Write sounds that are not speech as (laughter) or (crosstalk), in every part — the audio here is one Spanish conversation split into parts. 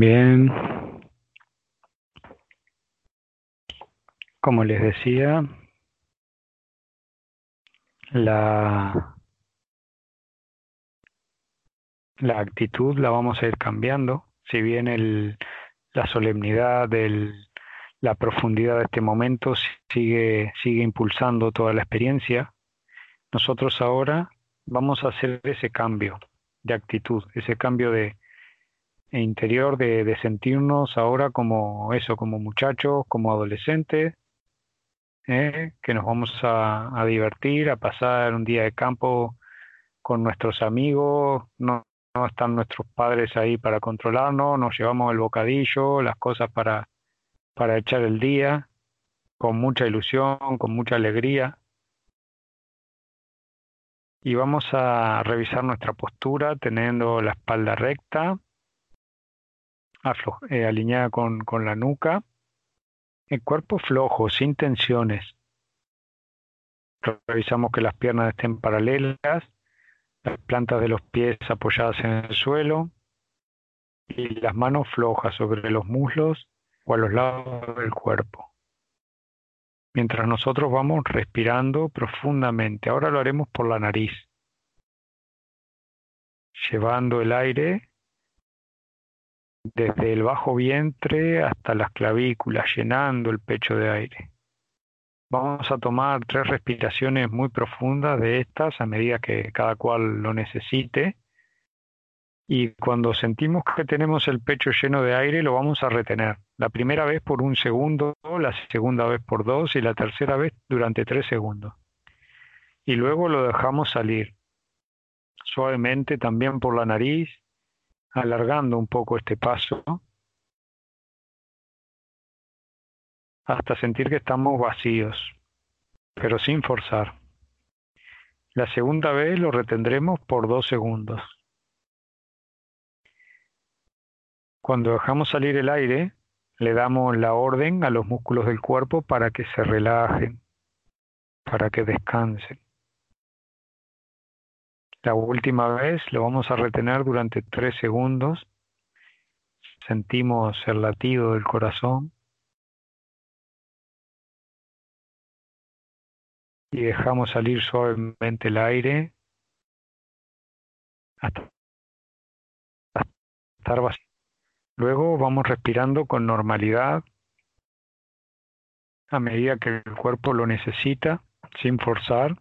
Bien. Como les decía, la, la actitud la vamos a ir cambiando. Si bien el, la solemnidad, del, la profundidad de este momento sigue, sigue impulsando toda la experiencia, nosotros ahora vamos a hacer ese cambio de actitud, ese cambio de, interior de, de, sentirnos ahora como eso, como muchachos, como adolescentes, ¿eh? que nos vamos a, a, divertir, a pasar un día de campo con nuestros amigos, no, no están nuestros padres ahí para controlarnos, nos llevamos el bocadillo, las cosas para, para echar el día, con mucha ilusión, con mucha alegría. Y vamos a revisar nuestra postura teniendo la espalda recta, eh, alineada con, con la nuca, el cuerpo flojo, sin tensiones. Revisamos que las piernas estén paralelas, las plantas de los pies apoyadas en el suelo y las manos flojas sobre los muslos o a los lados del cuerpo. Mientras nosotros vamos respirando profundamente, ahora lo haremos por la nariz, llevando el aire desde el bajo vientre hasta las clavículas, llenando el pecho de aire. Vamos a tomar tres respiraciones muy profundas de estas a medida que cada cual lo necesite. Y cuando sentimos que tenemos el pecho lleno de aire, lo vamos a retener. La primera vez por un segundo, la segunda vez por dos y la tercera vez durante tres segundos. Y luego lo dejamos salir suavemente también por la nariz alargando un poco este paso hasta sentir que estamos vacíos, pero sin forzar. La segunda vez lo retendremos por dos segundos. Cuando dejamos salir el aire, le damos la orden a los músculos del cuerpo para que se relajen, para que descansen. La última vez lo vamos a retener durante tres segundos. Sentimos el latido del corazón. Y dejamos salir suavemente el aire hasta, estar vacío. Luego vamos respirando con normalidad a medida que el cuerpo lo necesita, sin forzar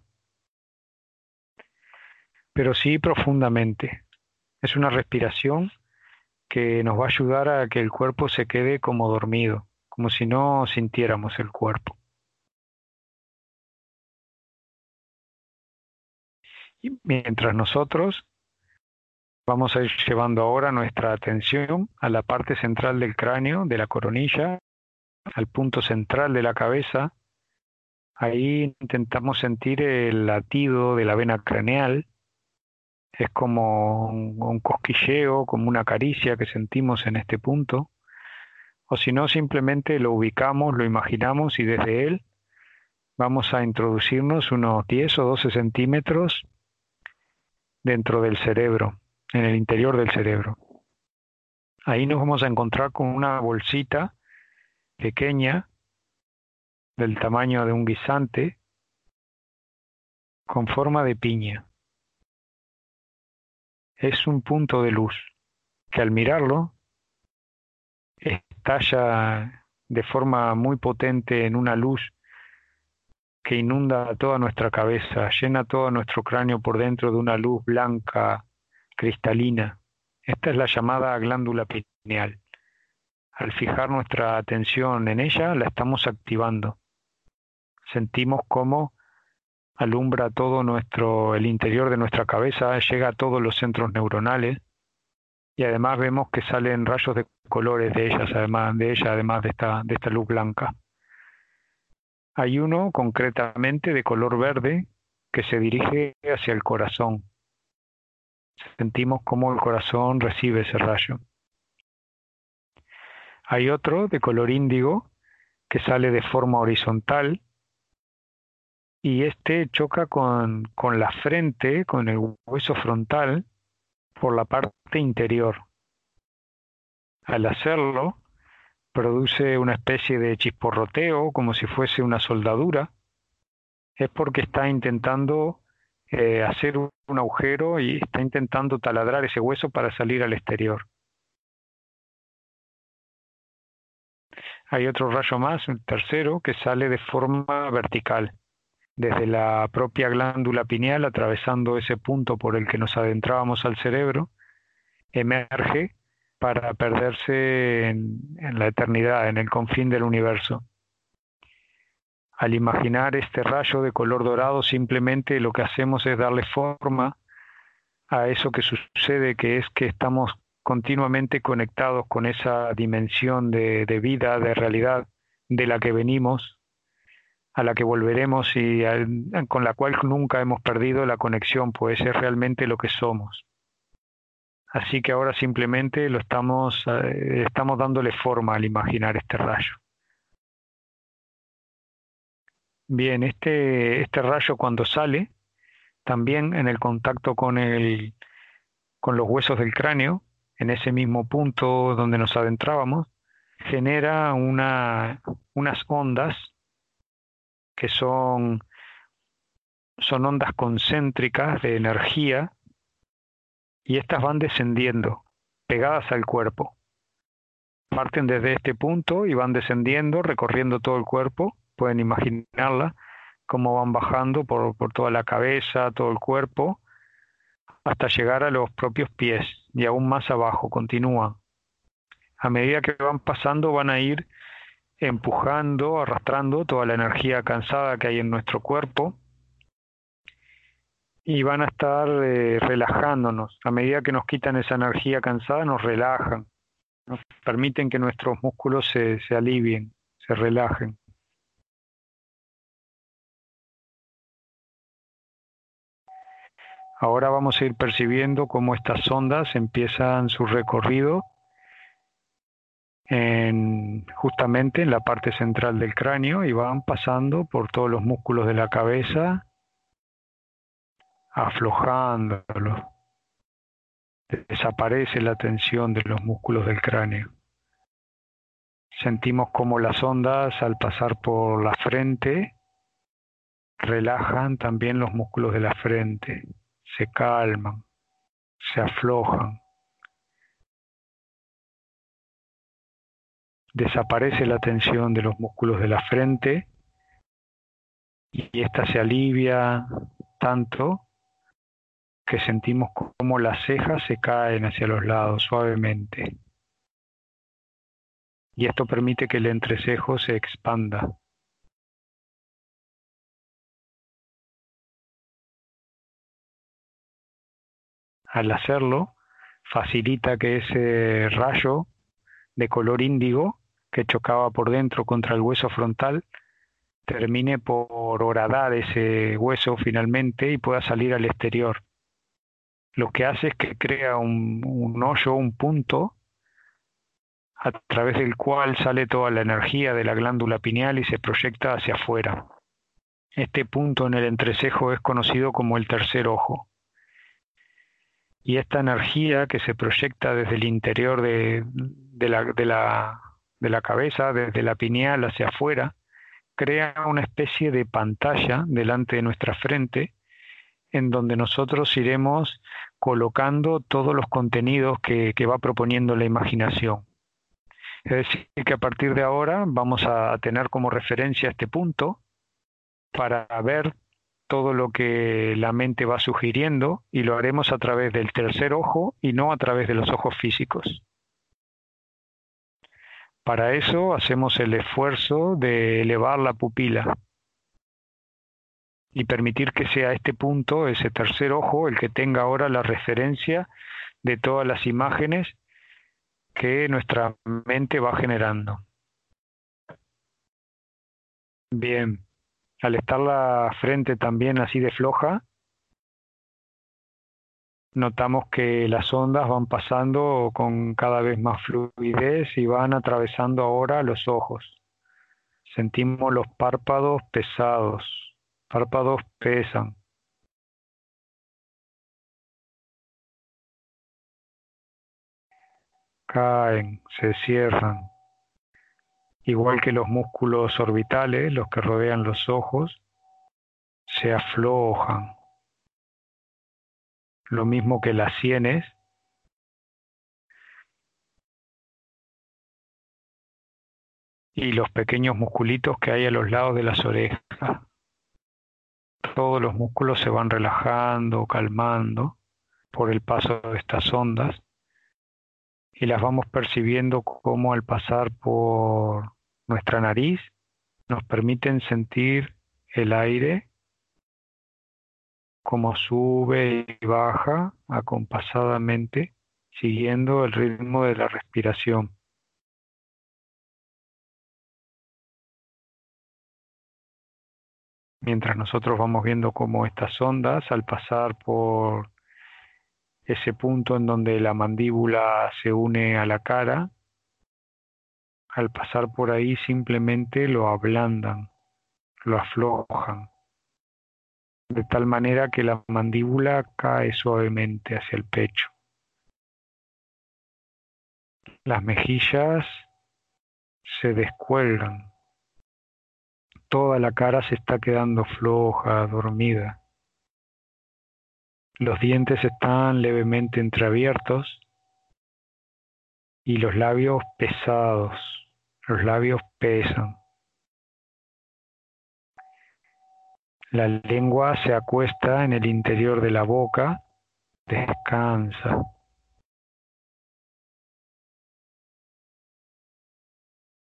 pero sí profundamente. Es una respiración que nos va a ayudar a que el cuerpo se quede como dormido, como si no sintiéramos el cuerpo. Y mientras nosotros vamos a ir llevando ahora nuestra atención a la parte central del cráneo, de la coronilla, al punto central de la cabeza, ahí intentamos sentir el latido de la vena craneal es como un, cosquilleo, como una caricia que sentimos en este punto, o si no, simplemente lo ubicamos, lo imaginamos y desde él vamos a introducirnos unos 10 o 12 centímetros dentro del cerebro, en el interior del cerebro. Ahí nos vamos a encontrar con una bolsita pequeña del tamaño de un guisante con forma de piña es un punto de luz que al mirarlo estalla de forma muy potente en una luz que inunda toda nuestra cabeza, llena todo nuestro cráneo por dentro de una luz blanca, cristalina. Esta es la llamada glándula pineal. Al fijar nuestra atención en ella, la estamos activando. Sentimos cómo alumbra todo nuestro, el interior de nuestra cabeza, llega a todos los centros neuronales y además vemos que salen rayos de colores de ellas, además de ella, además de esta, de esta luz blanca. Hay uno concretamente de color verde que se dirige hacia el corazón. Sentimos cómo el corazón recibe ese rayo. Hay otro de color índigo que sale de forma horizontal y este choca con, con la frente, con el hueso frontal, por la parte interior. Al hacerlo, produce una especie de chisporroteo, como si fuese una soldadura. Es porque está intentando eh, hacer un agujero y está intentando taladrar ese hueso para salir al exterior. Hay otro rayo más, el tercero, que sale de forma vertical desde la propia glándula pineal, atravesando ese punto por el que nos adentrábamos al cerebro, emerge para perderse en, la eternidad, en el confín del universo. Al imaginar este rayo de color dorado, simplemente lo que hacemos es darle forma a eso que sucede, que es que estamos continuamente conectados con esa dimensión de vida, de realidad de la que venimos a la que volveremos y con la cual nunca hemos perdido la conexión, pues es realmente lo que somos. Así que ahora simplemente lo estamos, eh, estamos dándole forma al imaginar este rayo. Bien, este, este rayo cuando sale, también en el contacto con, el, con los huesos del cráneo, en ese mismo punto donde nos adentrábamos, genera una, unas ondas que son, son ondas concéntricas de energía y estas van descendiendo, pegadas al cuerpo. Parten desde este punto y van descendiendo, recorriendo todo el cuerpo, pueden imaginarla, cómo van bajando por, por toda la cabeza, todo el cuerpo, hasta llegar a los propios pies y aún más abajo, continúan. A medida que van pasando van a ir empujando, arrastrando toda la energía cansada que hay en nuestro cuerpo y van a estar eh, relajándonos. A medida que nos quitan esa energía cansada, nos relajan, nos permiten que nuestros músculos se, se alivien, se relajen. Ahora vamos a ir percibiendo cómo estas ondas empiezan su recorrido en justamente en la parte central del cráneo y van pasando por todos los músculos de la cabeza, aflojándolos. Desaparece la tensión de los músculos del cráneo. Sentimos como las ondas al pasar por la frente relajan también los músculos de la frente, se calman, se aflojan. Desaparece la tensión de los músculos de la frente y esta se alivia tanto que sentimos como las cejas se caen hacia los lados suavemente. Y esto permite que el entrecejo se expanda. Al hacerlo, facilita que ese rayo de color índigo que chocaba por dentro contra el hueso frontal termine por horadar ese hueso finalmente y pueda salir al exterior lo que hace es que crea un, hoyo, un punto, a través del cual sale toda la energía de la glándula pineal y se proyecta hacia afuera. Este punto en el entrecejo es conocido como el tercer ojo. Y esta energía que se proyecta desde el interior de, de, la, de, la, de la cabeza, desde la pineal hacia afuera, crea una especie de pantalla delante de nuestra frente en donde nosotros iremos colocando todos los contenidos que, va proponiendo la imaginación. Es decir, que a partir de ahora vamos a tener como referencia este punto para ver todo lo que la mente va sugiriendo y lo haremos a través del tercer ojo y no a través de los ojos físicos. Para eso hacemos el esfuerzo de elevar la pupila y permitir que sea este punto, ese tercer ojo, el que tenga ahora la referencia de todas las imágenes que nuestra mente va generando. Bien, al estar la frente también así de floja, notamos que las ondas van pasando con cada vez más fluidez y van atravesando ahora los ojos. Sentimos los párpados pesados, párpados pesan. Caen, se cierran. Igual que los músculos orbitales, los que rodean los ojos, se aflojan. Lo mismo que las sienes. Y los pequeños musculitos que hay a los lados de las orejas todos los músculos se van relajando, calmando por el paso de estas ondas y las vamos percibiendo como al pasar por nuestra nariz nos permiten sentir el aire como sube y baja acompasadamente siguiendo el ritmo de la respiración. mientras nosotros vamos viendo cómo estas ondas, al pasar por ese punto en donde la mandíbula se une a la cara, al pasar por ahí simplemente lo ablandan, lo aflojan, de tal manera que la mandíbula cae suavemente hacia el pecho. Las mejillas se descuelgan Toda la cara se está quedando floja, dormida. Los dientes están levemente entreabiertos y los labios pesados. Los labios pesan. La lengua se acuesta en el interior de la boca, descansa.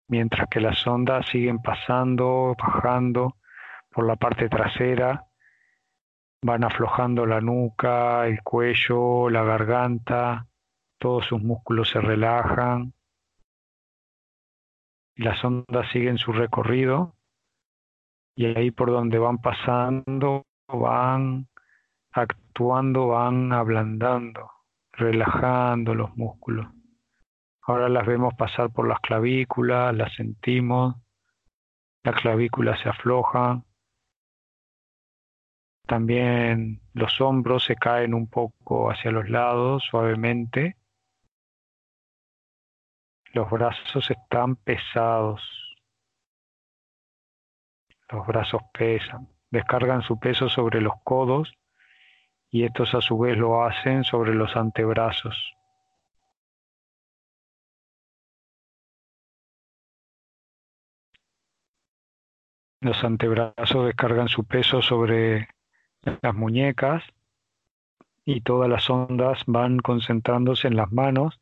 mientras que las ondas siguen pasando, bajando por la parte trasera, van aflojando la nuca, el cuello, la garganta, todos sus músculos se relajan las ondas siguen su recorrido y ahí por donde van pasando van actuando, van ablandando, relajando los músculos Ahora las vemos pasar por las clavículas, las sentimos, las clavículas se aflojan. También los hombros se caen un poco hacia los lados suavemente. Los brazos están pesados. Los brazos pesan. Descargan su peso sobre los codos y estos a su vez lo hacen sobre los antebrazos. Los antebrazos descargan su peso sobre las muñecas y todas las ondas van concentrándose en las manos,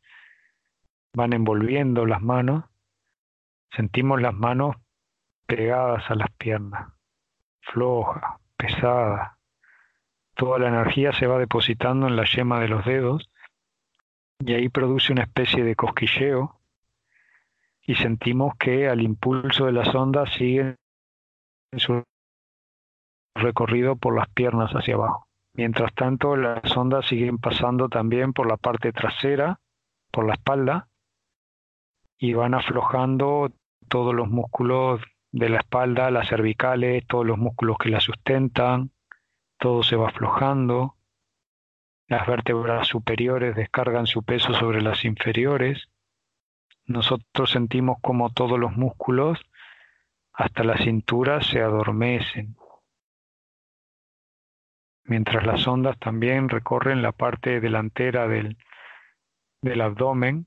van envolviendo las manos. Sentimos las manos pegadas a las piernas, floja, pesada. Toda la energía se va depositando en la yema de los dedos y ahí produce una especie de cosquilleo y sentimos que al impulso de las ondas siguen su recorrido por las piernas hacia abajo. Mientras tanto, las ondas siguen pasando también por la parte trasera, por la espalda, y van aflojando todos los músculos de la espalda, las cervicales, todos los músculos que la sustentan, todo se va aflojando. Las vértebras superiores descargan su peso sobre las inferiores. Nosotros sentimos como todos los músculos hasta la cintura se adormecen, mientras las ondas también recorren la parte delantera del, del abdomen,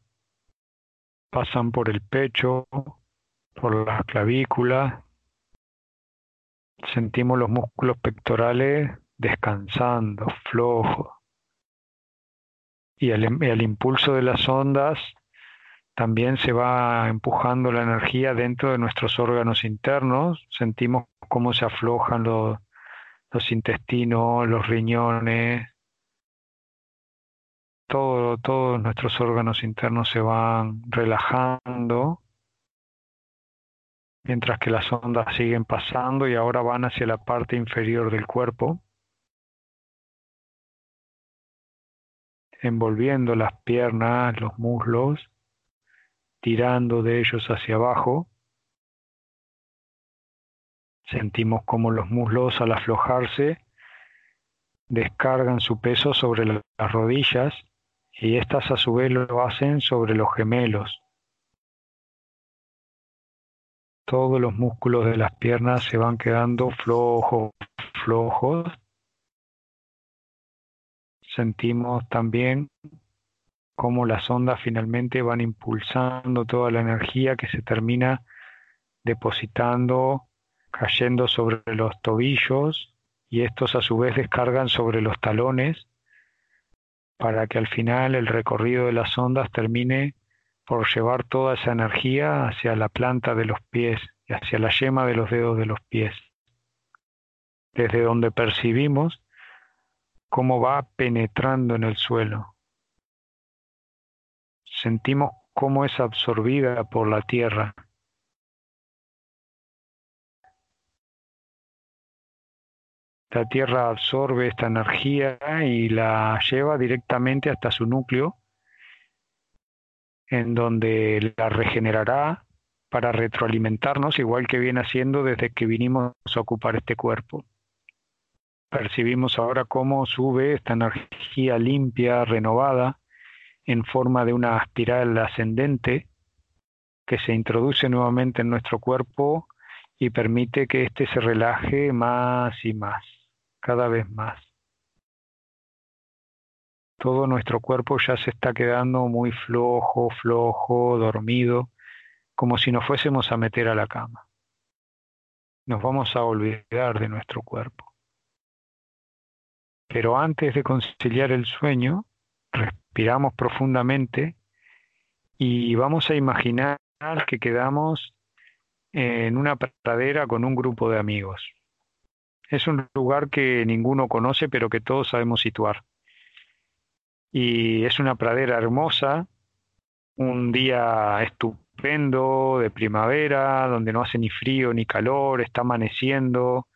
pasan por el pecho, por las clavículas, sentimos los músculos pectorales descansando, flojos, y al impulso de las ondas también se va empujando la energía dentro de nuestros órganos internos. Sentimos cómo se aflojan los, los intestinos, los riñones. Todo, todos nuestros órganos internos se van relajando mientras que las ondas siguen pasando y ahora van hacia la parte inferior del cuerpo, envolviendo las piernas, los muslos tirando de ellos hacia abajo. Sentimos como los muslos al aflojarse descargan su peso sobre las rodillas y éstas a su vez lo hacen sobre los gemelos. Todos los músculos de las piernas se van quedando flojos, flojos. Sentimos también cómo las ondas finalmente van impulsando toda la energía que se termina depositando, cayendo sobre los tobillos y estos a su vez descargan sobre los talones para que al final el recorrido de las ondas termine por llevar toda esa energía hacia la planta de los pies y hacia la yema de los dedos de los pies, desde donde percibimos cómo va penetrando en el suelo, sentimos cómo es absorbida por la tierra. La tierra absorbe esta energía y la lleva directamente hasta su núcleo, en donde la regenerará para retroalimentarnos, igual que viene haciendo desde que vinimos a ocupar este cuerpo. Percibimos ahora cómo sube esta energía limpia, renovada, en forma de una espiral ascendente que se introduce nuevamente en nuestro cuerpo y permite que éste se relaje más y más, cada vez más. Todo nuestro cuerpo ya se está quedando muy flojo, flojo, dormido, como si nos fuésemos a meter a la cama. Nos vamos a olvidar de nuestro cuerpo. Pero antes de conciliar el sueño, respiramos profundamente y vamos a imaginar que quedamos en una pradera con un grupo de amigos. Es un lugar que ninguno conoce, pero que todos sabemos situar. Y es una pradera hermosa, un día estupendo de primavera, donde no hace ni frío ni calor, está amaneciendo,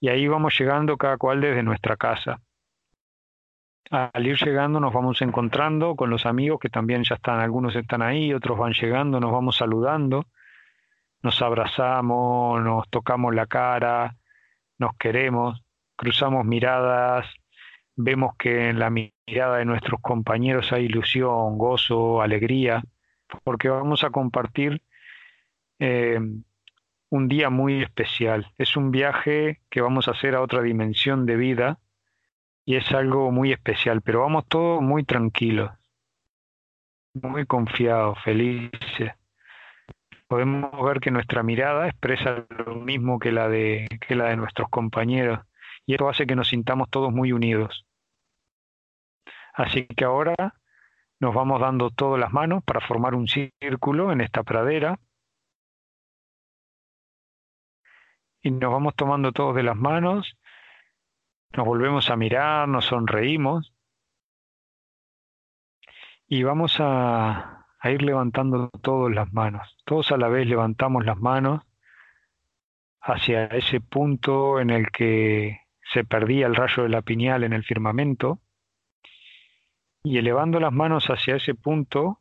y ahí vamos llegando cada cual desde nuestra casa. Al ir llegando nos vamos encontrando con los amigos que también ya están, algunos están ahí, otros van llegando, nos vamos saludando, nos abrazamos, nos tocamos la cara, nos queremos, cruzamos miradas, vemos que en la mirada de nuestros compañeros hay ilusión, gozo, alegría, porque vamos a compartir eh, un día muy especial. Es un viaje que vamos a hacer a otra dimensión de vida y es algo muy especial, pero vamos todos muy tranquilos, muy confiados, felices. Podemos ver que nuestra mirada expresa lo mismo que la de, que la de nuestros compañeros y esto hace que nos sintamos todos muy unidos. Así que ahora nos vamos dando todas las manos para formar un círculo en esta pradera. Y nos vamos tomando todos de las manos, nos volvemos a mirar, nos sonreímos. Y vamos a, ir levantando todas las manos. Todos a la vez levantamos las manos hacia ese punto en el que se perdía el rayo de la piñal en el firmamento y elevando las manos hacia ese punto,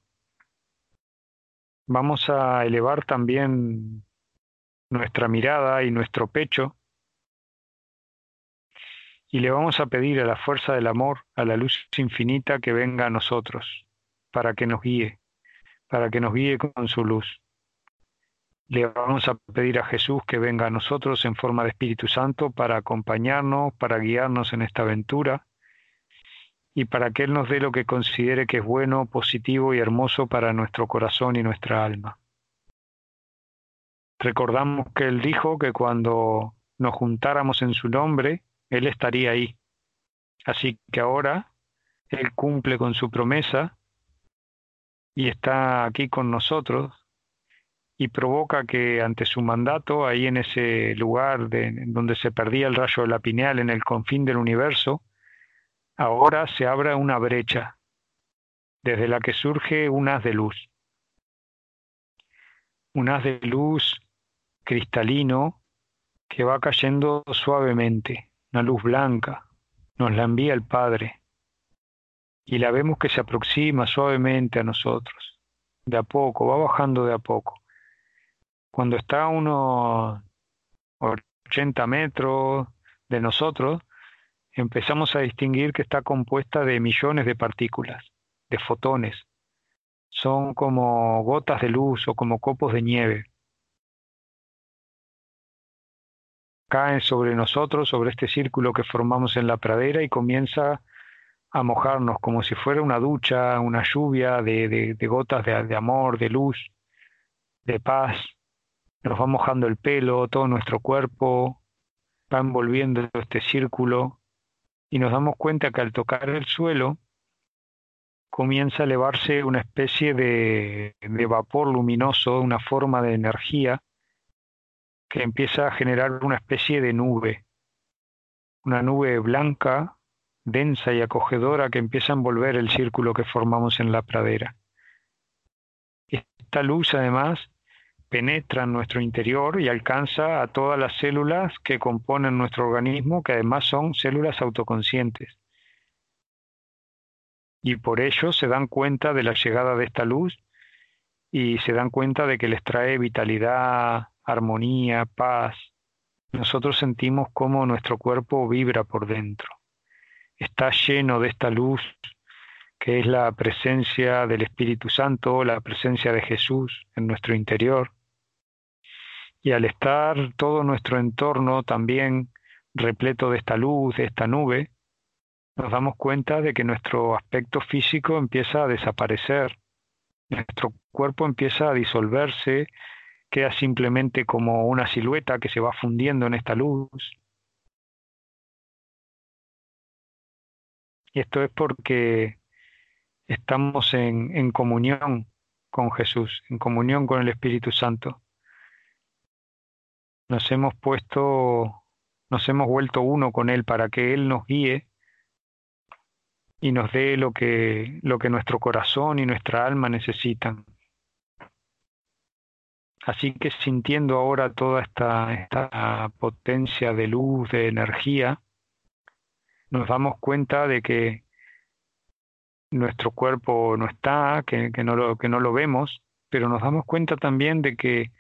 vamos a elevar también nuestra mirada y nuestro pecho y le vamos a pedir a la fuerza del amor, a la luz infinita que venga a nosotros, para que nos guíe, para que nos guíe con su luz. Le vamos a pedir a Jesús que venga a nosotros en forma de Espíritu Santo para acompañarnos, para guiarnos en esta aventura y para que Él nos dé lo que considere que es bueno, positivo y hermoso para nuestro corazón y nuestra alma. Recordamos que Él dijo que cuando nos juntáramos en su nombre, Él estaría ahí. Así que ahora Él cumple con su promesa y está aquí con nosotros y provoca que ante su mandato, ahí en ese lugar de, donde se perdía el rayo de la pineal en el confín del universo, ahora se abra una brecha desde la que surge un haz de luz. Un haz de luz cristalino que va cayendo suavemente, una luz blanca, nos la envía el Padre y la vemos que se aproxima suavemente a nosotros, de a poco, va bajando de a poco. Cuando está a unos 80 metros de nosotros, empezamos a distinguir que está compuesta de millones de partículas, de fotones. Son como gotas de luz o como copos de nieve. caen sobre nosotros, sobre este círculo que formamos en la pradera y comienza a mojarnos como si fuera una ducha, una lluvia de, gotas de, de amor, de luz, de paz. Nos va mojando el pelo, todo nuestro cuerpo, va envolviendo este círculo y nos damos cuenta que al tocar el suelo comienza a elevarse una especie de, de vapor luminoso, una forma de energía que empieza a generar una especie de nube, una nube blanca, densa y acogedora que empieza a envolver el círculo que formamos en la pradera. Esta luz además penetra en nuestro interior y alcanza a todas las células que componen nuestro organismo, que además son células autoconscientes. Y por ello se dan cuenta de la llegada de esta luz y se dan cuenta de que les trae vitalidad, armonía, paz, nosotros sentimos cómo nuestro cuerpo vibra por dentro. Está lleno de esta luz que es la presencia del Espíritu Santo, la presencia de Jesús en nuestro interior. Y al estar todo nuestro entorno también repleto de esta luz, de esta nube, nos damos cuenta de que nuestro aspecto físico empieza a desaparecer, nuestro cuerpo empieza a disolverse queda simplemente como una silueta que se va fundiendo en esta luz. Y esto es porque estamos en, en comunión con Jesús, en comunión con el Espíritu Santo. Nos hemos puesto, nos hemos vuelto uno con Él para que Él nos guíe y nos dé lo que, lo que nuestro corazón y nuestra alma necesitan. Así que sintiendo ahora toda esta, esta potencia de luz, de energía, nos damos cuenta de que nuestro cuerpo no está, que, no lo, que no lo vemos, pero nos damos cuenta también de que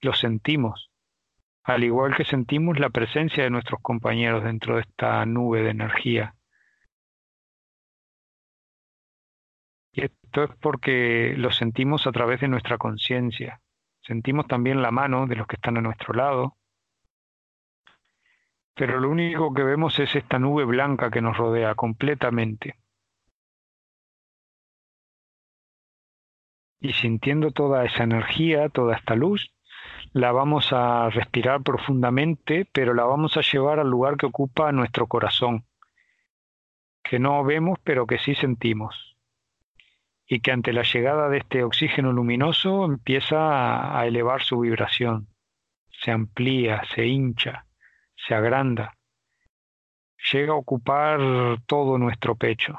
lo sentimos, al igual que sentimos la presencia de nuestros compañeros dentro de esta nube de energía. Y esto es porque lo sentimos a través de nuestra conciencia. Sentimos también la mano de los que están a nuestro lado. Pero lo único que vemos es esta nube blanca que nos rodea completamente. Y sintiendo toda esa energía, toda esta luz, la vamos a respirar profundamente, pero la vamos a llevar al lugar que ocupa nuestro corazón, que no vemos, pero que sí sentimos. Y que ante la llegada de este oxígeno luminoso empieza a, elevar su vibración, se amplía, se hincha, se agranda, llega a ocupar todo nuestro pecho.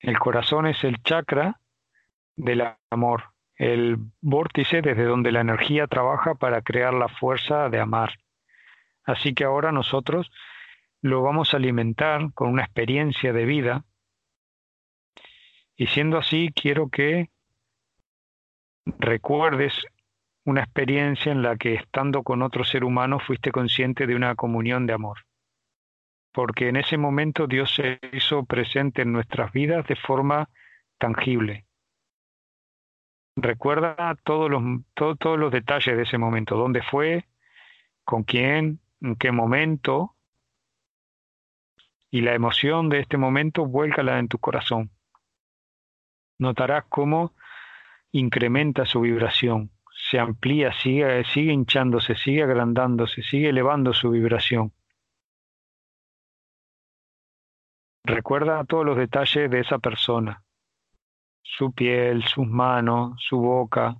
El corazón es el chakra del amor, el vórtice desde donde la energía trabaja para crear la fuerza de amar. Así que ahora nosotros lo vamos a alimentar con una experiencia de vida y siendo así, quiero que recuerdes una experiencia en la que estando con otro ser humano fuiste consciente de una comunión de amor. Porque en ese momento Dios se hizo presente en nuestras vidas de forma tangible. Recuerda todos los, todos los detalles de ese momento, dónde fue, con quién, en qué momento, y la emoción de este momento vuélcala en tu corazón. Notarás cómo incrementa su vibración, se amplía, sigue, sigue hinchándose, sigue agrandándose, sigue elevando su vibración. Recuerda todos los detalles de esa persona, su piel, sus manos, su boca,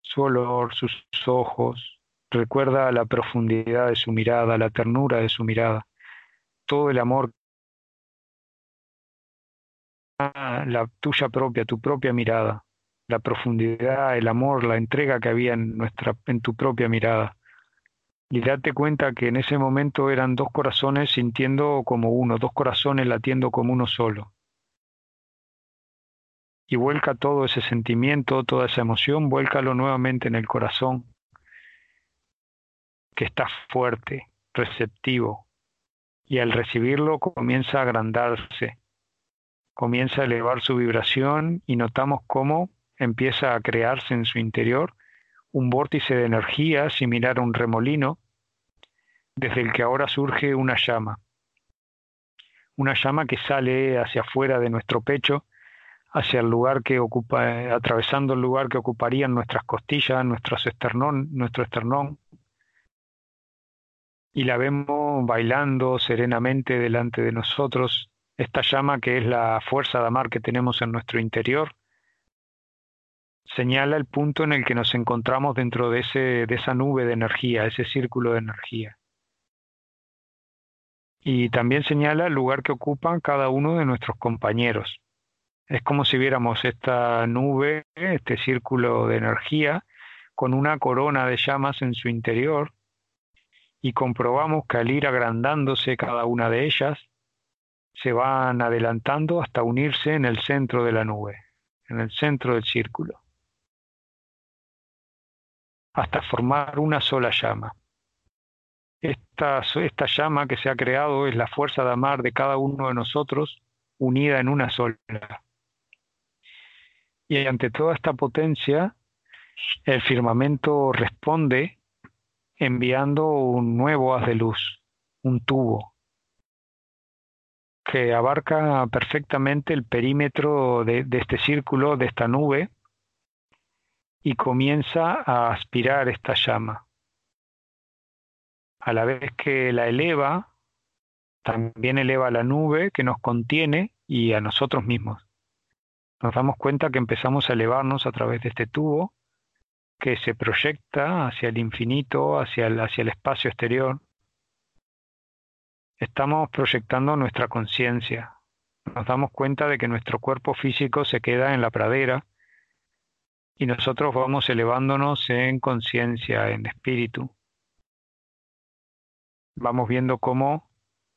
su olor, sus ojos. Recuerda la profundidad de su mirada, la ternura de su mirada, todo el amor la tuya propia, tu propia mirada, la profundidad, el amor, la entrega que había en, nuestra, en tu propia mirada. Y date cuenta que en ese momento eran dos corazones sintiendo como uno, dos corazones latiendo como uno solo. Y vuelca todo ese sentimiento, toda esa emoción, vuélcalo nuevamente en el corazón, que está fuerte, receptivo, y al recibirlo comienza a agrandarse, comienza a elevar su vibración y notamos cómo empieza a crearse en su interior un vórtice de energía similar a un remolino, desde el que ahora surge una llama. Una llama que sale hacia afuera de nuestro pecho, hacia el lugar que ocupa, atravesando el lugar que ocuparían nuestras costillas, nuestros esternón, nuestro esternón, y la vemos bailando serenamente delante de nosotros, esta llama que es la fuerza de amar que tenemos en nuestro interior, señala el punto en el que nos encontramos dentro de, ese, de esa nube de energía, ese círculo de energía. Y también señala el lugar que ocupan cada uno de nuestros compañeros. Es como si viéramos esta nube, este círculo de energía, con una corona de llamas en su interior, y comprobamos que al ir agrandándose cada una de ellas, se van adelantando hasta unirse en el centro de la nube, en el centro del círculo, hasta formar una sola llama. Esta, esta llama que se ha creado es la fuerza de amar de cada uno de nosotros unida en una sola. Y ante toda esta potencia, el firmamento responde enviando un nuevo haz de luz, un tubo, que abarca perfectamente el perímetro de, este círculo, de esta nube, y comienza a aspirar esta llama. A la vez que la eleva, también eleva la nube que nos contiene y a nosotros mismos. Nos damos cuenta que empezamos a elevarnos a través de este tubo que se proyecta hacia el infinito, hacia el, hacia el espacio exterior, estamos proyectando nuestra conciencia. Nos damos cuenta de que nuestro cuerpo físico se queda en la pradera y nosotros vamos elevándonos en conciencia, en espíritu. Vamos viendo cómo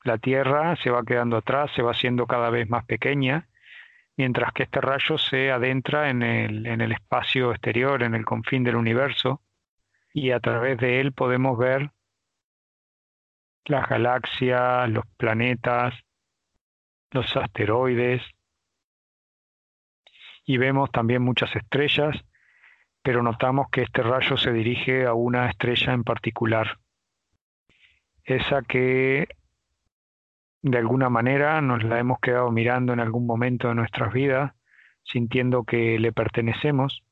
la Tierra se va quedando atrás, se va haciendo cada vez más pequeña, mientras que este rayo se adentra en el, en el espacio exterior, en el confín del universo, y a través de él podemos ver las galaxias, los planetas, los asteroides, y vemos también muchas estrellas, pero notamos que este rayo se dirige a una estrella en particular, esa que de alguna manera nos la hemos quedado mirando en algún momento de nuestras vidas, sintiendo que le pertenecemos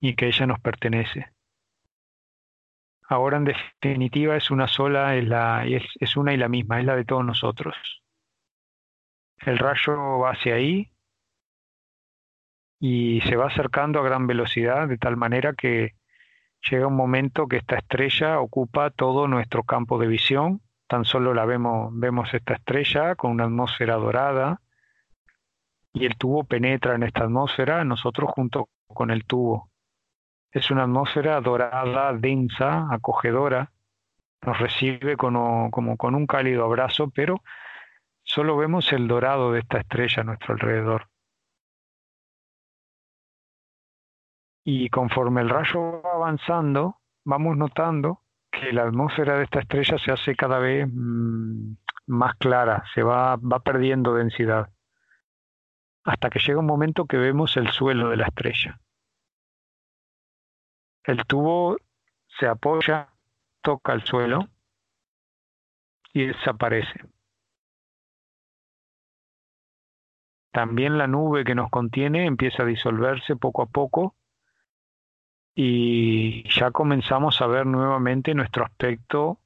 y que ella nos pertenece. Ahora en definitiva es una sola, es, la, es, es una y la misma, es la de todos nosotros. El rayo va hacia ahí y se va acercando a gran velocidad de tal manera que llega un momento que esta estrella ocupa todo nuestro campo de visión tan solo la vemos, vemos esta estrella con una atmósfera dorada y el tubo penetra en esta atmósfera, nosotros junto con el tubo. Es una atmósfera dorada, densa, acogedora, nos recibe como, como con un cálido abrazo, pero solo vemos el dorado de esta estrella a nuestro alrededor. Y conforme el rayo va avanzando, vamos notando que la atmósfera de esta estrella se hace cada vez mm, más clara, se va, va perdiendo densidad, hasta que llega un momento que vemos el suelo de la estrella. El tubo se apoya, toca el suelo y desaparece. También la nube que nos contiene empieza a disolverse poco a poco y ya comenzamos a ver nuevamente nuestro aspecto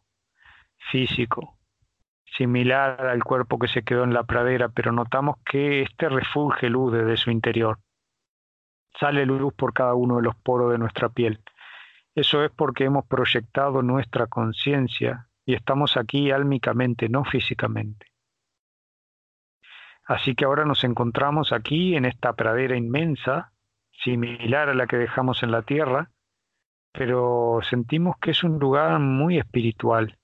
físico, similar al cuerpo que se quedó en la pradera, pero notamos que este refulge luz desde su interior. Sale luz por cada uno de los poros de nuestra piel. Eso es porque hemos proyectado nuestra conciencia y estamos aquí álmicamente, no físicamente. Así que ahora nos encontramos aquí en esta pradera inmensa, similar a la que dejamos en la Tierra, pero sentimos que es un lugar muy espiritual.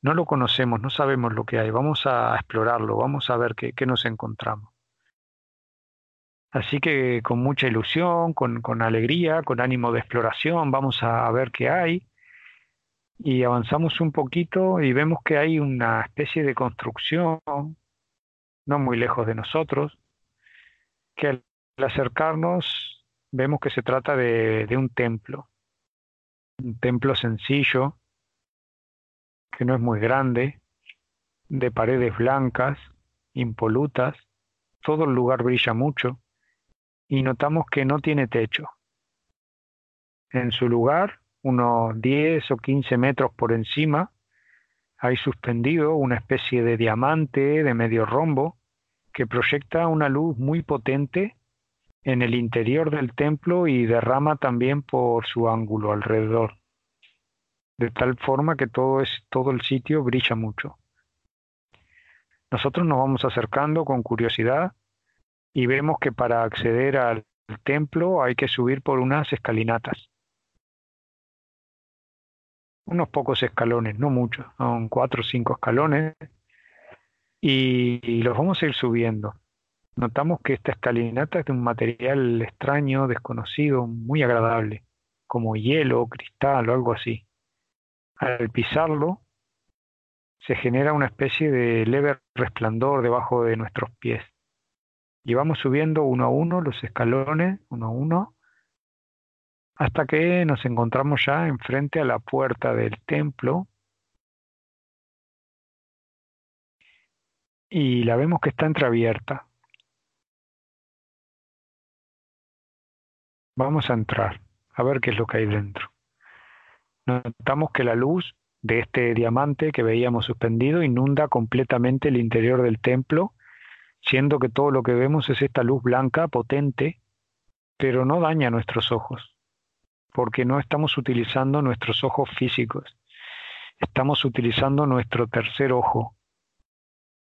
No lo conocemos, no sabemos lo que hay, vamos a explorarlo, vamos a ver qué, nos encontramos. Así que con mucha ilusión, con, con alegría, con ánimo de exploración, vamos a ver qué hay y avanzamos un poquito y vemos que hay una especie de construcción no muy lejos de nosotros, que al acercarnos vemos que se trata de, un templo, un templo sencillo, que no es muy grande, de paredes blancas, impolutas, todo el lugar brilla mucho y notamos que no tiene techo. En su lugar, unos 10 o 15 metros por encima, hay suspendido una especie de diamante de medio rombo que proyecta una luz muy potente en el interior del templo y derrama también por su ángulo alrededor, de tal forma que todo, es, todo el sitio brilla mucho. Nosotros nos vamos acercando con curiosidad y vemos que para acceder al templo hay que subir por unas escalinatas. Unos pocos escalones, no muchos, son cuatro o cinco escalones, y los vamos a ir subiendo. Notamos que esta escalinata es de un material extraño, desconocido, muy agradable, como hielo, cristal o algo así. Al pisarlo, se genera una especie de leve resplandor debajo de nuestros pies. Y vamos subiendo uno a uno los escalones, uno a uno, hasta que nos encontramos ya enfrente a la puerta del templo. Y la vemos que está entreabierta. Vamos a entrar, a ver qué es lo que hay dentro. Notamos que la luz de este diamante que veíamos suspendido inunda completamente el interior del templo, siendo que todo lo que vemos es esta luz blanca potente, pero no daña nuestros ojos, porque no estamos utilizando nuestros ojos físicos, estamos utilizando nuestro tercer ojo,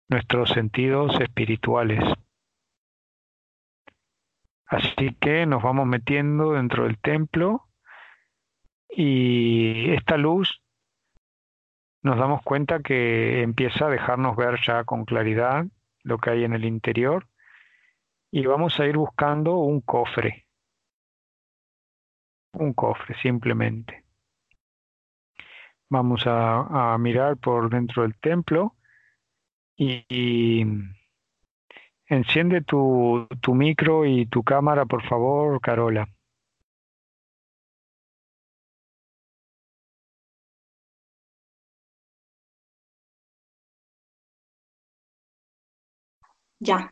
nuestros sentidos espirituales. Así que nos vamos metiendo dentro del templo y esta luz nos damos cuenta que empieza a dejarnos ver ya con claridad lo que hay en el interior y vamos a ir buscando un cofre. Un cofre, simplemente. Vamos a, mirar por dentro del templo y, enciende tu, tu micro y tu cámara, por favor, Carola. Ya.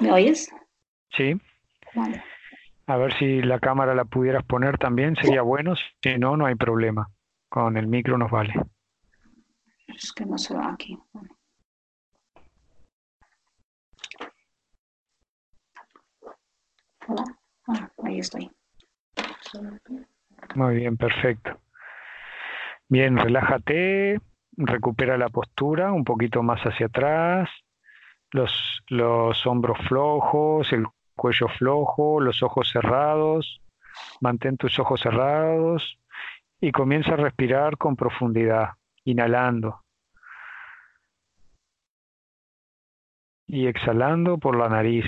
¿Me oyes? Sí. A ver si la cámara la pudieras poner también, sería bueno. Si no, no hay problema. Con el micro nos vale. Es que no se va aquí. Ah, ahí estoy. Muy bien, perfecto. Bien, relájate recupera la postura un poquito más hacia atrás, los, los hombros flojos, el cuello flojo, los ojos cerrados, mantén tus ojos cerrados y comienza a respirar con profundidad, inhalando y exhalando por la nariz,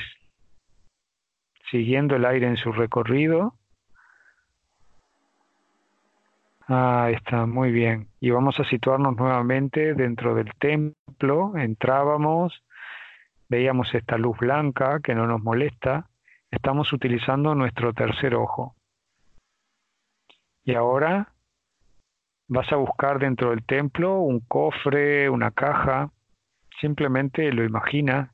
siguiendo el aire en su recorrido Ah, está, muy bien. Y vamos a situarnos nuevamente dentro del templo. Entrábamos, veíamos esta luz blanca que no nos molesta. Estamos utilizando nuestro tercer ojo. Y ahora vas a buscar dentro del templo un cofre, una caja. Simplemente lo imaginas.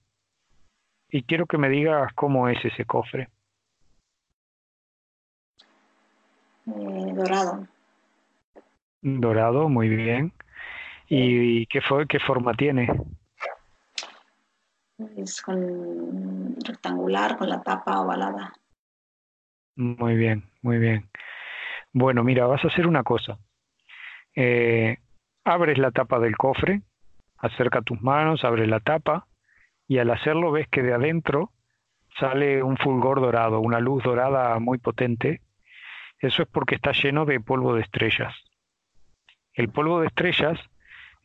Y quiero que me digas cómo es ese cofre. Eh, dorado. Dorado, muy bien. ¿Y qué, fue, qué forma tiene? Es con rectangular, con la tapa ovalada. Muy bien, muy bien. Bueno, mira, vas a hacer una cosa. Eh, abres la tapa del cofre, acerca tus manos, abres la tapa y al hacerlo ves que de adentro sale un fulgor dorado, una luz dorada muy potente. Eso es porque está lleno de polvo de estrellas. El polvo de estrellas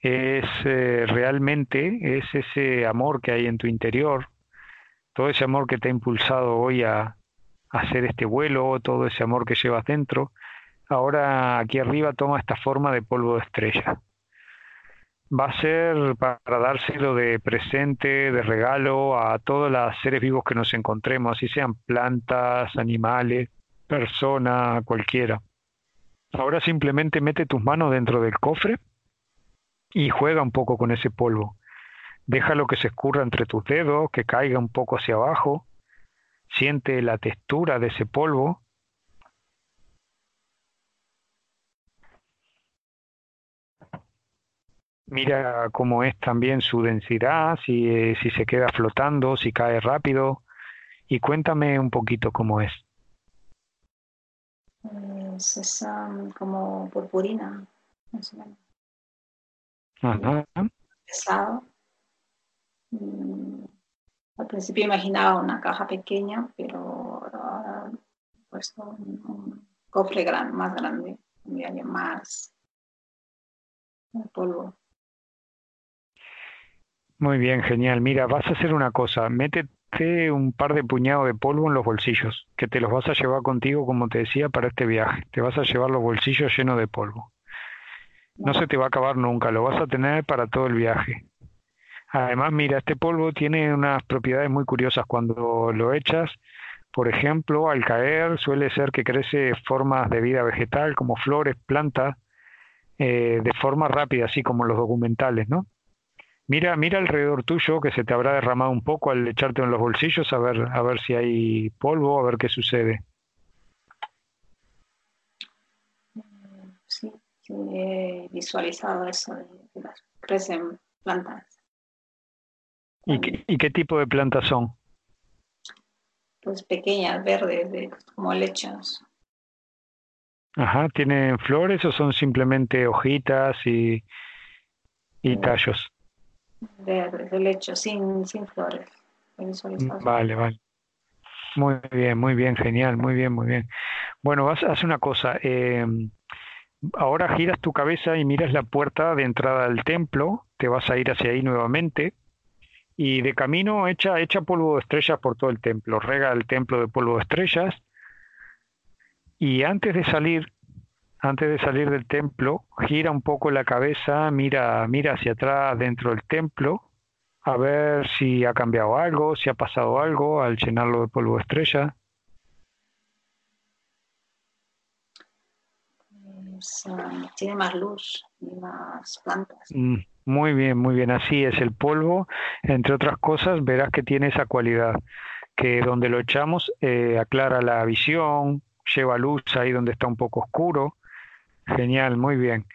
es eh, realmente es ese amor que hay en tu interior, todo ese amor que te ha impulsado hoy a, hacer este vuelo, todo ese amor que llevas dentro, ahora aquí arriba toma esta forma de polvo de estrella. Va a ser para dárselo de presente, de regalo a todos los seres vivos que nos encontremos, así sean plantas, animales, personas, cualquiera. Ahora simplemente mete tus manos dentro del cofre y juega un poco con ese polvo. Déjalo que se escurra entre tus dedos, que caiga un poco hacia abajo. Siente la textura de ese polvo. Mira cómo es también su densidad, si, eh, si se queda flotando, si cae rápido. Y cuéntame un poquito cómo es. Es esa como purpurina, más o menos. Pesado. Mm, al principio imaginaba una caja pequeña, pero ahora he puesto un, cofre gran, más grande, donde haya más polvo. Muy bien, genial. Mira, vas a hacer una cosa. Métete un par de puñados de polvo en los bolsillos, que te los vas a llevar contigo, como te decía, para este viaje. Te vas a llevar los bolsillos llenos de polvo. No se te va a acabar nunca, lo vas a tener para todo el viaje. Además, mira, este polvo tiene unas propiedades muy curiosas. Cuando lo echas, por ejemplo, al caer suele ser que crece formas de vida vegetal como flores, plantas, eh, de forma rápida, así como los documentales, ¿no? Mira, mira alrededor tuyo que se te habrá derramado un poco al echarte en los bolsillos a ver, a ver si hay polvo, a ver qué sucede. Sí, sí he visualizado eso de que crecen plantas. ¿Y qué, ¿Y qué tipo de plantas son? Pues pequeñas, verdes, como lechos. Ajá, ¿tienen flores o son simplemente hojitas y, y tallos? De, lecho, sin, sin flores. Vale, vale. Muy bien, muy bien, genial, muy bien, muy bien. Bueno, vas, haz una cosa. Eh, ahora giras tu cabeza y miras la puerta de entrada del templo, te vas a ir hacia ahí nuevamente y de camino echa, echa polvo de estrellas por todo el templo, rega el templo de polvo de estrellas y antes de salir, antes de salir del templo, gira un poco la cabeza, mira, mira hacia atrás dentro del templo a ver si ha cambiado algo, si ha pasado algo al llenarlo de polvo de estrella. tiene más luz y más plantas. Mm, muy bien, muy bien. Así es el polvo. Entre otras cosas, verás que tiene esa cualidad, que donde lo echamos eh, aclara la visión, lleva luz ahí donde está un poco oscuro. Genial, muy bien.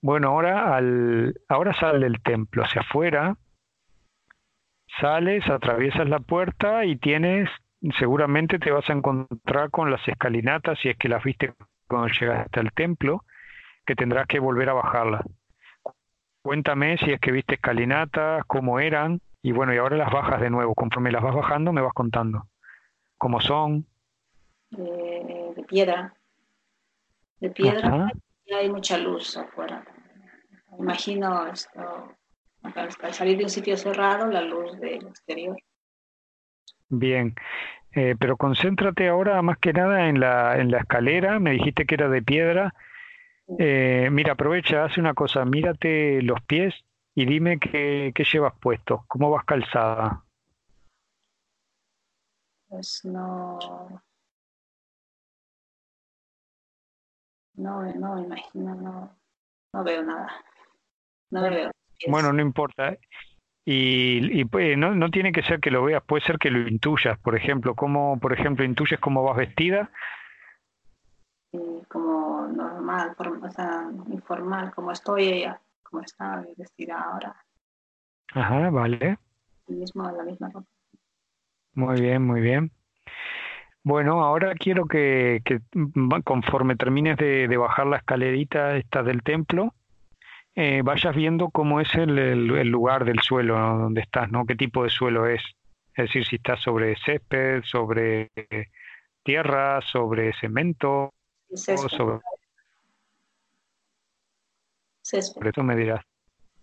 Bueno, ahora, al, ahora sale del templo hacia afuera, sales, atraviesas la puerta y tienes, seguramente te vas a encontrar con las escalinatas, si es que las viste cuando llegaste al templo, que tendrás que volver a bajarlas. Cuéntame si es que viste escalinatas, cómo eran, y bueno, y ahora las bajas de nuevo. Conforme las vas bajando, me vas contando cómo son. De, piedra. De piedra y hay mucha luz afuera. Imagino esto, al salir de un sitio cerrado, la luz del exterior. Bien, eh, pero concéntrate ahora más que nada en la, en la escalera, me dijiste que era de piedra. Eh, mira, aprovecha, hace una cosa, mírate los pies y dime qué, qué llevas puesto, cómo vas calzada. Pues no. No, no me imagino, no, no veo nada. No veo. Bueno, no importa. Y, y pues, no, no tiene que ser que lo veas, puede ser que lo intuyas, por ejemplo, cómo, por ejemplo, intuyes cómo vas vestida. como normal, o sea, informal, como estoy ella, como está vestida ahora. Ajá, vale. mismo, la misma ropa. Muy bien, muy bien. Bueno, ahora quiero que, que conforme termines de, de bajar la escalerita esta del templo, eh, vayas viendo cómo es el, el, lugar del suelo donde estás, ¿no? ¿Qué tipo de suelo es? Es decir, si estás sobre césped, sobre tierra, sobre cemento, césped. sobre... Césped. eso me dirás.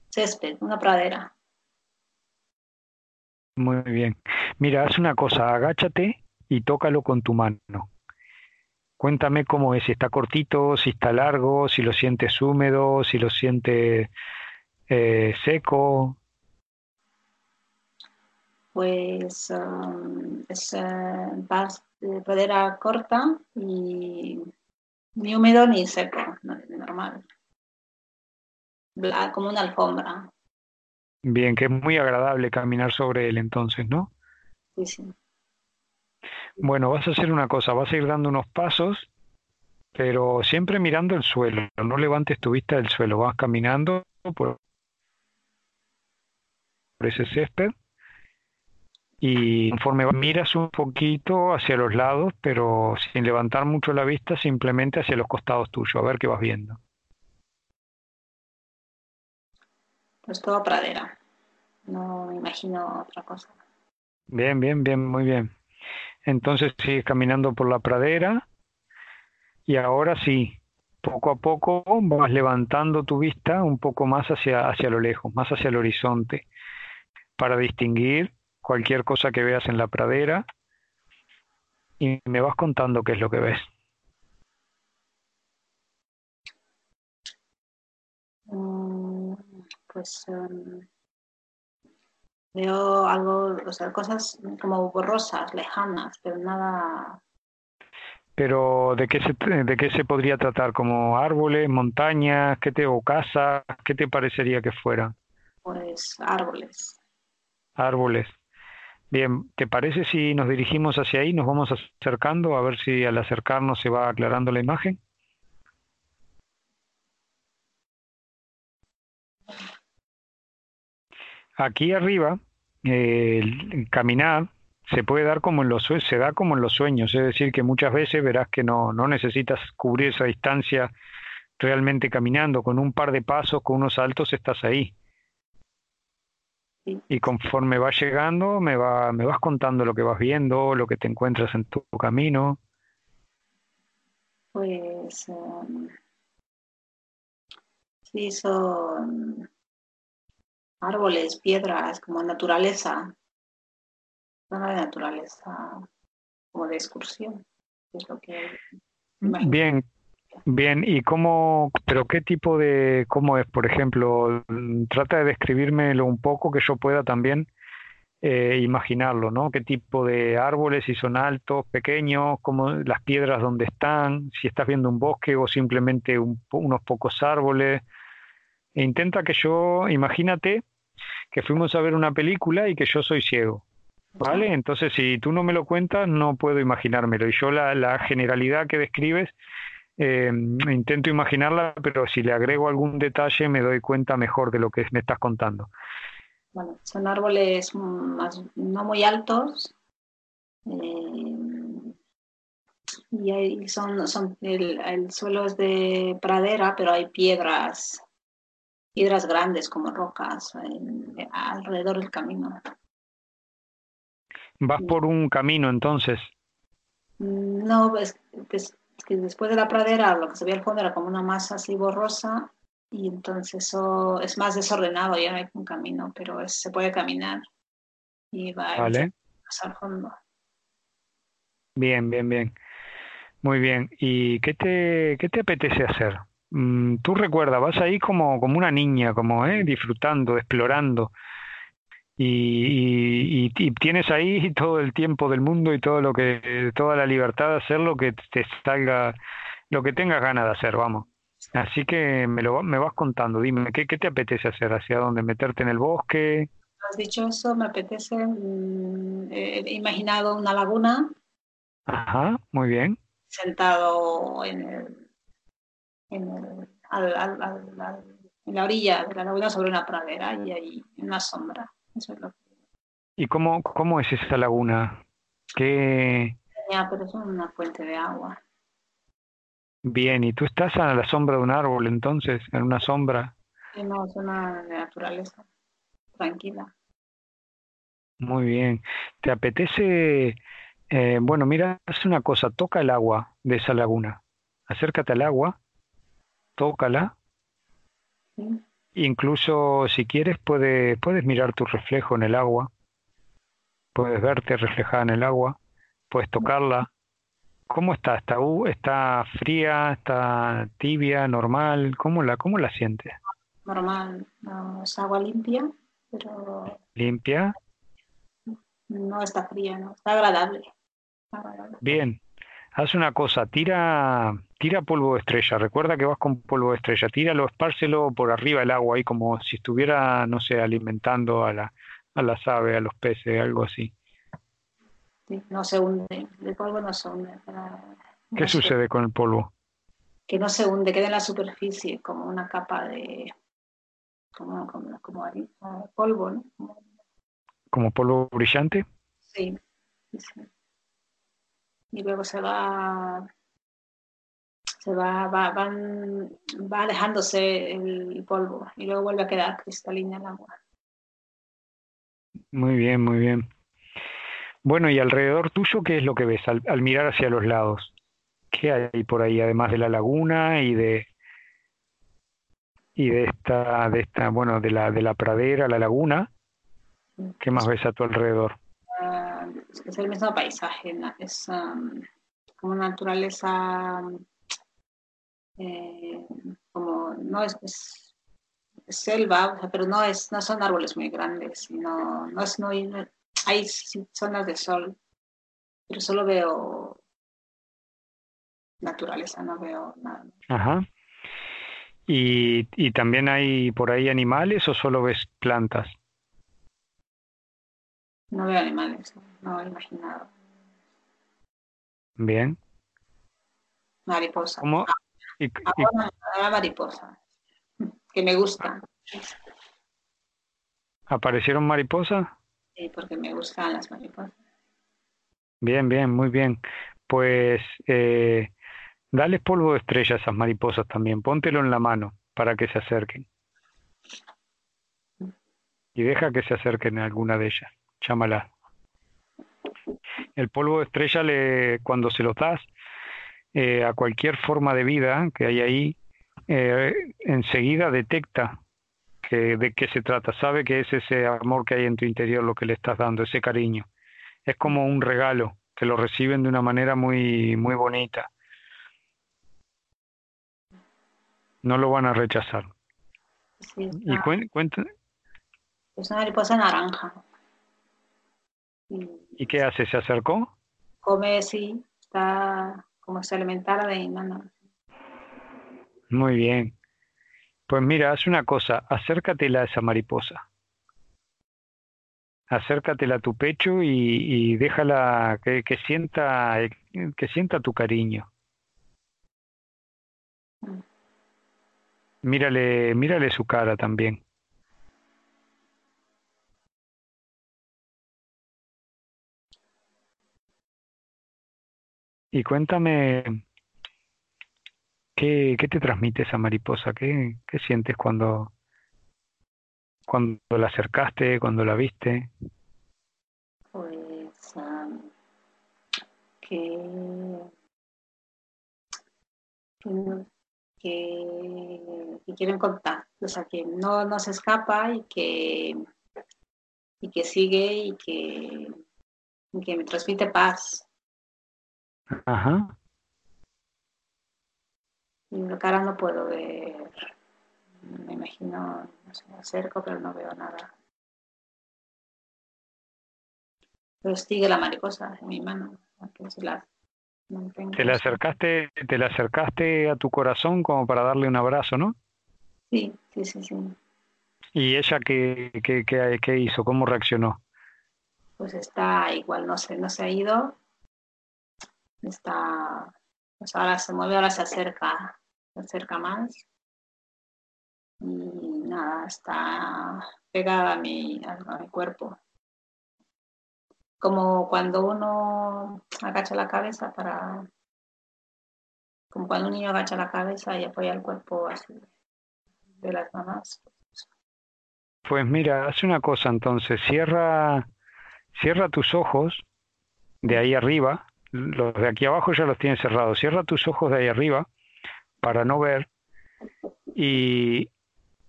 Césped, una pradera. Muy bien. Mira, haz una cosa, agáchate y tócalo con tu mano. Cuéntame cómo es, si está cortito, si está largo, si lo sientes húmedo, si lo sientes eh, seco. Pues um, es uh, corta y ni húmedo ni seco, normal. como una alfombra. Bien, que es muy agradable caminar sobre él entonces, ¿no? Sí, sí. Bueno, vas a hacer una cosa, vas a ir dando unos pasos, pero siempre mirando el suelo, no levantes tu vista del suelo, vas caminando por, ese césped y conforme miras un poquito hacia los lados, pero sin levantar mucho la vista, simplemente hacia los costados tuyos, a ver qué vas viendo. Pues toda pradera, no me imagino otra cosa. Bien, bien, bien, muy bien. Entonces sigues caminando por la pradera y ahora sí, poco a poco vas levantando tu vista un poco más hacia, hacia lo lejos, más hacia el horizonte, para distinguir cualquier cosa que veas en la pradera y me vas contando qué es lo que ves. Mm, pues em, Veo algo, o sea, cosas como borrosas, lejanas, pero nada. Pero ¿de qué se, de qué se podría tratar? ¿Como árboles, montañas, qué te, o casas? ¿Qué te parecería que fuera? Pues árboles. Árboles. Bien, ¿te parece si nos dirigimos hacia ahí, nos vamos acercando a ver si al acercarnos se va aclarando la imagen? Aquí arriba el caminar se puede dar como en los se da como en los sueños, es decir, que muchas veces verás que no, no necesitas cubrir esa distancia realmente caminando, con un par de pasos, con unos saltos estás ahí. Y conforme vas llegando, me, va, me vas contando lo que vas viendo, lo que te encuentras en tu camino. Pues um, Sí, son árboles, piedras, como naturaleza. Zona de naturaleza, como de excursión. Es lo que Bien, bien. ¿Y cómo, pero qué tipo de, cómo es, por ejemplo? Trata de describírmelo un poco que yo pueda también eh, imaginarlo, ¿no? ¿Qué tipo de árboles, si son altos, pequeños, cómo las piedras donde están, si estás viendo un bosque o simplemente unos pocos árboles? E intenta que yo, imagínate que fuimos a ver una película y que yo soy ciego. ¿Vale? Entonces, si tú no me lo cuentas, no puedo imaginármelo. Y yo la, la generalidad que describes, eh, intento imaginarla, pero si le agrego algún detalle me doy cuenta mejor de lo que me estás contando. Bueno, son árboles más, no muy altos. Eh, y hay, son, son el, el, suelo es de pradera, pero hay piedras, piedras grandes como rocas alrededor del camino. ¿Vas por un camino entonces? No, es, que después de la pradera lo que se ve al fondo era como una masa así borrosa y entonces eso es más desordenado, ya no hay un camino, pero se puede caminar y va vale. más al fondo. Bien, bien, bien. Muy bien. ¿Y qué te, qué te apetece hacer? Mm, tú recuerdas, vas ahí como, como una niña, como eh, disfrutando, explorando. Y, y, tienes ahí (laughs) todo el tiempo del mundo y todo lo que toda la libertad de hacer lo que te salga lo que tengas ganas de hacer vamos. Así que me lo me vas contando. Dime qué, qué te apetece hacer hacia dónde meterte en el bosque has dicho eso me apetece mm, he imaginado una laguna. Ajá muy bien. Sentado en el, en el al, al, en la orilla de la laguna sobre una pradera y ahí en una sombra ¿Y cómo, cómo es esa laguna? ¿Qué... Ya, pero es una fuente de agua. Bien, ¿y tú estás a la sombra de un árbol entonces, en una sombra? Sí, no, es una naturaleza tranquila. Muy bien. ¿Te apetece? Eh, bueno, mira, haz una cosa, toca el agua de esa laguna. Acércate al agua, tócala. Sí. Incluso si quieres puedes, puedes mirar tu reflejo en el agua, puedes verte reflejada en el agua, puedes tocarla. ¿Cómo está? ¿Está, está fría? ¿Está tibia? ¿Normal? ¿Cómo la, cómo la sientes? Normal, es agua limpia, pero... ¿Limpia? No está fría, no, está agradable. agradable. Bien, haz una cosa, tira, tira polvo de estrella, recuerda que vas con polvo de estrella, tíralo, espárcelo por arriba del agua, ahí como si estuviera, no sé, alimentando a, la, a las aves, a los peces, algo así. Sí, no se hunde, el polvo no se hunde. ¿Qué sucede con el polvo? Que no se hunde, queda en la superficie como una capa de, como, como, como polvo, ¿no? ¿Como polvo brillante? Sí, sí. Y luego se va se va, va, van, va alejándose el polvo y luego vuelve a quedar cristalina el agua. Muy bien, muy bien. Bueno, y alrededor tuyo, ¿qué es lo que ves al, al mirar hacia los lados? ¿Qué hay por ahí, además de la laguna y de y de esta, de esta, bueno, de la de la pradera, la laguna? ¿Qué más ves a tu alrededor? Uh, es el mismo paisaje, es um, como naturaleza eh, como no es, es, selva, pero no es, no son árboles muy grandes, no, no es no, hay zonas de sol, pero solo veo naturaleza, no veo nada. Ajá. ¿Y, ¿Y también hay por ahí animales o solo ves plantas? No veo animales, no he imaginado. Bien. Mariposa. ¿Cómo, y, y... Ahora mariposa, que me gusta. ¿Aparecieron mariposas? Sí, porque me gustan las mariposas. Bien, bien, muy bien. Pues eh, dale polvo de estrella a esas mariposas también, póntelo en la mano para que se acerquen. Y deja que se acerquen a alguna de ellas, chámala. El polvo de estrella, le, cuando se lo das, eh, a cualquier forma de vida que hay ahí, eh, enseguida detecta que, de qué se trata, sabe que es ese amor que hay en tu interior lo que le estás dando, ese cariño. Es como un regalo, que lo reciben de una manera muy, muy bonita. No lo van a rechazar. y cuenta. Es una mariposa naranja. ¿Y qué hace? ¿Se acercó? Come, sí, está como se alimentara de mi Muy bien. Pues mira, haz una cosa, acércatela a esa mariposa. Acércatela a tu pecho y, déjala que, sienta, que sienta tu cariño. Mírale, mírale su cara también. Y cuéntame, ¿Qué, te transmite esa mariposa? ¿Qué, qué sientes cuando, cuando la acercaste, cuando la viste? Pues que, que, que, quieren contar, o sea, que no, no se escapa y que, y que sigue y que, y que me transmite paz. Ajá. La cara no puedo ver. Me imagino, no sé, me acerco, pero no veo nada. Pero sigue la mariposa en mi mano. te la acercaste, te la acercaste a tu corazón como para darle un abrazo, ¿no? Sí, sí, sí, sí. ¿Y ella qué, qué, qué, qué hizo? ¿Cómo reaccionó? Pues está igual, no sé, no se ha ido. Está pues ahora se mueve, ahora se acerca, se acerca más. Y nada, está pegada a mi, a mi cuerpo. Como cuando uno agacha la cabeza para. Como cuando un niño agacha la cabeza y apoya el cuerpo así de las mamás. Pues mira, hace una cosa entonces, cierra, cierra tus ojos de ahí arriba los de aquí abajo ya los tienes cerrados. Cierra tus ojos de ahí arriba para no ver y,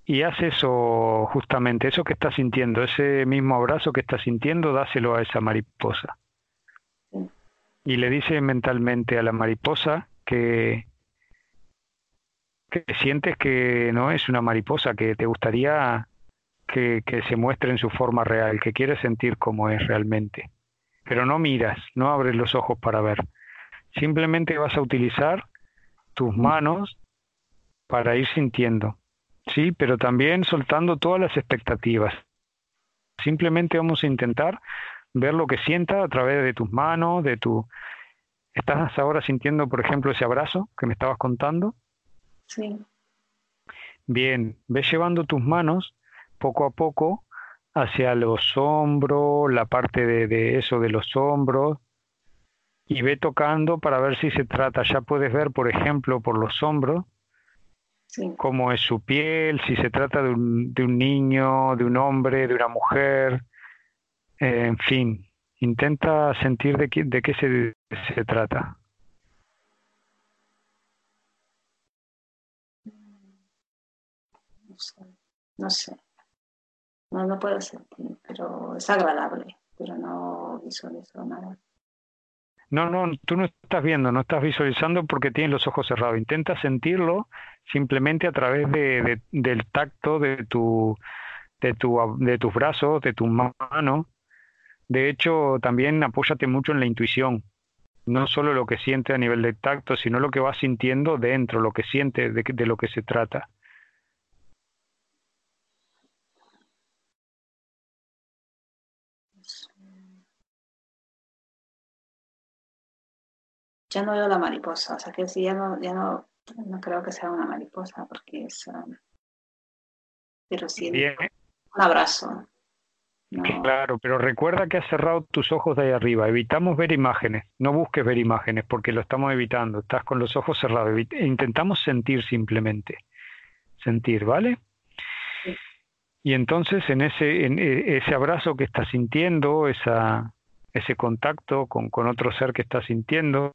y haz eso justamente, eso que estás sintiendo, ese mismo abrazo que estás sintiendo, dáselo a esa mariposa. Y le dice mentalmente a la mariposa que, que sientes que no es una mariposa, que te gustaría que, que se muestre en su forma real, que quieres sentir como es realmente pero no miras, no abres los ojos para ver. Simplemente vas a utilizar tus manos para ir sintiendo, ¿sí? Pero también soltando todas las expectativas. Simplemente vamos a intentar ver lo que sienta a través de tus manos, de tu... ¿Estás ahora sintiendo, por ejemplo, ese abrazo que me estabas contando? Sí. Bien, ves llevando tus manos poco a poco hacia los hombros, la parte de, eso de los hombros, y ve tocando para ver si se trata. Ya puedes ver, por ejemplo, por los hombros, cómo es su piel, si se trata de un, de un niño, de un hombre, de una mujer, eh, en fin. Intenta sentir de qué, de qué se, se trata. No sé. No sé. No, no puedo sentir, pero es agradable, pero no visualizo nada. No, no, tú no estás viendo, no estás visualizando porque tienes los ojos cerrados. Intenta sentirlo simplemente a través de, del tacto de tu, de tu, de tus brazos, de tu mano. De hecho, también apóyate mucho en la intuición. No solo lo que siente a nivel de tacto, sino lo que vas sintiendo dentro, lo que siente de, de lo que se trata. Ya no veo la mariposa, o sea que sí, ya no, ya no, no creo que sea una mariposa porque es, um, pero sí, un abrazo. Claro, pero recuerda que has cerrado tus ojos de ahí arriba. Evitamos ver imágenes. No busques ver imágenes porque lo estamos evitando. Estás con los ojos cerrados. Intentamos sentir simplemente. Sentir, ¿vale? Y entonces en ese, en e, ese abrazo que estás sintiendo, esa, ese contacto con, con otro ser que estás sintiendo,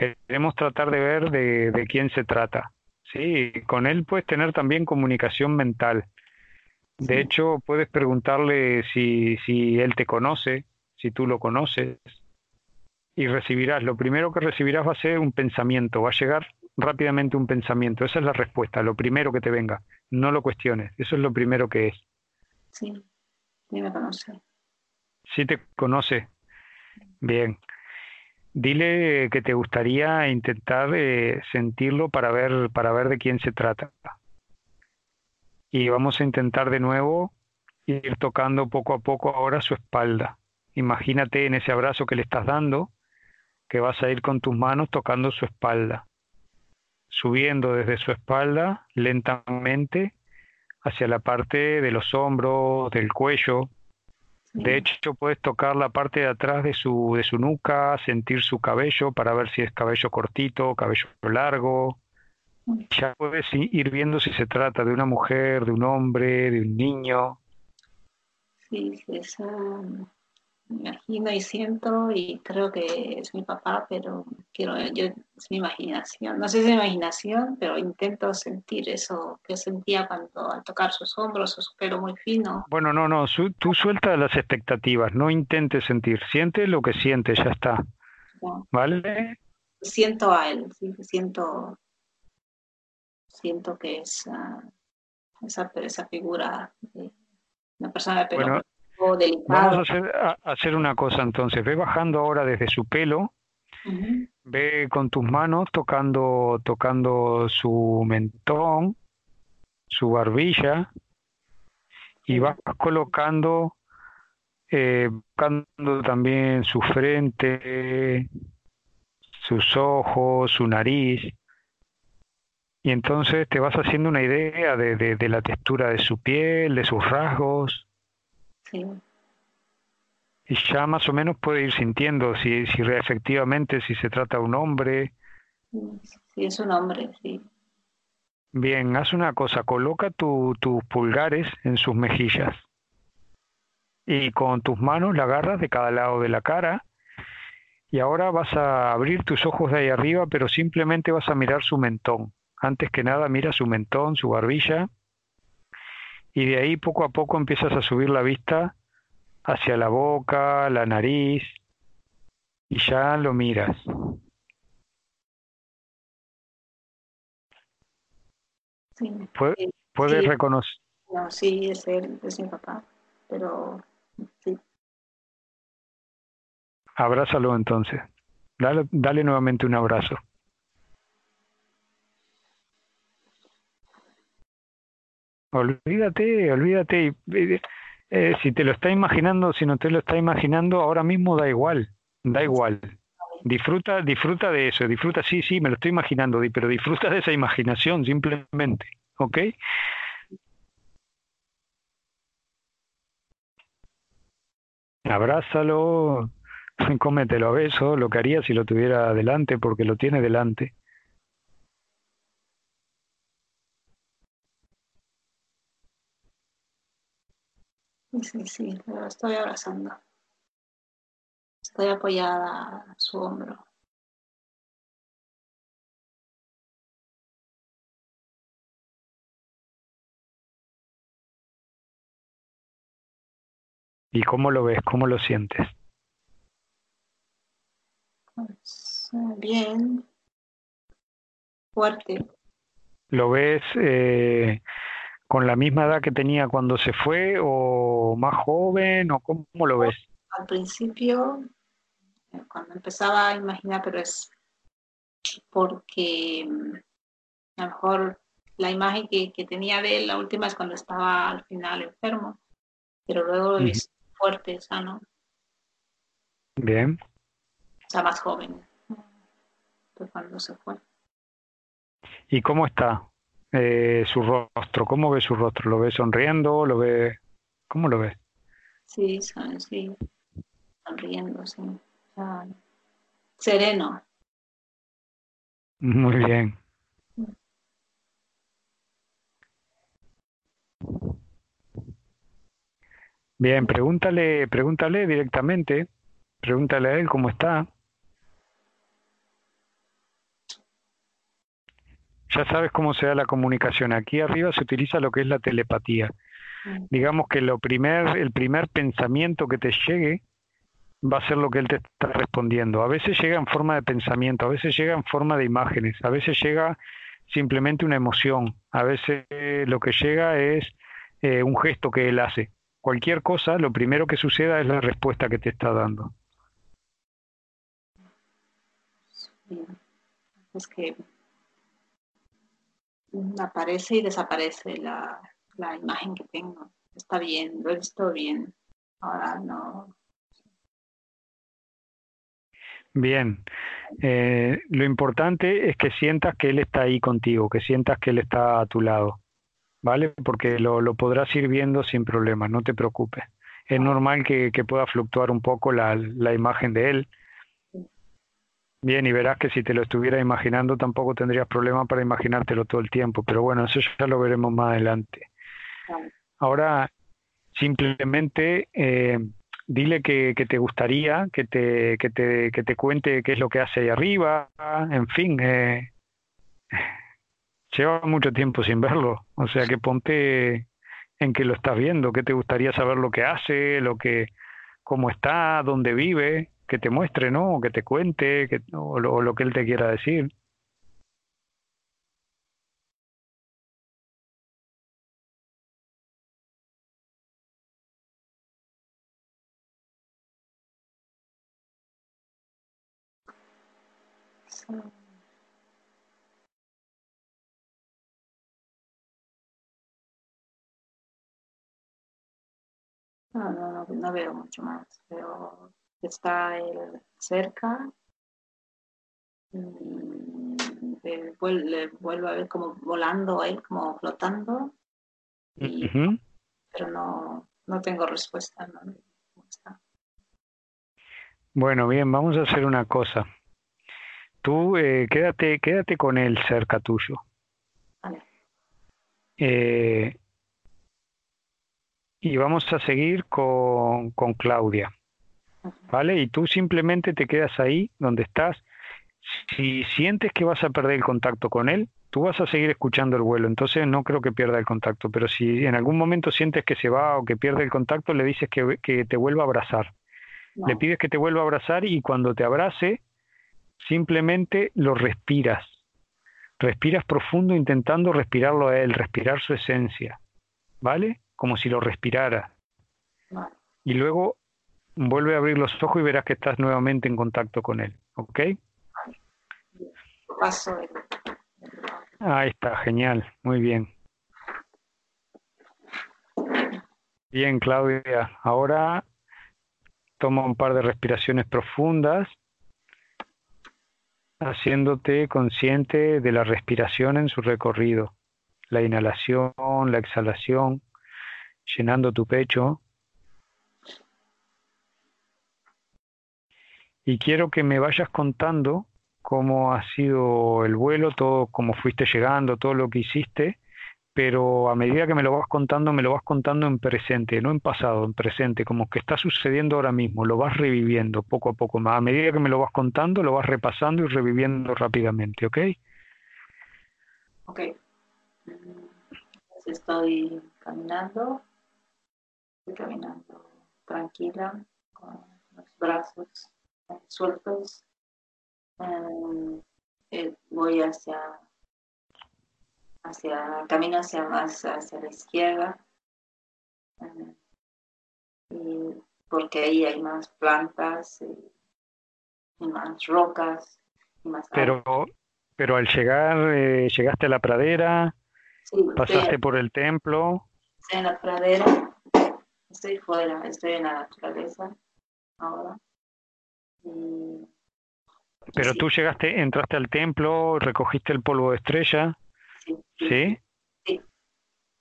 queremos tratar de ver de, de quién se trata. Sí, con él puedes tener también comunicación mental. De hecho, puedes preguntarle si, si él te conoce, si tú lo conoces, y recibirás, lo primero que recibirás va a ser un pensamiento, va a llegar rápidamente un pensamiento. Esa es la respuesta, lo primero que te venga. No lo cuestiones, eso es lo primero que es. Sí, sí me conoce. Sí te conoce. Bien. Dile que te gustaría intentar eh, sentirlo para ver, para ver de quién se trata. Y vamos a intentar de nuevo ir tocando poco a poco ahora su espalda. Imagínate en ese abrazo que le estás dando, que vas a ir con tus manos tocando su espalda, subiendo desde su espalda lentamente hacia la parte de los hombros, del cuello. De hecho, puedes tocar la parte de atrás de su, de su nuca, sentir su cabello para ver si es cabello cortito, cabello largo. Ya puedes ir viendo si se trata de una mujer, de un hombre, de un niño. Sí, me imagino y siento y creo que es mi papá, pero quiero, yo, es mi imaginación. No sé si es mi imaginación, pero intento sentir eso que sentía cuando al tocar sus hombros o su pelo muy fino. Bueno, no, no, tú suelta las expectativas, no intentes sentir, siente lo que sientes, ya está. ¿Vale? Siento a él, sí, siento, siento que es uh, esa, esa figura de una persona de pelo. Vamos a hacer, una cosa entonces. Ve bajando ahora desde su pelo. Ve con tus manos tocando, tocando su mentón, su barbilla. Y vas colocando, eh, también su frente, sus ojos, su nariz. Y entonces te vas haciendo una idea de, de la textura de su piel, de sus rasgos y ya más o menos puede ir sintiendo si, si efectivamente si se trata de un hombre. Sí, es un hombre, sí. Bien, haz una cosa, coloca tus pulgares en sus mejillas y con tus manos la agarras de cada lado de la cara y ahora vas a abrir tus ojos de ahí arriba, pero simplemente vas a mirar su mentón. Antes que nada mira su mentón, su barbilla y de ahí poco a poco empiezas a subir la vista hacia la boca, la nariz y ya lo miras. Sí. ¿Puedes reconocer? No, sí, es él, es mi papá, pero sí. Abrázalo entonces. Dale, dale nuevamente un abrazo. Olvídate, olvídate. Eh, si te lo está imaginando, si no te lo está imaginando, ahora mismo da igual, da igual. Disfruta, disfruta de eso, disfruta, sí, sí, me lo estoy imaginando, pero disfruta de esa imaginación simplemente, ¿ok? Abrázalo, (laughs) cómetelo a beso, lo que haría si lo tuviera delante, porque lo tiene delante. Sí, sí, lo estoy abrazando. Estoy apoyada a su hombro. ¿Y cómo lo ves? ¿Cómo lo sientes? Pues, bien, fuerte. ¿Lo ves eh, con la misma edad que tenía cuando se fue o más joven o cómo, lo ves? Al principio, cuando empezaba a imaginar, pero es porque mm, a lo mejor la imagen que, tenía de él, la última es cuando estaba al final enfermo, pero luego lo he visto fuerte, sano. Bien. O sea, más joven, pues cuando se fue. ¿Y cómo está? Eh, su rostro? ¿Cómo ve su rostro? ¿Lo ve sonriendo? ¿Lo ve... ¿Cómo lo ves? Sí, sí, sonriendo, sí. sereno. Muy bien. Bien, pregúntale, pregúntale directamente, pregúntale a él cómo está. Ya sabes cómo se da la comunicación. Aquí arriba se utiliza lo que es la telepatía. Mm. Digamos que lo primer, el primer pensamiento que te llegue va a ser lo que él te está respondiendo. A veces llega en forma de pensamiento, a veces llega en forma de imágenes, a veces llega simplemente una emoción, a veces lo que llega es eh, un gesto que él hace. Cualquier cosa, lo primero que suceda es la respuesta que te está dando. Es que aparece y desaparece la, la imagen que tengo. Está bien, lo he visto bien. Ahora no, Bien, eh, lo importante es que sientas que Él está ahí contigo, que sientas que Él está a tu lado, ¿vale? Porque lo, lo podrás ir viendo sin problema, no te preocupes. Es normal que, que pueda fluctuar un poco la, la imagen de Él. Bien, y verás que si te lo estuviera imaginando tampoco tendrías problema para imaginártelo todo el tiempo, pero bueno, eso ya lo veremos más adelante. Ahora, simplemente... Eh, dile que, que, te gustaría que te, que, te, que te cuente qué es lo que hace ahí arriba, en fin, eh, lleva mucho tiempo sin verlo, o sea que ponte en que lo estás viendo, que te gustaría saber lo que hace, lo que, cómo está, dónde vive, que te muestre, ¿no? O que te cuente, que, o lo que él te quiera decir. No, no, no, veo mucho más. Está él cerca. le vuelvo a ver como volando él, como flotando. Pero no, no tengo respuesta. Bueno, bien, vamos a hacer una cosa. Tú eh, quédate, quédate con él cerca tuyo. Vale. Eh, y vamos a seguir con, con Claudia. ¿Vale? Y tú simplemente te quedas ahí donde estás. Si sientes que vas a perder el contacto con él, tú vas a seguir escuchando el vuelo, entonces no creo que pierda el contacto, pero si en algún momento sientes que se va o que pierde el contacto, le dices que, que te vuelva a abrazar. Le pides que te vuelva a abrazar y cuando te abrace, simplemente lo respiras. Respiras profundo intentando respirarlo a él, respirar su esencia. ¿Vale? Como si lo respirara. Y luego vuelve a abrir los ojos y verás que estás nuevamente en contacto con él. ¿Ok? Ahí está, genial, muy bien. Bien, Claudia, ahora toma un par de respiraciones profundas haciéndote consciente de la respiración en su recorrido, la inhalación, la exhalación, llenando tu pecho. Y quiero que me vayas contando cómo ha sido el vuelo, todo cómo fuiste llegando, todo lo que hiciste pero a medida que me lo vas contando, me lo vas contando en presente, no en pasado, en presente, como que está sucediendo ahora mismo, lo vas reviviendo poco a poco. A medida que me lo vas contando, lo vas repasando y reviviendo rápidamente, ¿ok? Ok. Estoy caminando, estoy caminando tranquila, con los brazos sueltos. Eh, eh, voy hacia hacia, camino hacia más hacia la izquierda, eh, y porque ahí hay más plantas y, más rocas. Y más pero, pero al llegar, eh, llegaste a la pradera, pasaste por el templo. Estoy en la pradera, estoy fuera, estoy en la naturaleza ahora. Pero tú llegaste, entraste al templo, recogiste el polvo de estrella. ¿Sí? Sí.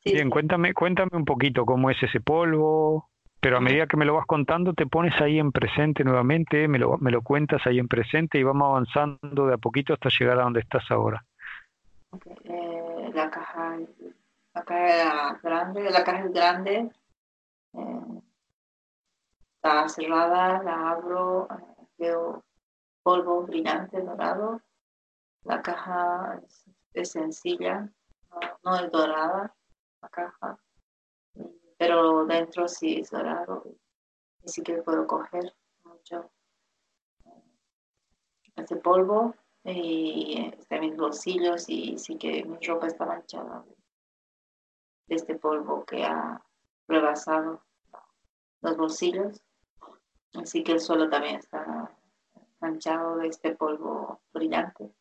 Bien, cuéntame, cuéntame un poquito cómo es ese polvo, pero a medida que me lo vas contando te pones ahí en presente nuevamente, me lo, me lo cuentas ahí en presente y vamos avanzando de a poquito hasta llegar a donde estás ahora. Eh, la caja, la caja grande, la caja es grande, eh, está cerrada, la abro, veo polvo brillante dorado La caja es, sencilla, no, es dorada la caja, pero dentro sí es dorado sí que puedo coger mucho este polvo y está mis bolsillos y sí que mi ropa está manchada de este polvo que ha rebasado los bolsillos. Así que el suelo también está manchado de este polvo brillante.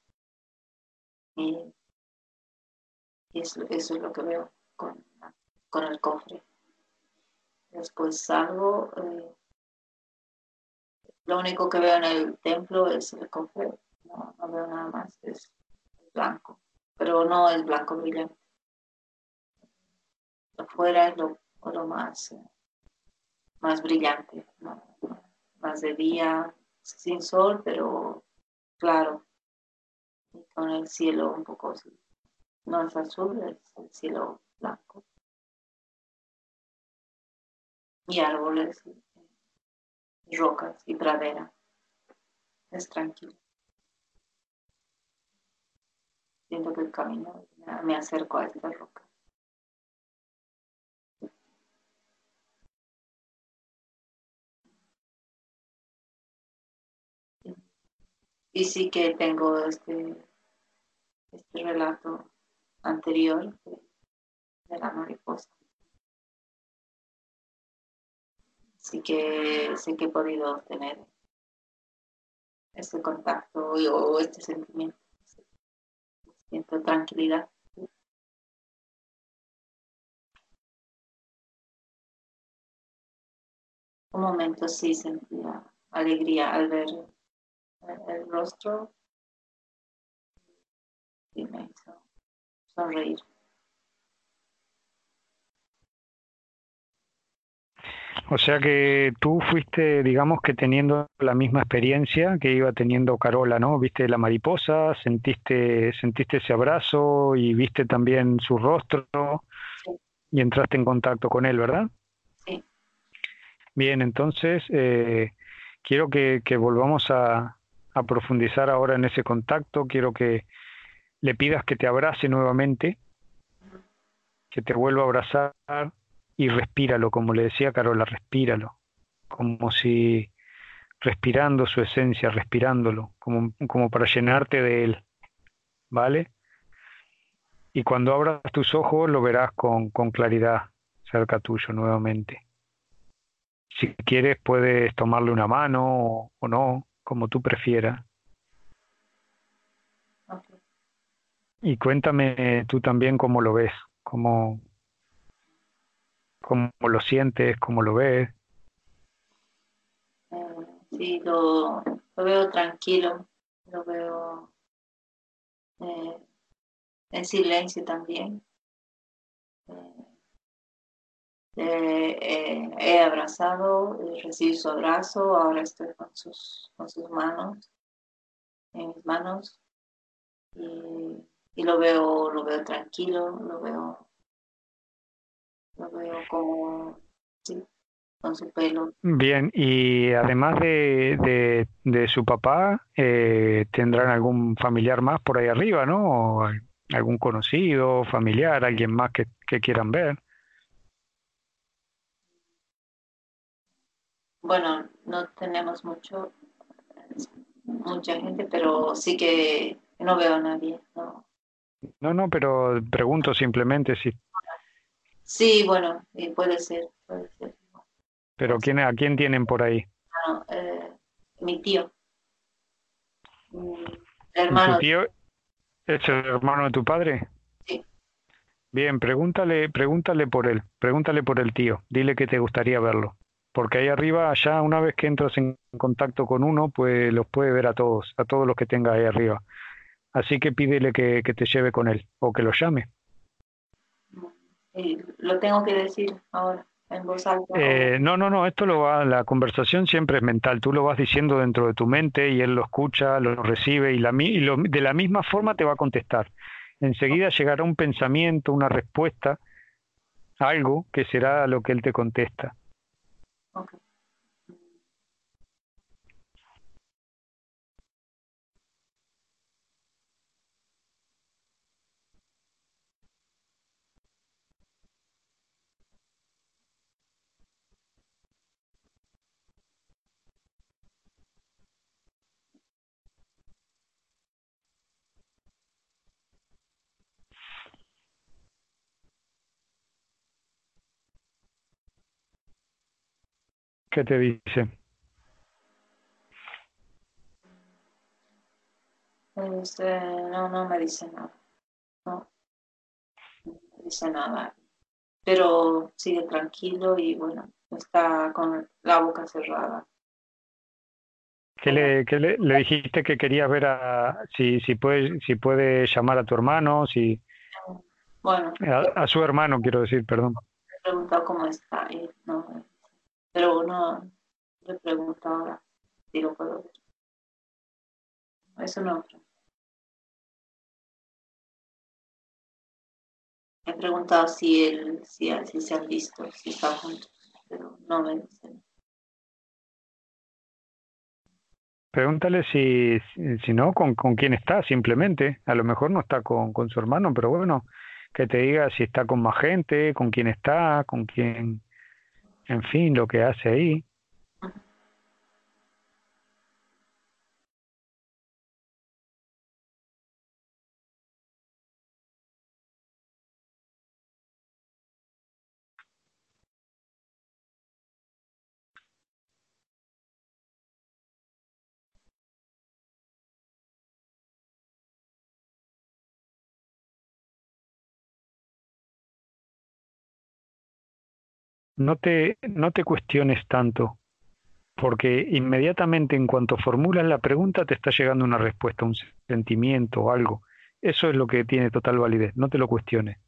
Y, eso, es lo que veo con, con el cofre. Después salgo. Eh, lo único que veo en el templo es el cofre. No, veo nada más. Es blanco. Pero no es blanco brillante. Afuera es lo, lo más, eh, más brillante. Más de día, sin sol, pero claro. Y con el cielo un poco. No es azul, es el cielo blanco. Y árboles, y rocas y pradera. Es tranquilo. Siento que el camino me acerco a esta roca. Y sí que tengo este, este relato anterior de, la mariposa. Sí que sí que he podido tener ese contacto o este sentimiento. Siento tranquilidad. Un momento sí sentía alegría al ver el rostro y me hizo sonreír. O sea que tú fuiste, digamos que teniendo la misma experiencia que iba teniendo Carola, ¿no? Viste la mariposa, sentiste, sentiste ese abrazo y viste también su rostro y entraste en contacto con él, ¿verdad? Sí. Bien, entonces eh, quiero que, que volvamos a, a profundizar ahora en ese contacto. Quiero que le pidas que te abrace nuevamente, que te vuelva a abrazar y respíralo, como le decía Carola, respíralo, como si respirando su esencia, respirándolo, como, como para llenarte de él, ¿vale? Y cuando abras tus ojos lo verás con, con claridad cerca tuyo nuevamente. Si quieres puedes tomarle una mano o no, como tú prefieras. Y cuéntame tú también cómo lo ves, cómo, cómo lo sientes, cómo lo ves. Eh, sí, lo, veo tranquilo, lo veo eh, en silencio también. Eh, he abrazado, recibí su abrazo, ahora estoy con sus, con sus manos, en mis manos, y, lo veo, lo veo tranquilo, lo veo, lo veo como, con su pelo. Bien, y además de, de, su papá, eh, ¿tendrán algún familiar más por ahí arriba, no? algún conocido, familiar, alguien más que, que quieran ver. Bueno, no tenemos mucho, mucha gente, pero sí que no veo a nadie. No, no, no pero pregunto simplemente si... Sí, bueno, puede ser, puede ser. ¿Pero quién, a quién tienen por ahí? eh, mi tío. Mm, hermano. ¿Tu tío es el hermano de tu padre? Sí. Bien, pregúntale, pregúntale por él, pregúntale por el tío, dile que te gustaría verlo porque ahí arriba, ya una vez que entras en contacto con uno, pues los puede ver a todos, a todos los que tenga ahí arriba. Así que pídele que, te lleve con él o que lo llame. lo tengo que decir ahora. En voz alta. Eh, no, no, no, esto lo va, la conversación siempre es mental, tú lo vas diciendo dentro de tu mente y él lo escucha, lo recibe y, la, y de la misma forma te va a contestar. Enseguida llegará un pensamiento, una respuesta, algo que será lo que él te contesta. Okay. ¿Qué te dice? Pues eh, no, no me dice nada. No, no me dice nada. Pero sigue tranquilo y bueno, está con la boca cerrada. ¿Qué le, qué le, le dijiste que querías ver a si si puede si puede llamar a tu hermano, si Bueno, a, a su hermano quiero decir, perdón. he preguntado cómo está y no. Pero no le pregunto ahora si lo puedo ver. Eso no. He preguntado si él, si, si se han visto, si están juntos, pero no me dicen. Pregúntale si, si no, con, con quién está, simplemente. A lo mejor no está con, con su hermano, pero bueno, que te diga si está con más gente, con quién está, con quién, en fin, lo que hace ahí. No te, no te cuestiones tanto, porque inmediatamente en cuanto formulas la pregunta te está llegando una respuesta, un sentimiento o algo. Eso es lo que tiene total validez, no te lo cuestiones.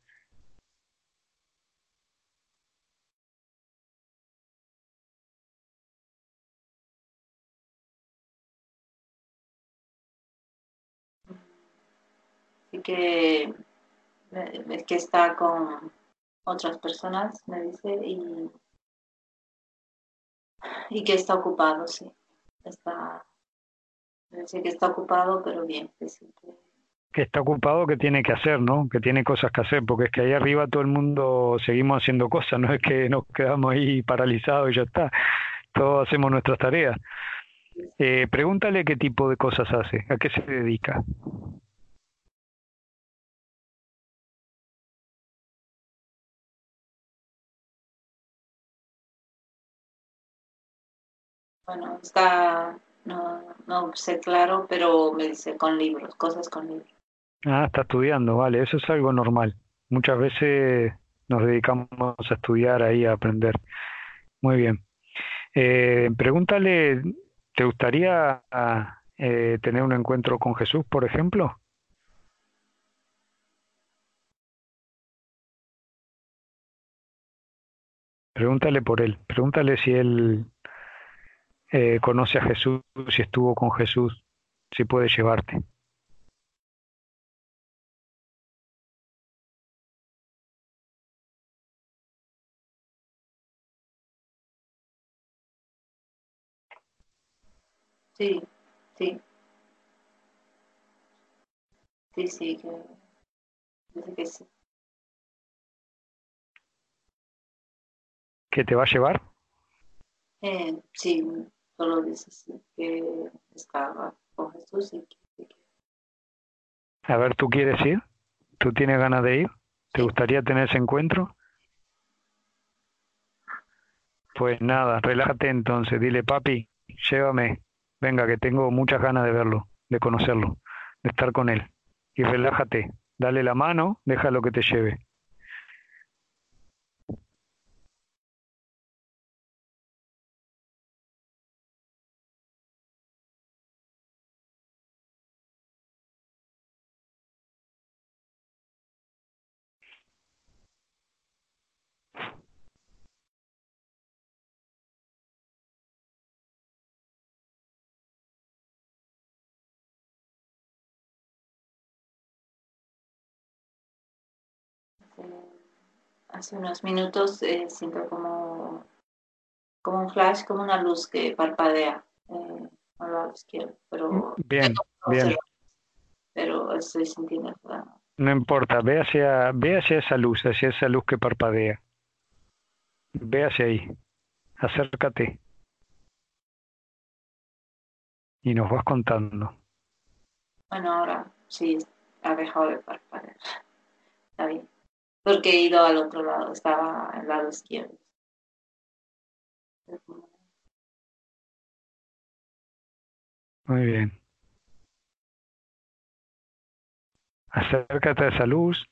Que eh, que está con otras personas, me dice, y, y que está ocupado, sí. Está, me dice que está ocupado, pero bien, que está ocupado, que tiene que hacer, ¿no? Que tiene cosas que hacer, porque es que ahí arriba todo el mundo seguimos haciendo cosas, no es que nos quedamos ahí paralizados y ya está. Todos hacemos nuestras tareas. Eh, pregúntale qué tipo de cosas hace, a qué se dedica. Bueno, está, no, no sé claro, pero me dice con libros, cosas con libros. Ah, está estudiando, vale, eso es algo normal. Muchas veces nos dedicamos a estudiar ahí, a aprender. Muy bien. Eh, pregúntale, ¿te gustaría eh, tener un encuentro con Jesús, por ejemplo? Pregúntale por él, pregúntale si él eh, conoce a Jesús, si estuvo con Jesús, si puede llevarte. Sí, sí, sí, sí, que dice que sí. ¿Que te va a llevar? Eh, sí, solo dice sí, que estaba con Jesús y que, A ver, ¿tú quieres ir? ¿Tú tienes ganas de ir? ¿Te gustaría tener ese encuentro? Pues nada, relájate entonces, dile papi, llévame, venga que tengo muchas ganas de verlo, de conocerlo, de estar con él. Y relájate, dale la mano, déjalo que te lleve. Hace unos minutos eh, siento como, como un flash, como una luz que parpadea eh, al lado izquierdo, pero, Bien, bien, pero estoy sintiendo la- no importa, ve hacia, ve hacia esa luz, hacia esa luz que parpadea. Ve hacia ahí, acércate. Y nos vas contando. Bueno, ahora sí ha dejado de parpadear. (laughs) Está bien porque he ido al otro lado, estaba al lado izquierdo. Muy bien. Acércate a esa luz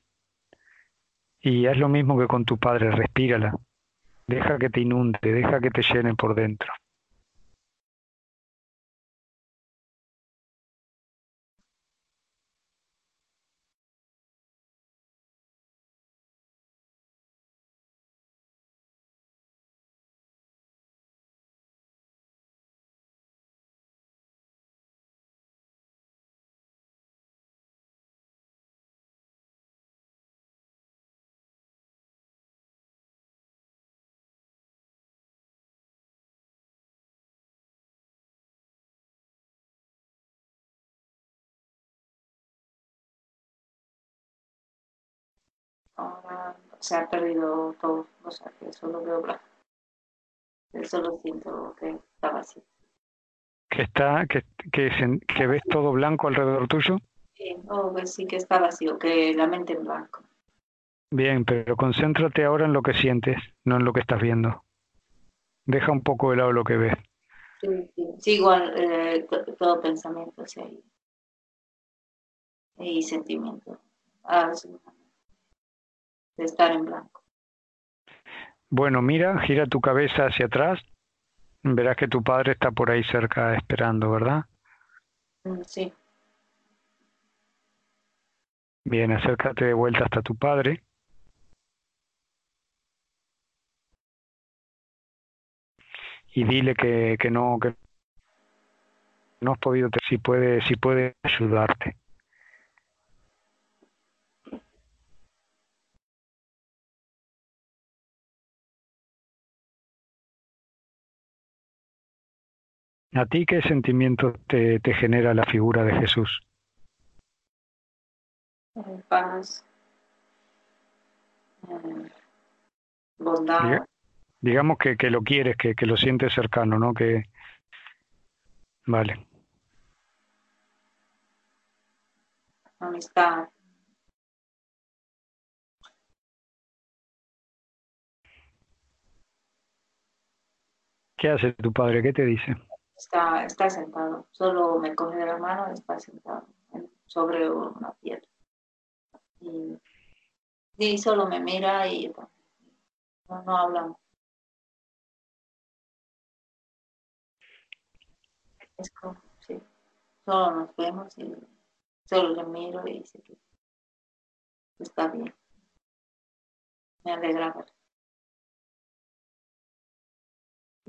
y haz lo mismo que con tu padre, respírala. Deja que te inunde, deja que te llene por dentro. Se ha perdido todo, o sea, que solo veo blanco. Solo siento que está vacío. ¿Que, está, que, que, que ves todo blanco alrededor tuyo? Sí, oh, pues sí que está vacío, que la mente en blanco. Bien, pero concéntrate ahora en lo que sientes, no en lo que estás viendo. Deja un poco de lado lo que ves. Sí, sí. sí igual eh, todo pensamiento sí, y sentimiento. Ah, sí de estar en blanco. Bueno, mira, gira tu cabeza hacia atrás. Verás que tu padre está por ahí cerca esperando, ¿verdad? Mm, sí. Bien, acércate de vuelta hasta tu padre. Y dile que, que no, que no has podido, si puede, si puede ayudarte. ¿A ti qué sentimiento te, te genera la figura de Jesús? Paz, bondad. digamos que, que, lo quieres, que, que lo sientes cercano, ¿no? Que vale. Amistad. ¿Qué hace tu padre? ¿Qué te dice? Está, está sentado, solo me coge de la mano y está sentado sobre una piedra. Y, solo me mira y no, no hablamos. Es como, sí, solo nos vemos y solo le miro y dice que está bien. Me alegra ver.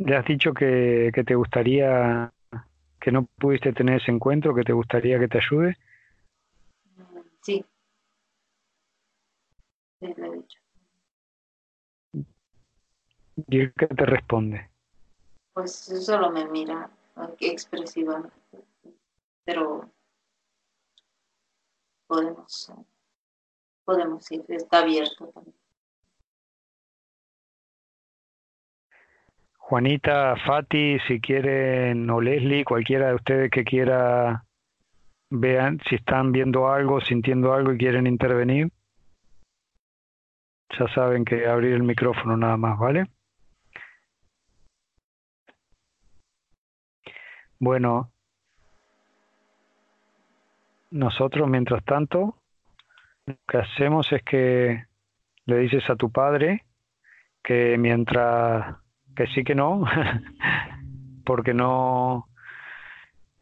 Le has dicho que, que te gustaría, que no pudiste tener ese encuentro, que te gustaría que te ayude. Sí. Sí, le he dicho. ¿Y él qué te responde? Pues solo me mira, expresivamente. Pero podemos, podemos ir, está abierto también. Juanita, Fati, si quieren, o Leslie, cualquiera de ustedes que quiera, vean si están viendo algo, sintiendo algo y quieren intervenir. Ya saben que abrir el micrófono nada más, ¿vale? Bueno, nosotros mientras tanto, lo que hacemos es que le dices a tu padre que mientras que sí que no, (laughs) porque no,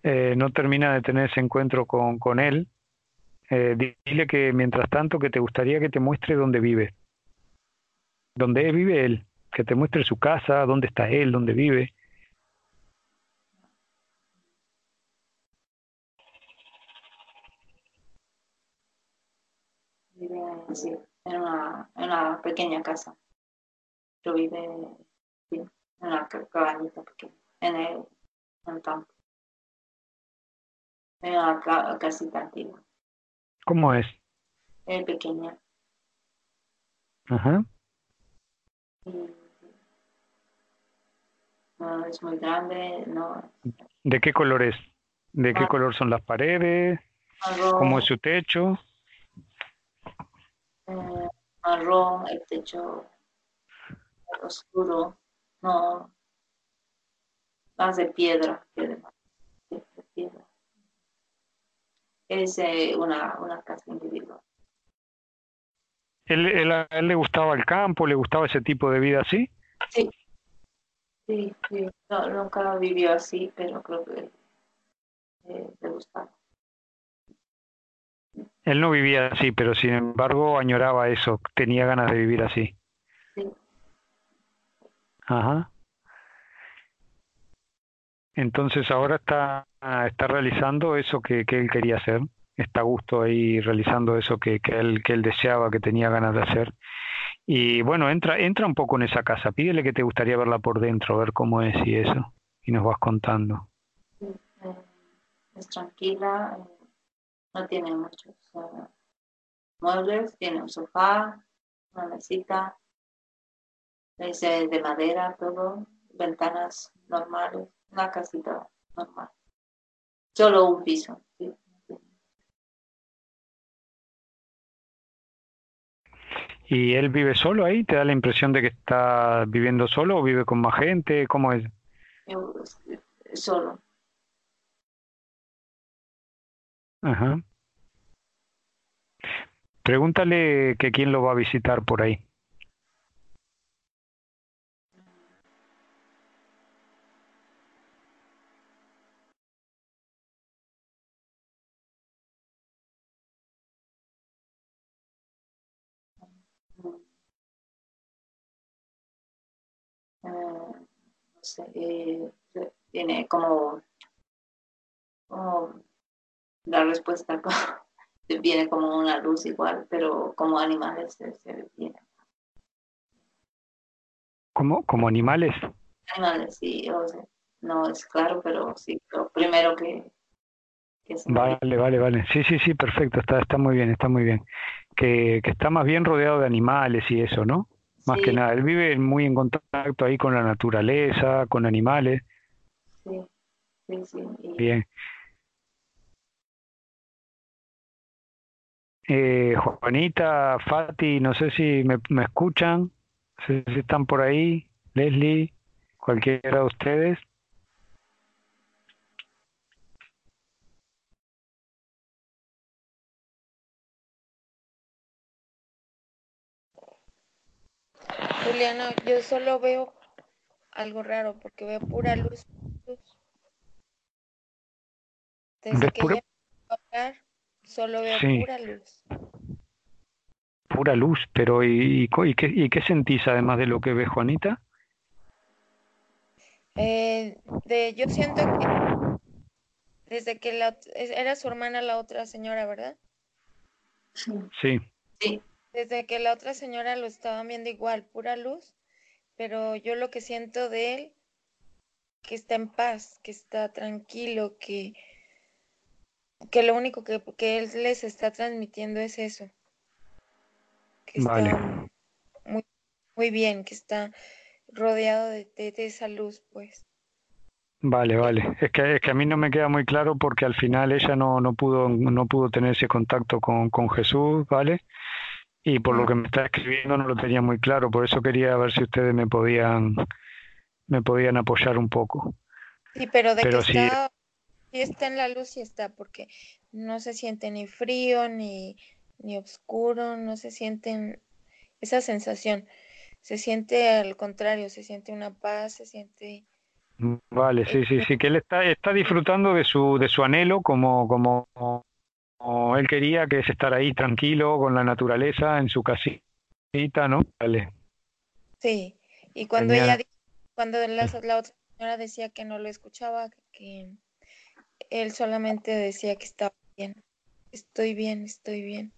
eh, no termina de tener ese encuentro con, con él. Eh, dile que mientras tanto que te gustaría que te muestre dónde vive, dónde vive él, que te muestre su casa, dónde está él, dónde vive. Vive sí, en, una, en una pequeña casa. Yo vive en una cabañita pequeña, en el, en campo. En una casita antigua. ¿Cómo es? Es pequeña. Ajá. no es muy grande, no. ¿De qué color es? ¿De qué color son las paredes? ¿Cómo es su techo? Eh, marrón, el techo oscuro no, más de piedra, piedra, tranquila. Es eh, una, una casa individual. ¿Él, él, ¿A él le gustaba el campo? ¿Le gustaba ese tipo de vida así? Sí, sí, sí. No, nunca vivió así, pero creo que eh, le gustaba. Él no vivía así, pero sin embargo añoraba eso, tenía ganas de vivir así. Sí. Ajá. Entonces ahora está, está realizando eso que, que él quería hacer, está a gusto ahí realizando eso que, que, él, que él deseaba, que tenía ganas de hacer. Y bueno, entra, entra un poco en esa casa, pídele que te gustaría verla por dentro, ver cómo es y eso, y nos vas contando. Eh, es tranquila, eh, no tiene muchos uh, muebles, tiene un sofá, una mesita, es de madera todo, ventanas normales, una casita normal. Solo un piso. ¿sí? ¿Y él vive solo ahí? ¿Te da la impresión de que está viviendo solo o vive con más gente? ¿Cómo es? Yo, solo. Ajá. Pregúntale que quién lo va a visitar por ahí. no sé, eh, tiene como, como la respuesta (laughs) viene como una luz igual, pero como animales se, se viene. ¿Como, como animales? Animales, sí, o sea, no es claro, pero sí, lo primero que... que se me Vale, vale, vale. Sí, sí, sí, perfecto, está, está muy bien, está muy bien. Que, que está más bien rodeado de animales y eso, ¿no? Más Sí. que nada, él vive muy en contacto ahí con la naturaleza, con animales. Sí, sí, sí. y- Bien. Eh, Juanita, Fati, no sé si me, me escuchan, no sé si están por ahí, Leslie, cualquiera de ustedes. Juliana, yo solo veo algo raro porque veo pura luz. Desde ¿Ves que pura- hablar, solo veo Sí. pura luz. Pura luz, pero ¿y, y, co- y qué, y qué sentís además de lo que ves, Juanita? Eh, de, yo siento que desde que la, era su hermana la otra señora, ¿verdad? Sí, Sí, sí, Desde que la otra señora lo estaban viendo igual, pura luz, pero yo lo que siento de él, que está en paz, que está tranquilo, que, que lo único que, que él les está transmitiendo es eso, que está Vale. muy, muy bien, que está rodeado de, de- de esa luz, pues. vale, vale. Es que, es que a mí no me queda muy claro porque al final ella no, no pudo, no pudo tener ese contacto con, con Jesús, ¿vale? Y por lo Mm. que me está escribiendo no lo tenía muy claro, por eso quería ver si ustedes me podían, me podían apoyar un poco. Sí, pero de Pero que sí. está, sí está en la luz, sí está, porque no se siente ni frío, ni, ni oscuro, no se siente esa sensación. Se siente al contrario, se siente una paz, se siente... Vale, sí, sí, sí, que él está, está disfrutando de su, de su anhelo como, como, como él quería, que es estar ahí tranquilo con la naturaleza en su casita, ¿no? Vale, Sí, y cuando Genial. ella, cuando la, la otra señora decía que no lo escuchaba, que él solamente decía que estaba bien, estoy bien, estoy bien.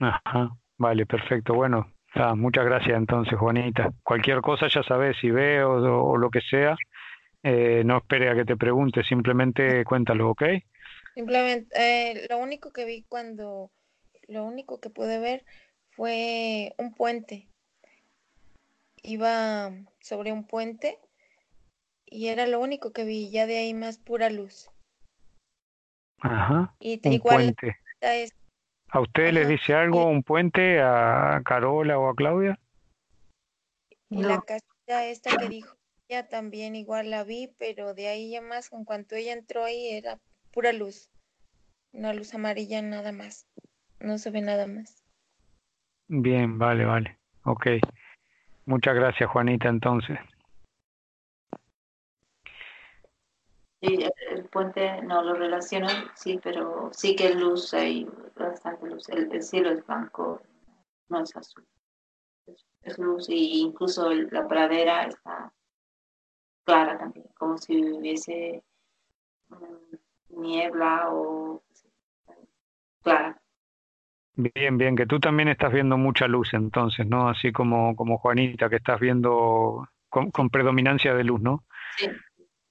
ajá, vale, perfecto. Bueno, ah, muchas gracias entonces, Juanita. Cualquier cosa ya sabes, si veo o, o lo que sea, eh, no espere a que te pregunte, simplemente cuéntalo, ¿ok? Simplemente, eh, lo único que vi cuando, lo único que pude ver fue un puente. Iba sobre un puente y era lo único que vi, ya de ahí más pura luz. Ajá, Y un igual puente. es, ¿A usted le Ajá, dice algo, y- un puente, a Carola o a Claudia? y la no, casita esta que dijo, ella también igual la vi, pero de ahí ya más, en cuanto ella entró ahí era pura luz, una luz amarilla nada más, no se ve nada más. Bien, vale, vale, ok. Muchas gracias Juanita entonces. Sí, el puente no lo relaciono, sí, pero sí que luz, hay bastante luz. El, cielo es blanco, no es azul. Es, luz y incluso la pradera está clara también, como si hubiese mm, niebla o clara. Bien, bien, que tú también estás viendo mucha luz entonces, ¿no? Así como, como Juanita, que estás viendo con, con predominancia de luz, ¿no? Sí,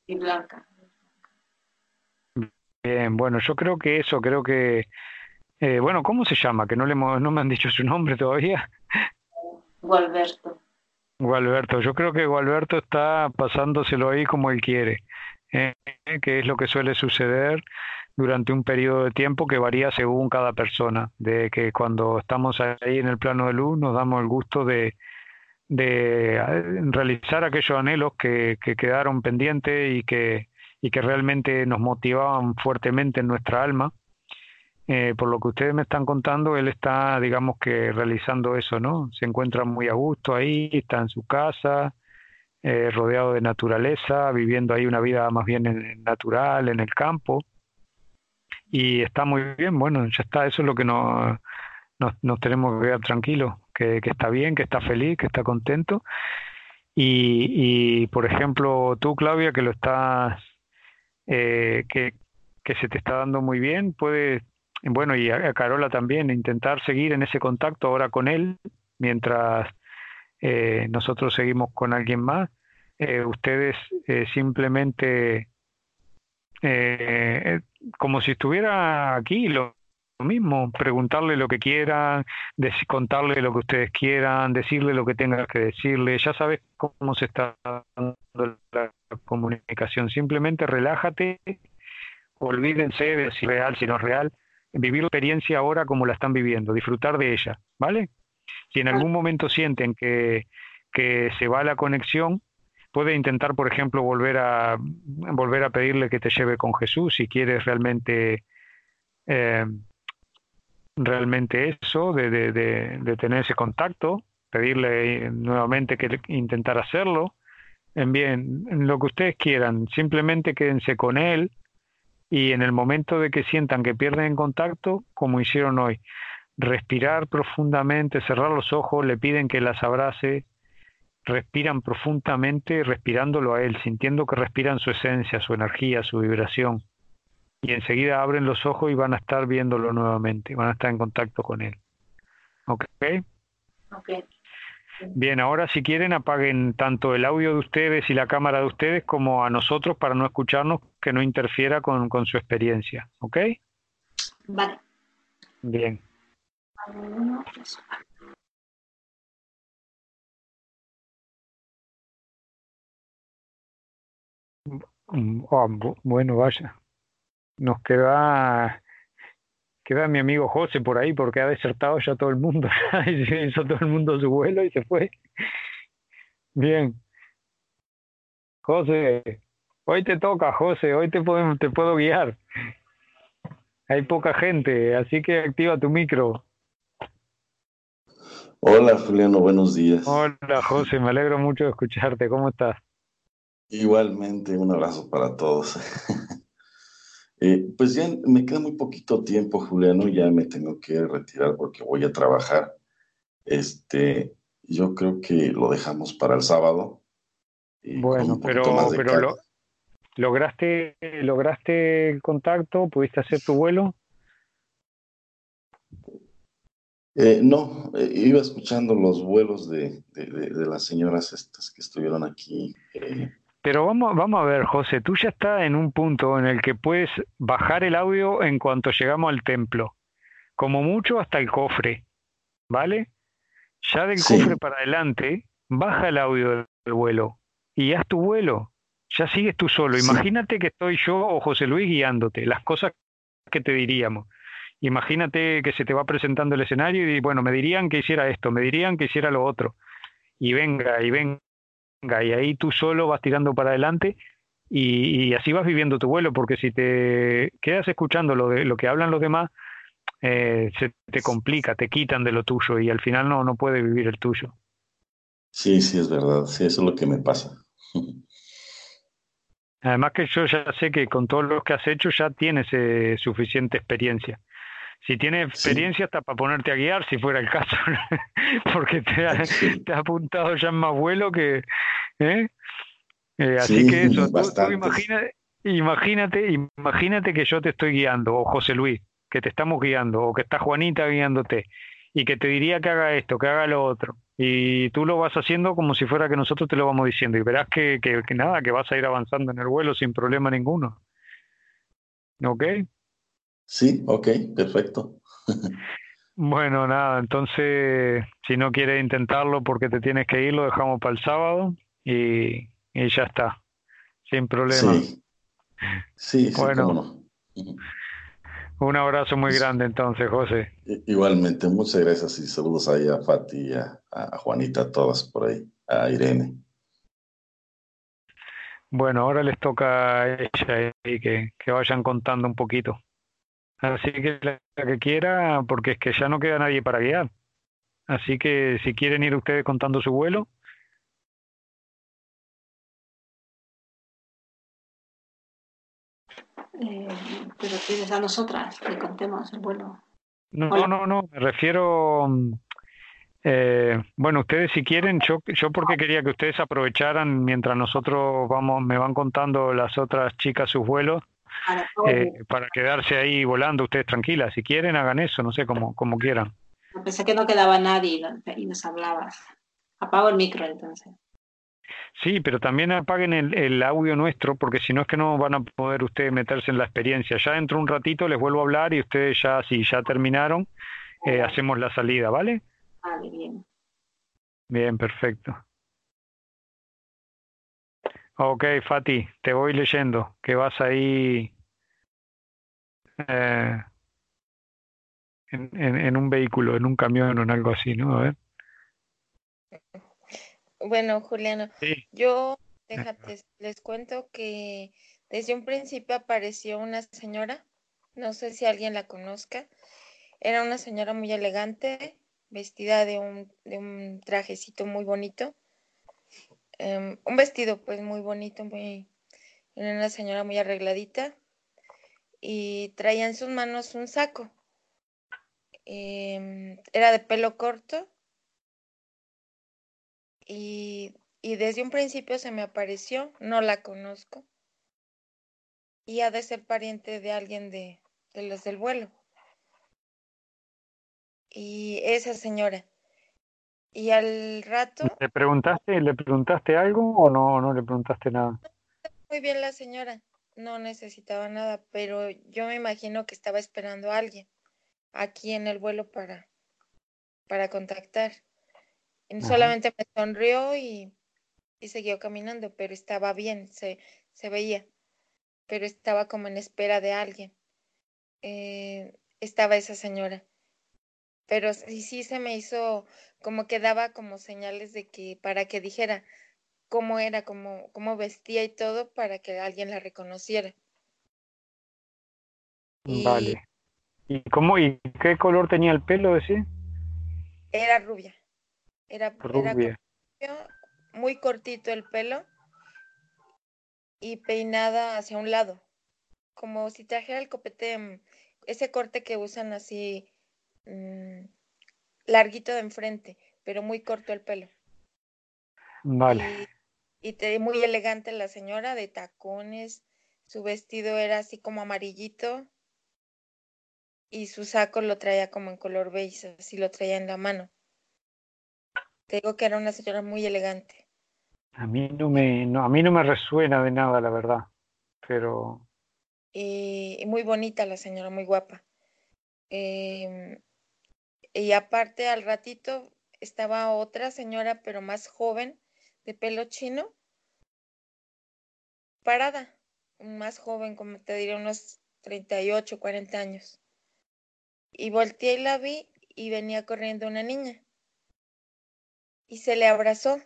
y blanca. Bien, bueno, yo creo que eso, creo que, eh, bueno, ¿cómo se llama? Que no, le no me han dicho su nombre todavía. Gualberto. Gualberto, yo creo que Gualberto está pasándoselo ahí como él quiere, eh, que es lo que suele suceder durante un periodo de tiempo que varía según cada persona, de que cuando estamos ahí en el plano de luz nos damos el gusto de, de eh, realizar aquellos anhelos que, que quedaron pendientes y que y que realmente nos motivaban fuertemente en nuestra alma. Eh, por lo que ustedes me están contando, él está, digamos que, realizando eso, ¿no? Se encuentra muy a gusto ahí, está en su casa, eh, rodeado de naturaleza, viviendo ahí una vida más bien natural, en el campo. Y está muy bien, bueno, ya está, eso es lo que nos, nos, tenemos que quedar tranquilos, que, que, está bien, que está feliz, que está contento. Y, y, por ejemplo, tú, Claudia, que lo estás eh, que, que, se te está dando muy bien, puedes, bueno, y a, Carola también, intentar seguir en ese contacto ahora con él, mientras eh, nosotros seguimos con alguien más. Eh, ustedes simplemente, como si estuviera aquí, lo, mismo, preguntarle lo que quieran, contarle lo que ustedes quieran, decirle lo que tengas que decirle, ya sabes cómo se está dando la comunicación, simplemente relájate, olvídense de si es real, si no es real, vivir la experiencia ahora como la están viviendo, disfrutar de ella, ¿vale? Si en algún momento sienten que, que se va la conexión, puede intentar, por ejemplo, volver a volver a pedirle que te lleve con Jesús si quieres realmente eh, realmente eso, de, de, de, tener ese contacto, pedirle nuevamente que intentar hacerlo. En bien, en lo que ustedes quieran, simplemente quédense con él y en el momento de que sientan que pierden contacto, como hicieron hoy, respirar profundamente, cerrar los ojos, le piden que las abrace, respiran profundamente, respirándolo a él, sintiendo que respiran su esencia, su energía, su vibración y enseguida abren los ojos y van a estar viéndolo nuevamente, van a estar en contacto con él. ¿Ok? Ok. Bien, ahora si quieren apaguen tanto el audio de ustedes y la cámara de ustedes como a nosotros para no escucharnos, que no interfiera con, con su experiencia. ¿Ok? Vale. Bien. Oh, bueno, vaya nos queda queda mi amigo José por ahí porque ha desertado ya todo el mundo, (laughs) hizo todo el mundo su vuelo y se fue. Bien. José, hoy te toca, José, hoy te puedo, te puedo guiar. Hay poca gente, así que activa tu micro. Hola Juliano, buenos días. Hola José, me alegro mucho de escucharte. ¿Cómo estás? Igualmente, un abrazo para todos. (laughs) Eh, pues ya me queda muy poquito tiempo, Juliano, ya me tengo que retirar porque voy a trabajar. Este, yo creo que lo dejamos para el sábado. bueno, pero, pero lograste, lograste el contacto, pudiste hacer tu vuelo. Eh, no, eh, iba escuchando los vuelos de, de, las señoras estas que estuvieron aquí. Pero vamos, vamos a ver, José, tú ya estás en un punto en el que puedes bajar el audio en cuanto llegamos al templo, como mucho hasta el cofre, ¿vale? Ya del cofre para adelante, baja el audio del vuelo y haz tu vuelo. Ya sigues tú solo. Imagínate que estoy yo o José Luis guiándote, las cosas que te diríamos. Imagínate que se te va presentando el escenario y bueno, me dirían que hiciera esto, me dirían que hiciera lo otro. Y venga, y venga y ahí tú solo vas tirando para adelante y, así vas viviendo tu vuelo, porque si te quedas escuchando lo, de, lo que hablan los demás, eh, se te complica, te quitan de lo tuyo y al final no, no puedes vivir el tuyo. Sí, sí, es verdad, sí, eso es lo que me pasa. (laughs) Además que yo ya sé que con todo lo que has hecho ya tienes eh, suficiente experiencia. Si tienes experiencia hasta para ponerte a guiar, si fuera el caso, (laughs) porque (laughs) te ha apuntado ya en más vuelo que... ¿eh? Eh, así que eso, tú, imagínate, imagínate que yo te estoy guiando, o José Luis, que te estamos guiando, o que está Juanita guiándote, y que te diría que haga esto, que haga lo otro, y tú lo vas haciendo como si fuera que nosotros te lo vamos diciendo, y verás que, que, que nada, que vas a ir avanzando en el vuelo sin problema ninguno. ¿Ok? Sí, ok, perfecto. bueno, nada, entonces, si no quieres intentarlo porque te tienes que ir, lo dejamos para el sábado y, y ya está, sin problema. Sí, sí, bueno. Un abrazo muy grande entonces, José. Igualmente, muchas gracias y saludos ahí a Fati, a, a Juanita, a todas por ahí, a Irene. Bueno, ahora les toca a ella y que, que vayan contando un poquito. Así que la que quiera, porque es que ya no queda nadie para guiar. Así que si quieren ir ustedes contando su vuelo, Eh, pero tienes a nosotras que contemos el vuelo. No, no, no, me refiero, eh, bueno, ustedes si quieren, yo, yo porque quería que ustedes aprovecharan mientras nosotros vamos, me van contando las otras chicas sus vuelos, eh, para quedarse ahí volando ustedes tranquilas. Si quieren, hagan eso, no sé, como, como quieran. Pensé que no quedaba nadie y nos hablabas. Apago el micro entonces. Sí, pero también apaguen el, el, audio nuestro, porque si no es que no van a poder ustedes meterse en la experiencia. Ya dentro de un ratito les vuelvo a hablar y ustedes ya, si ya terminaron, eh, hacemos la salida, ¿vale? Vale, bien. Bien, perfecto. Ok, Fati, te voy leyendo, que vas ahí eh, en, en, en un vehículo, en un camión o en algo así, ¿no? A ver. Bueno, Juliano, yo, déjate, les cuento que desde un principio apareció una señora, no sé si alguien la conozca, era una señora muy elegante, vestida de un, de un trajecito muy bonito, um, un vestido pues muy bonito, muy, una señora muy arregladita y traía en sus manos un saco. Um, era de pelo corto y, y desde un principio se me apareció, no la conozco y ha de ser pariente de alguien de, de los del vuelo. Y esa señora. Y al rato. ¿Le preguntaste, le preguntaste algo o no, no le preguntaste nada? Muy bien la señora, no necesitaba nada, pero yo me imagino que estaba esperando a alguien aquí en el vuelo para, para contactar. Solamente me sonrió y, y, siguió caminando, pero estaba bien, se, se veía, pero estaba como en espera de alguien. Eh, estaba esa señora, pero sí, sí se me hizo como que daba como señales de que para que dijera cómo era, cómo, cómo vestía y todo para que alguien la reconociera. Y vale. ¿Y cómo y qué color tenía el pelo ese? Era rubia. Era, era muy cortito el pelo y peinada hacia un lado, como si trajera el copete, mm, ese corte que usan así mmm, larguito de enfrente, pero muy corto el pelo. Vale. Y, y te, muy elegante la señora, de tacones, su vestido era así como amarillito y su saco lo traía como en color beige, así lo traía en la mano. Te digo que era una señora muy elegante. A mí no me, no, a mí no me resuena de nada, la verdad, pero... Y, muy bonita la señora, muy guapa. Eh, y aparte al ratito estaba otra señora, pero más joven, de pelo chino, parada, más joven, como te diría, unos 38, 40 años. Y volteé y la vi y venía corriendo una niña y se le abrazó.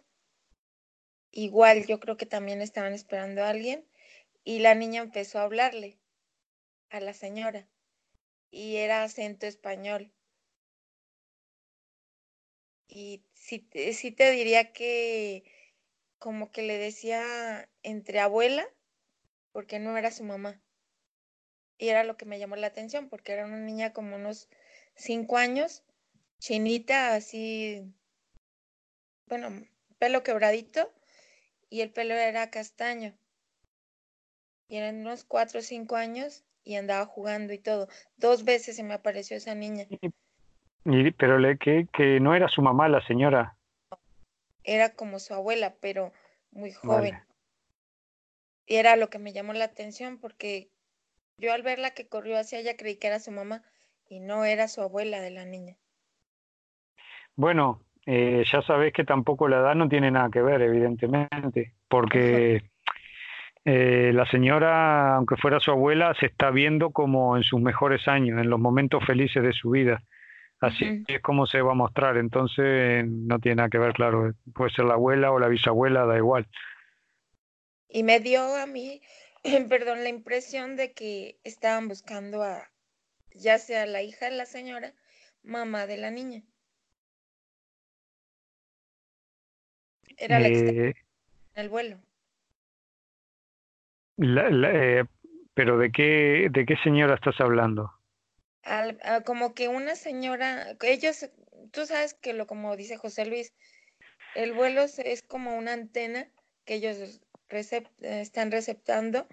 igual yo creo que también estaban esperando a alguien y la niña empezó a hablarle a la señora y era acento español. Y sí, sí te diría que como que le decía entre abuela, porque no era su mamá. Y era lo que me llamó la atención, porque era una niña como unos cinco años, chinita, así, bueno, pelo quebradito, y el pelo era castaño. Y eran unos cuatro o cinco años y andaba jugando y todo. Dos veces se me apareció esa niña. Y, pero le, que, que no era su mamá la señora. Era como su abuela, pero muy joven. Y era lo que me llamó la atención porque yo al verla que corrió hacia ella creí que era su mamá y no era su abuela de la niña. Bueno, eh, ya sabes que tampoco la edad no tiene nada que ver, evidentemente, porque (laughs) eh, la señora, aunque fuera su abuela, se está viendo como en sus mejores años, en los momentos felices de su vida. Así es como se va a mostrar. Entonces, no tiene nada que ver, claro. Puede ser la abuela o la bisabuela, da igual. Y me dio a mí, (clears throat) perdón, la impresión de que estaban buscando a, ya sea la hija de la señora, mamá de la niña. Era la que eh, en el vuelo. La, eh, pero de qué, de qué señora estás hablando? Al, como que una señora, ellos, tú sabes que lo como dice José Luis, el vuelo es como una antena que ellos están receptando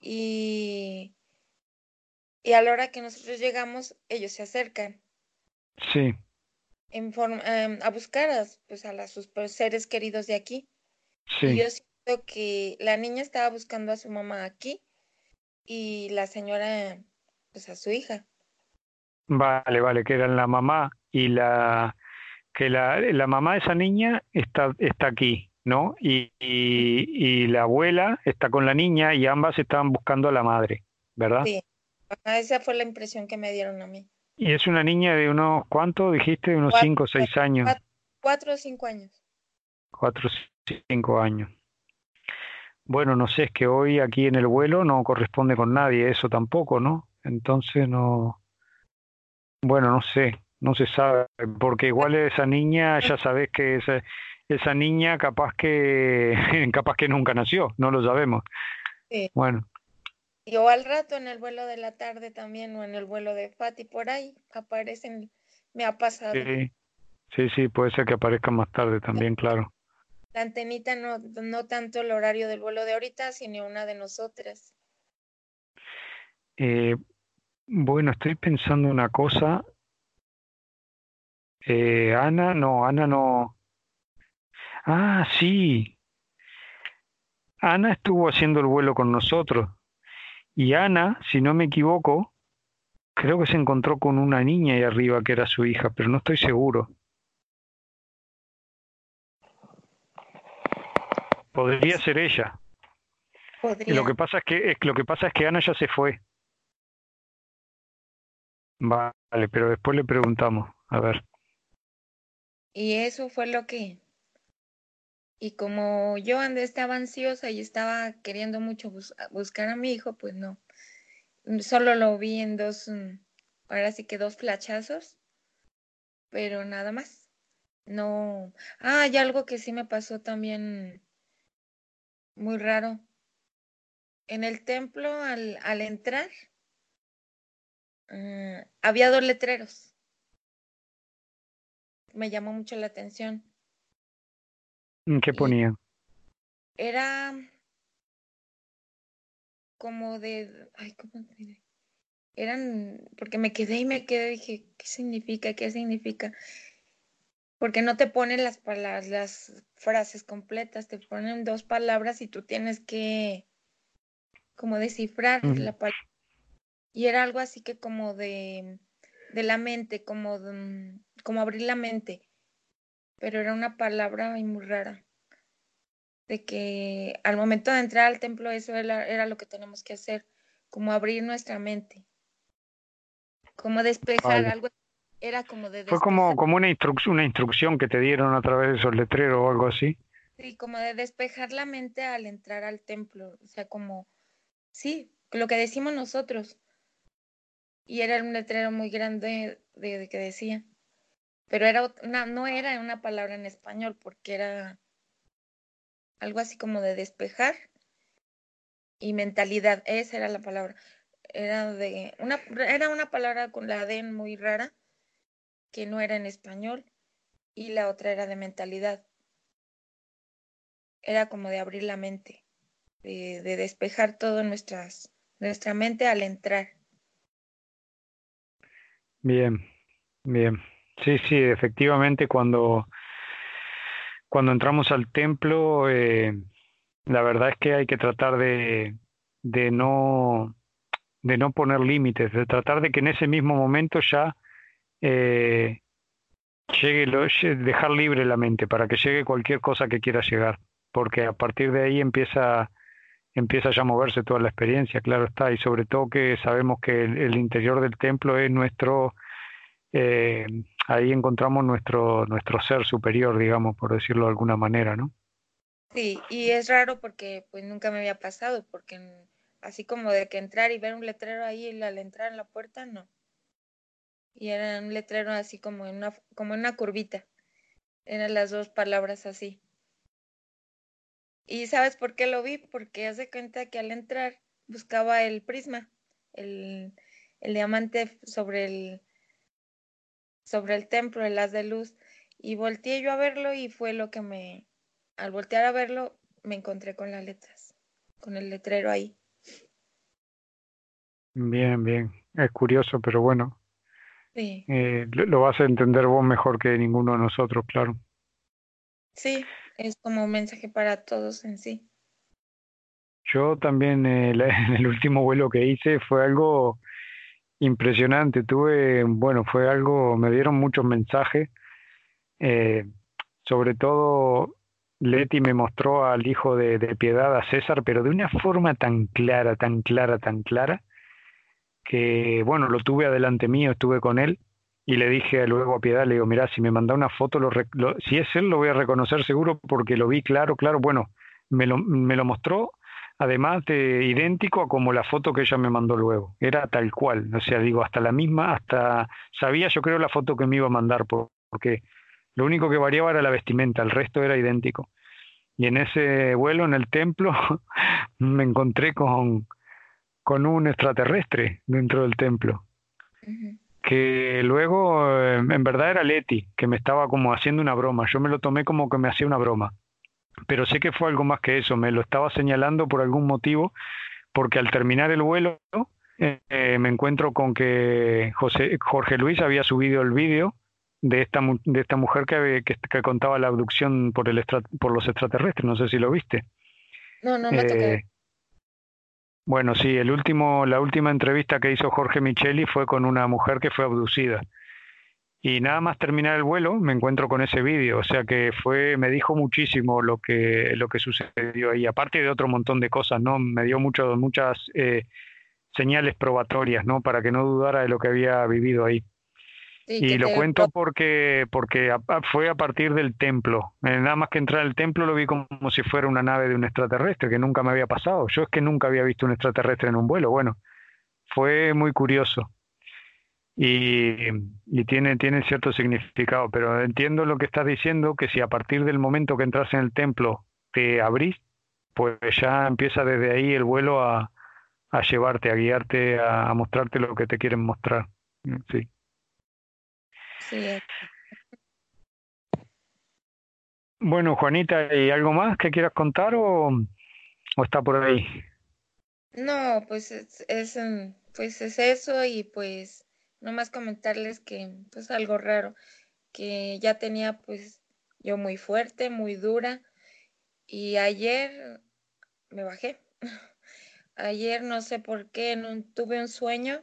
y, y a la hora que nosotros llegamos, ellos se acercan. Sí. En forma, em, a buscar a, pues, a sus seres queridos de aquí. Sí que la niña estaba buscando a su mamá aquí y la señora, pues a su hija. Vale, vale, que eran la mamá y la que la, la mamá de esa niña está, está aquí, ¿no? Y, y, la abuela está con la niña y ambas estaban buscando a la madre, ¿verdad? Sí, esa fue la impresión que me dieron a mí. Y es una niña de unos, ¿cuánto dijiste? De unos cinco o seis años. Cuatro, o cinco años. Cuatro o cinco años. Bueno, no sé, es que hoy aquí en el vuelo no corresponde con nadie eso tampoco, ¿no? Entonces no, bueno, no sé, no se sabe, porque igual esa niña, ya (laughs) sabes que esa, esa niña capaz que, (laughs) capaz que nunca nació, no lo sabemos. Sí. Bueno. Y o al rato en el vuelo de la tarde también, o en el vuelo de Fati, por ahí aparecen, me ha pasado. Sí, sí, sí puede ser que aparezcan más tarde también, claro la antenita no, no tanto el horario del vuelo de ahorita, sino una de nosotras. Eh, bueno, estoy pensando una cosa. Eh, Ana, no, Ana no. Ah, sí. Ana estuvo haciendo el vuelo con nosotros. Y Ana, si no me equivoco, creo que se encontró con una niña ahí arriba que era su hija, pero no estoy seguro. Podría ser ella. Lo que pasa es que lo que pasa es que Ana ya se fue. Vale, pero después le preguntamos, a ver. Y eso fue lo que y como yo andé estaba ansiosa y estaba queriendo mucho buscar a mi hijo, pues no. Solo lo vi en dos, mm, ahora sí que dos flachazos, pero nada más. No. Ah, hay algo que sí me pasó también muy raro. En el templo, al, al entrar, mm, había dos letreros. Me llamó mucho la atención. ¿Qué ponía? Era como de, ay, ¿cómo Eran, porque me quedé y me quedé, dije, ¿qué significa? ¿Qué significa? porque no te ponen las palabras, las frases completas, te ponen dos palabras y tú tienes que como descifrar la palabra. Y era algo así que como de, de la mente, como, como abrir la mente. Pero era una palabra muy rara. De que al momento de entrar al templo eso era, era lo que tenemos que hacer, como abrir nuestra mente. Como despejar algo era como de... Fue como, como una, instrucción, una instrucción que te dieron a través de esos letreros o algo así. Sí, como de despejar la mente al entrar al templo, o sea, como, sí, lo que decimos nosotros. Y era un letrero muy grande de, que decía, pero era una, no era una palabra en español porque era algo así como de despejar y mentalidad, esa era la palabra. Era de una era una palabra con la D muy rara que no era en español y la otra era de mentalidad. Era como de abrir la mente, de, despejar todo nuestras, nuestra mente al entrar. Bien, bien. Sí, sí, efectivamente cuando, cuando entramos al templo, eh, la verdad es que hay que tratar de, de no de no poner límites, de tratar de que en ese mismo momento ya eh, llegue lo, dejar libre la mente para que llegue cualquier cosa que quiera llegar, porque a partir de ahí empieza empieza ya a moverse toda la experiencia, claro está, y sobre todo que sabemos que el, interior del templo es nuestro, eh, ahí encontramos nuestro, nuestro ser superior, digamos, por decirlo de alguna manera, ¿no? Sí, y es raro porque pues nunca me había pasado, porque así como de que entrar y ver un letrero ahí al entrar en la puerta, no y era un letrero así como en una, como en una curvita. Eran las dos palabras así. ¿Y sabes por qué lo vi? Porque hace cuenta que al entrar buscaba el prisma, el, el diamante sobre el, sobre el templo, el haz de luz, y volteé yo a verlo y fue lo que me, al voltear a verlo, me encontré con las letras, con el letrero ahí. Bien, bien. Es curioso, pero bueno, eh, lo, vas a entender vos mejor que ninguno de nosotros, claro. Sí, es como un mensaje para todos en sí. Yo también, eh, (laughs) en el último vuelo que hice fue algo impresionante. Tuve, bueno, fue algo, me dieron muchos mensajes. Eh, sobre todo, Leti me mostró al hijo de, de Piedad, a César, pero de una forma tan clara, tan clara, tan clara, que, bueno, lo tuve adelante mío, estuve con él y le dije luego a Piedad, le digo, mira, si me manda una foto, lo, si es él lo voy a reconocer seguro porque lo vi claro, claro, bueno, me lo, me lo mostró además de idéntico a como la foto que ella me mandó luego, era tal cual, o sea, digo, hasta la misma, hasta sabía yo creo la foto que me iba a mandar, porque lo único que variaba era la vestimenta, el resto era idéntico. Y en ese vuelo en el templo (laughs) me encontré con, con un extraterrestre dentro del templo. Que luego, eh, en verdad era Leti, que me estaba como haciendo una broma. Yo me lo tomé como que me hacía una broma. Pero sé que fue algo más que eso. Me lo estaba señalando por algún motivo, porque al terminar el vuelo eh, eh, me encuentro con que José, Jorge Luis había subido el vídeo de esta, de esta mujer que, que, contaba la abducción por, el por los extraterrestres. No sé si lo viste. No, no me bueno, sí, el último, la última entrevista que hizo Jorge Micheli fue con una mujer que fue abducida. Y nada más terminar el vuelo, me encuentro con ese vídeo. O sea que fue, me dijo muchísimo lo que, lo que sucedió ahí, aparte de otro montón de cosas, ¿no? Me dio mucho, muchas eh, señales probatorias, ¿no? Para que no dudara de lo que había vivido ahí y lo cuento porque, porque fue a partir del templo. Eh, nada más que entrar al templo lo vi como, si fuera una nave de un extraterrestre, que nunca me había pasado. Yo es que nunca había visto un extraterrestre en un vuelo. Bueno, fue muy curioso. Y, y tiene, tiene cierto significado, pero entiendo lo que estás diciendo, que si a partir del momento que entras en el templo te abrís, pues ya empieza desde ahí el vuelo a, a llevarte, a guiarte, a, a mostrarte lo que te quieren mostrar. Sí. Bueno, Juanita, ¿y algo más que quieras contar o, o está por ahí? No, pues es, es, em, pues es eso y pues nomás comentarles que pues algo raro, que ya tenía pues yo muy fuerte, muy dura y ayer me bajé. (laughs) Ayer no sé por qué no, tuve un sueño,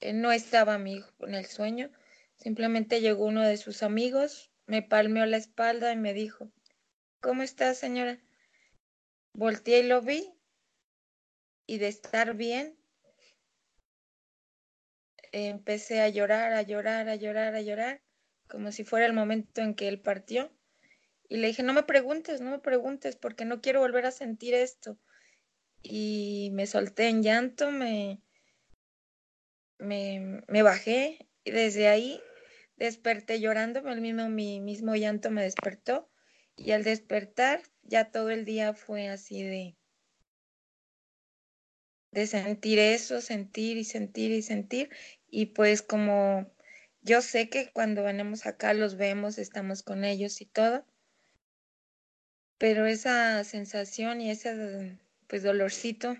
eh, no estaba mi hijo en el sueño Simplemente llegó uno de sus amigos, me palmeó la espalda y me dijo, ¿Cómo está, señora? Volteé y lo vi y de estar bien, empecé a llorar, a llorar, a llorar, a llorar, como si fuera el momento en que él partió. Y le dije, no me preguntes, no me preguntes, porque no quiero volver a sentir esto. Y me solté en llanto, me, me, me bajé y desde ahí desperté llorando, el mismo, mi mismo llanto me despertó y al despertar ya todo el día fue así de, de sentir eso, sentir y sentir y sentir y pues como yo sé que cuando venimos acá los vemos, estamos con ellos y todo, pero esa sensación y ese pues dolorcito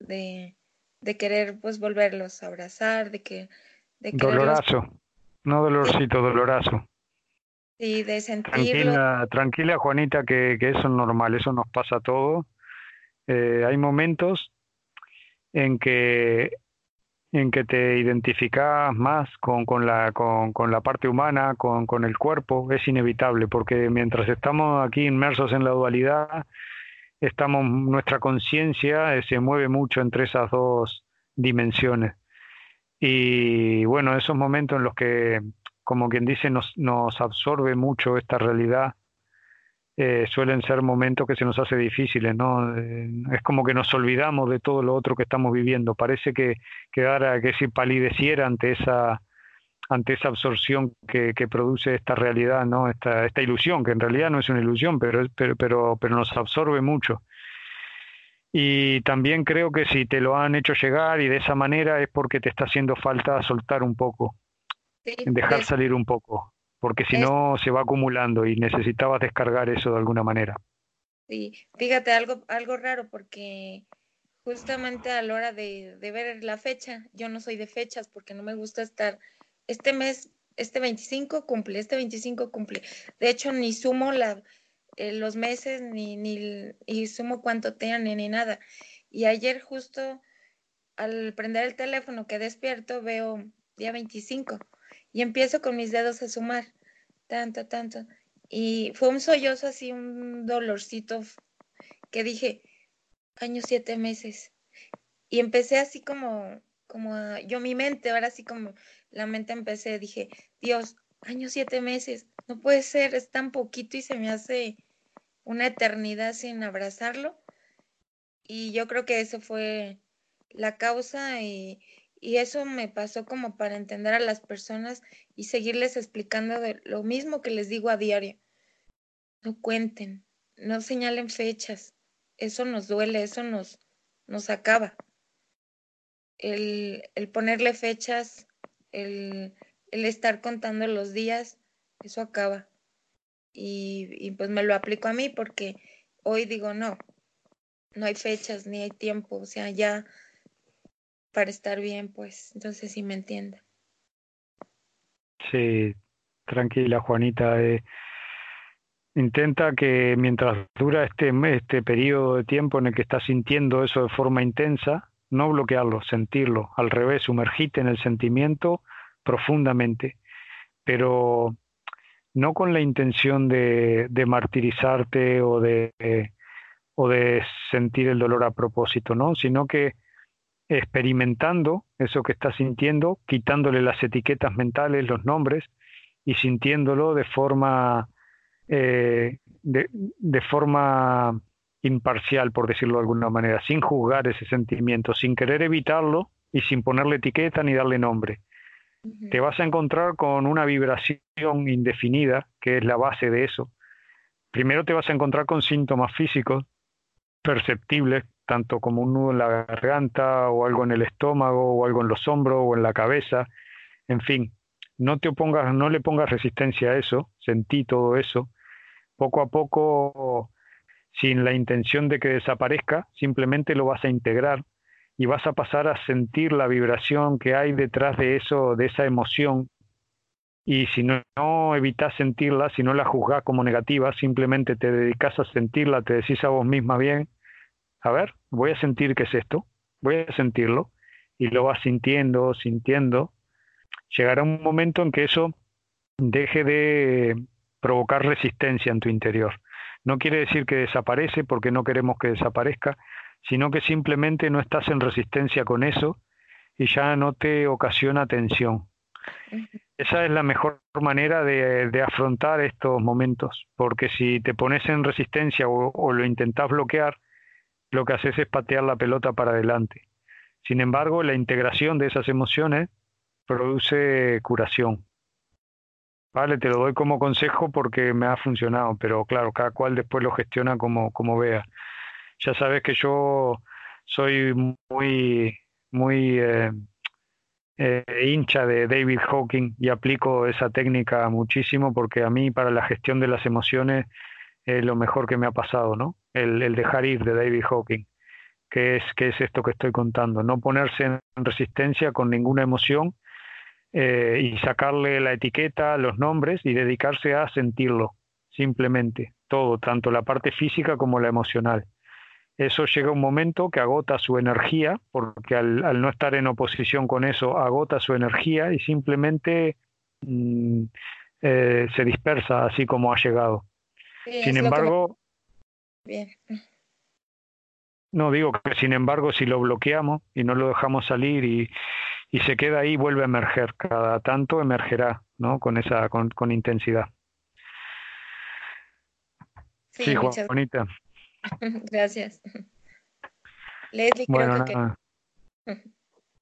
de, de querer pues volverlos a abrazar, de que... De Dolorazo, no dolorcito, dolorazo. Sí, de sentirlo. Tranquila, tranquila Juanita, que, que, eso es normal, eso nos pasa a todos. Eh, hay momentos en que en que te identificas más con, con, la, con, con, la parte humana, con, con el cuerpo, es inevitable, porque mientras estamos aquí inmersos en la dualidad, estamos, nuestra conciencia eh, se mueve mucho entre esas dos dimensiones. Y bueno, esos momentos en los que, como quien dice, nos, nos absorbe mucho esta realidad, eh, suelen ser momentos que se nos hace difíciles, ¿no? Eh, es como que nos olvidamos de todo lo otro que estamos viviendo. Parece que quedara, que si palideciera ante esa ante esa absorción que, que, produce esta realidad, ¿no? Esta, esta ilusión, que en realidad no es una ilusión, pero, pero, pero, pero nos absorbe mucho. Y también creo que si te lo han hecho llegar y de esa manera es porque te está haciendo falta soltar un poco, dejar salir un poco, porque si no se va acumulando y necesitabas descargar eso de alguna manera. Sí, fíjate, algo, algo raro porque justamente a la hora de, de ver la fecha, yo no soy de fechas porque no me gusta estar este mes, este 25 cumple, este 25 cumple. De hecho, ni sumo la, eh, los meses, ni, ni y sumo cuánto tengan, ni, nada. Y ayer justo al prender el teléfono que despierto veo día 25 y empiezo con mis dedos a sumar, tanto, tanto. Y fue un sollozo así, un dolorcito que dije, años siete meses. Y empecé así como, como yo mi mente, ahora así como la mente empecé, dije, Dios, años siete meses, no puede ser, es tan poquito y se me hace una eternidad sin abrazarlo. Y yo creo que eso fue la causa y, y eso me pasó como para entender a las personas y seguirles explicando lo mismo que les digo a diario. No cuenten, no señalen fechas, eso nos duele, eso nos, nos acaba. El, el ponerle fechas el, el estar contando los días, eso acaba. Y, pues me lo aplico a mí porque hoy digo, no, no hay fechas ni hay tiempo, o sea, ya para estar bien, pues, entonces sí me entiende. Sí, tranquila, Juanita. Eh, intenta que mientras dura este, este periodo de tiempo en el que estás sintiendo eso de forma intensa, no bloquearlo, sentirlo, al revés, sumergite en el sentimiento profundamente, pero no con la intención de, martirizarte o de, o de sentir el dolor a propósito, ¿no? Sino que experimentando eso que estás sintiendo, quitándole las etiquetas mentales, los nombres, y sintiéndolo de forma, eh, de, de forma imparcial, por decirlo de alguna manera, sin juzgar ese sentimiento, sin querer evitarlo y sin ponerle etiqueta ni darle nombre. Te vas a encontrar con una vibración indefinida, que es la base de eso. Primero te vas a encontrar con síntomas físicos perceptibles, tanto como un nudo en la garganta o algo en el estómago o algo en los hombros o en la cabeza, en fin, no te opongas, no le pongas resistencia a eso, sentí todo eso. Poco a poco sin la intención de que desaparezca, simplemente lo vas a integrar y vas a pasar a sentir la vibración que hay detrás de eso, de esa emoción. Y si no, evitas sentirla, si no la juzgas como negativa, simplemente te dedicas a sentirla, te decís a vos misma bien, a ver, voy a sentir qué es esto, voy a sentirlo, y lo vas sintiendo, sintiendo. Llegará un momento en que eso deje de provocar resistencia en tu interior. No quiere decir que desaparece porque no queremos que desaparezca, sino que simplemente no estás en resistencia con eso y ya no te ocasiona tensión. Esa es la mejor manera de, afrontar estos momentos, porque si te pones en resistencia o, lo intentas bloquear, lo que haces es patear la pelota para adelante. Sin embargo, la integración de esas emociones produce curación. Vale, te lo doy como consejo porque me ha funcionado, pero claro, cada cual después lo gestiona como, como vea. Ya sabes que yo soy muy, muy eh, eh, hincha de David Hawking y aplico esa técnica muchísimo porque a mí para la gestión de las emociones es lo mejor que me ha pasado, ¿no? El, el dejar ir de David Hawking, que es, que es esto que estoy contando, no ponerse en resistencia con ninguna emoción eh, y sacarle la etiqueta, los nombres y dedicarse a sentirlo, simplemente, todo, tanto la parte física como la emocional. Eso llega un momento que agota su energía, porque al, no estar en oposición con eso, agota su energía y simplemente mm, eh, se dispersa así como ha llegado. sin embargo, Bien. No, digo que sin embargo, si lo bloqueamos y no lo dejamos salir y, y se queda ahí, vuelve a emerger. Cada tanto emergerá, ¿no? Con esa, con, con intensidad. Sí, sí Juanita. (laughs) Gracias. Leslie, bueno, creo que... (laughs)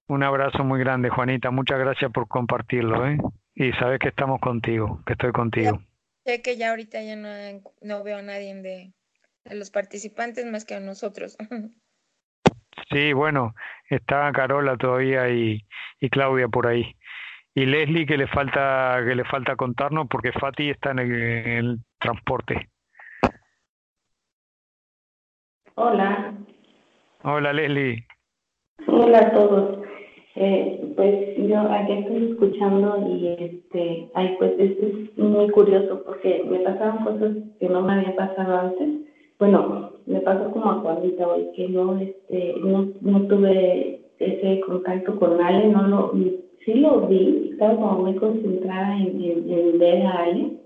Un abrazo muy grande, Juanita. Muchas gracias por compartirlo, ¿eh? Y sabes que estamos contigo, que estoy contigo. sé que ya ahorita ya no, no veo a nadie de, de los participantes más que a nosotros. (laughs) Sí, bueno, está Carola todavía y, Claudia por ahí. Y Leslie que le falta que le falta contarnos porque Fati está en el, transporte. Hola. Hola Leslie. Hola a todos. Eh, pues yo aquí estoy escuchando y este, ay, pues esto es muy curioso porque me pasaron cosas que no me había pasado antes. Bueno, me pasó como a Juanita hoy, que no, este, no, no tuve ese contacto con Ale, no lo, sí lo vi, estaba como muy concentrada en, en, ver a Ale,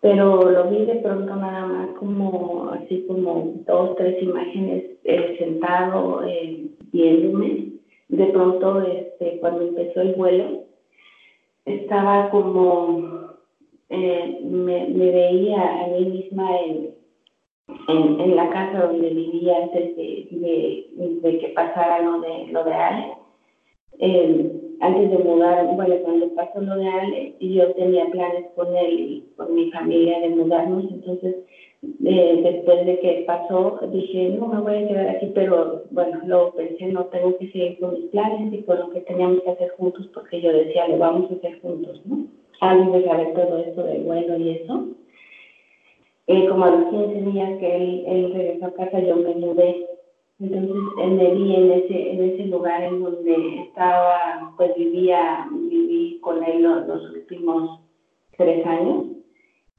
pero lo vi de pronto nada más como, así como dos, tres imágenes eh, sentado, eh, viéndome. De pronto, este, cuando empezó el vuelo, estaba como, eh, me, veía a mí misma en en, la casa donde vivía antes de, de, de, que pasara lo de, lo de Ale. Antes de mudar, bueno, cuando pasó lo de Ale, yo tenía planes con él y con mi familia de mudarnos, entonces eh, después de que pasó, dije, no me voy a quedar aquí, pero bueno, luego pensé, no tengo que seguir con mis planes y con lo que teníamos que hacer juntos, porque yo decía, lo vamos a hacer juntos, ¿no? Antes de saber todo esto del vuelo y eso. Eh, como a los 15 días que él, regresó a casa, yo me mudé. Entonces me vi en ese, en ese lugar en donde estaba, pues vivía, viví con él los, últimos tres años.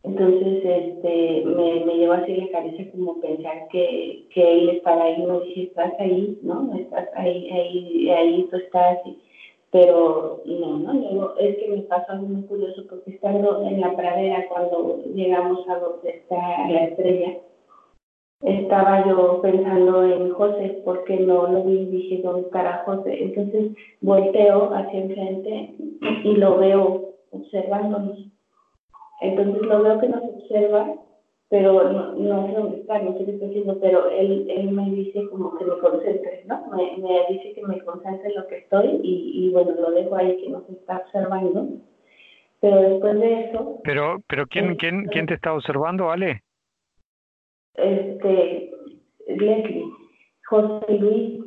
Entonces este, me, me llevó así la cabeza como pensar que, que él estaba ahí, no dije, estás ahí, ¿no? Estás ahí, ahí, ahí tú estás. Pero no, no, luego es que me pasó algo muy curioso porque estando en la pradera cuando llegamos a donde está la estrella, estaba yo pensando en José porque no lo vi dije, ¿dónde estará José? Entonces volteo hacia enfrente y lo veo observándonos. Entonces lo veo que nos observa pero no, no sé dónde está, no sé qué está haciendo, pero él, él me dice como que me concentre, ¿no? Me, me dice que me concentre en lo que estoy y, y bueno, lo dejo ahí que nos está observando. Pero después de eso... Pero, pero ¿quién, quién, quién te está observando, Ale? Este, Leslie, José Luis.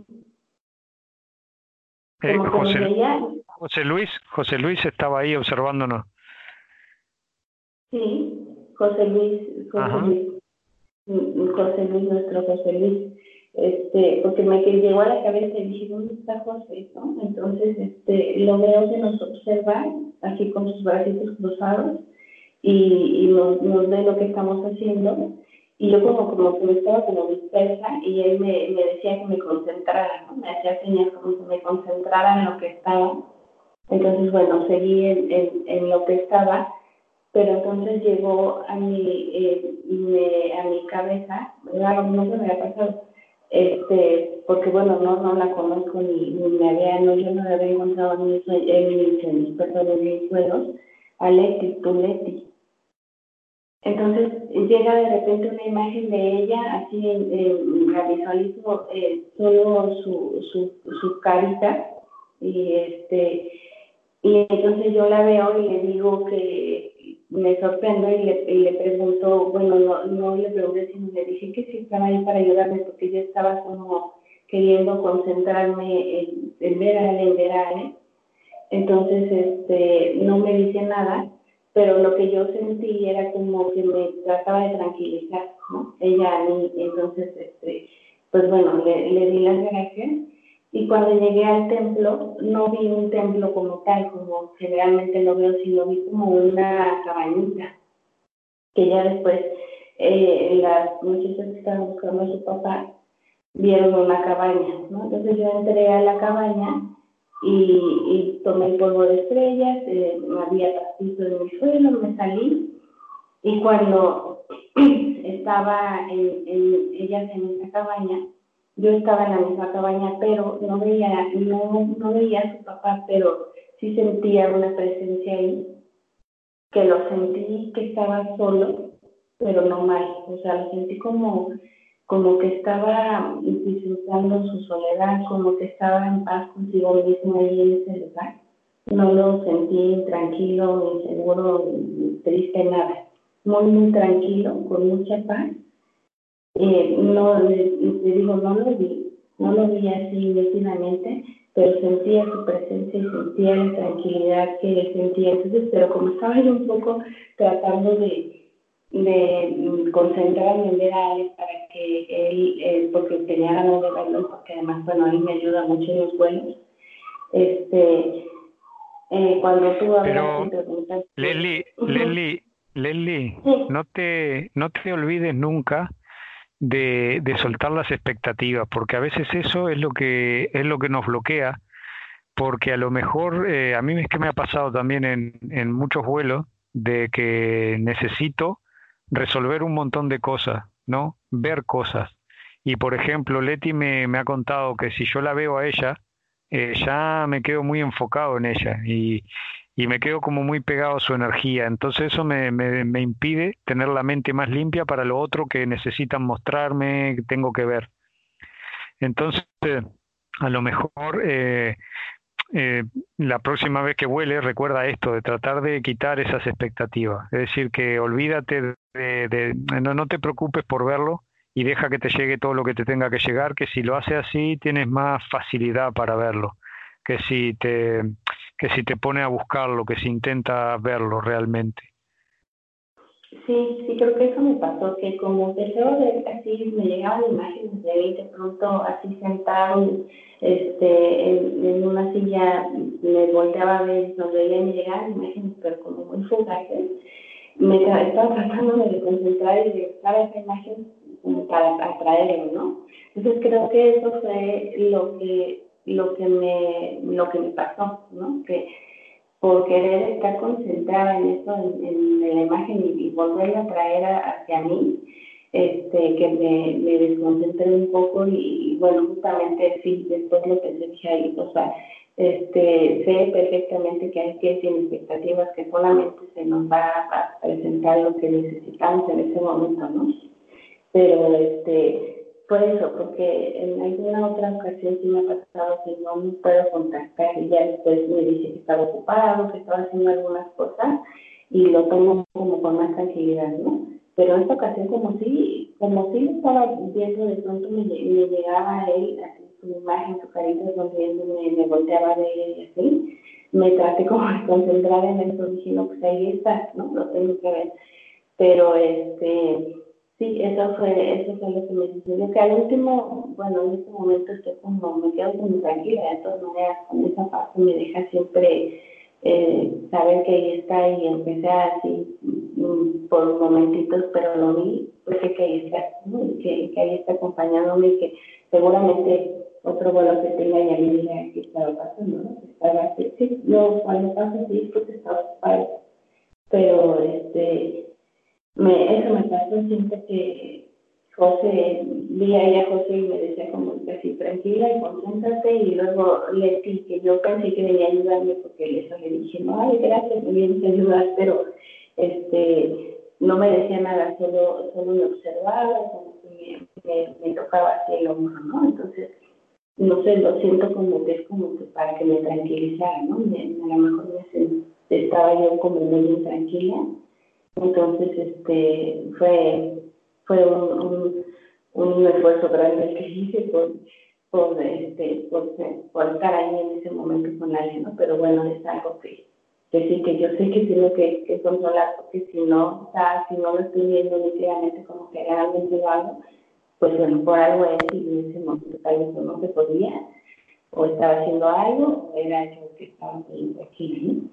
Eh, José, José Luis, José Luis estaba ahí observándonos. Sí, José Luis, José Luis, mm, José Luis, nuestro José Luis, este, porque me llegó a la cabeza y dije, ¿dónde está José? ¿no? Entonces, este, lo veo que nos observa, así con sus bracitos cruzados, y, y nos, nos, ve lo que estamos haciendo, y yo como, como que me estaba como dispersa, y él me, me decía que me concentrara, ¿no? Me hacía señas como que me concentrara en lo que estaba. Entonces, bueno, seguí en, en, en lo que estaba, pero entonces llegó a mi, eh, me, a mi cabeza, ¿verdad? no se me había pasado, este, porque bueno, no, no la conozco ni, ni me había, no, yo no la había encontrado en mis, en mis, en mis, en mis juegos, a Leti, tu Leti. Entonces llega de repente una imagen de ella, así eh, la visualizo eh, solo su, su, su carita, y este y entonces yo la veo y le digo que me sorprendo y le, pregunto, bueno, no, no le pregunté, sino le dije que sí estaba ahí para ayudarme porque yo estaba como queriendo concentrarme en, ver a en ver a. Entonces, este, no me dice nada, pero lo que yo sentí era como que me trataba de tranquilizar, ¿no? Ella a mí, entonces, este, pues bueno, le, le di las gracias y cuando llegué al templo, no vi un templo como tal, como generalmente lo veo, sino vi como una cabañita, que ya después eh, las muchachas que estaban buscando a su papá vieron una cabaña, ¿no? Entonces yo entré a la cabaña y, tomé polvo de estrellas, eh, había pastizo en el suelo, me salí y cuando (clears throat) estaba en, en, ellas en esa cabaña, yo estaba en la misma cabaña, pero no veía, no, no veía a su papá, pero sí sentía una presencia ahí, que lo sentí que estaba solo, pero no mal, o sea, lo sentí como, como que estaba disfrutando su soledad, como que estaba en paz consigo mismo ahí en ese lugar. No lo sentí tranquilo, inseguro, triste, nada. Muy, muy tranquilo, con mucha paz eh, no, le, digo, no lo vi, no lo vi así nítidamente, pero sentía su presencia y sentía la tranquilidad que sentía. Entonces, pero como estaba yo un poco tratando de, de concentrarme en ver a Alex para que él, eh, porque tenía ganas de verlo, porque además, bueno, él me ayuda mucho en los vuelos, este, eh, cuando tú hablas pero, Leslie, Leslie, Leslie, no te, no te olvides nunca de, de, soltar las expectativas, porque a veces eso es lo que, es lo que nos bloquea, porque a lo mejor, eh, a mí es que me ha pasado también en, en muchos vuelos, de que necesito resolver un montón de cosas, ¿no? Ver cosas. Y por ejemplo, Leti me, me ha contado que si yo la veo a ella, eh, ya me quedo muy enfocado en ella y, y me quedo como muy pegado a su energía. Entonces eso me, me, impide tener la mente más limpia para lo otro que necesitan mostrarme, que tengo que ver. Entonces, a lo mejor eh, eh, la próxima vez que vuele, recuerda esto, de tratar de quitar esas expectativas. Es decir, que olvídate de, de no, no te preocupes por verlo y deja que te llegue todo lo que te tenga que llegar, que si lo hace así tienes más facilidad para verlo, que si te que si te pone a buscarlo, que si intenta verlo realmente. Sí, sí, creo que eso me pasó, que como a ver así, me llegaban imágenes de él de pronto así sentado este, en, una silla, me volteaba a ver, sonreía y me llegaban imágenes, pero como muy fugaces. Me estaba tratando de concentrar y de buscar esa imagen para atraerlo, ¿no? Entonces creo que eso fue lo que lo que me, lo que me pasó, ¿no? Que por querer estar concentrada en eso, en, la imagen y, volverla a traer hacia mí, este, que me, me desconcentré un poco y, bueno, justamente sí, después lo pensé dije ahí, o sea, este, sé perfectamente que hay sin expectativas que solamente se nos va a presentar lo que necesitamos en ese momento, ¿no? Pero este, por eso, porque en alguna otra ocasión sí me ha pasado que no me puedo contactar y ya después me dice que estaba ocupado, que estaba haciendo algunas cosas y lo tomo como con más tranquilidad, ¿no? Pero en esta ocasión como si, como si estaba viendo, de pronto me, me llegaba él, así su imagen, su carita sonriéndome, me volteaba de él y así, me traté como de concentrar en eso, dije, no, pues ahí está, ¿no? Lo tengo que ver. Pero este Sí, eso fue, eso fue lo que me sucedió, que al último, bueno, en este momento estoy como, me quedo como tranquila, de todas maneras, con esa parte me deja siempre eh, saber que ahí está y empecé así mm, por momentitos, pero lo vi, pues que ahí está, que, que ahí está acompañándome y que seguramente otro vuelo que tenga ya me dirá que estaba pasando, ¿no? Estaba sí, no, cuando pasa así, pues estaba ocupado, pero este me, eso me pasó siempre que José, vi ahí a José y me decía como así, tranquila y concéntrate, y luego Leti, que yo pensé que venía a ayudarme porque eso le dije, no, ay, gracias, me vienes a ayudar, pero este, no me decía nada, solo, solo me observaba, me, me, me, tocaba así el hombro, ¿no? Entonces, no sé, lo siento como que es como que para que me tranquilizara, ¿no? Me, a lo mejor me estaba yo como muy intranquila, entonces, este, fue, fue un, un, esfuerzo grande que hice por, por, este, por, estar ahí en ese momento con alguien, ¿no? Pero bueno, es algo que, que que yo sé que tengo que, que controlar, porque si no, o sea, si no lo estoy viendo inicialmente como que realmente lo hago, pues por algo es y en ese momento tal vez no se podía, o estaba haciendo algo, era yo que estaba aquí, ¿no?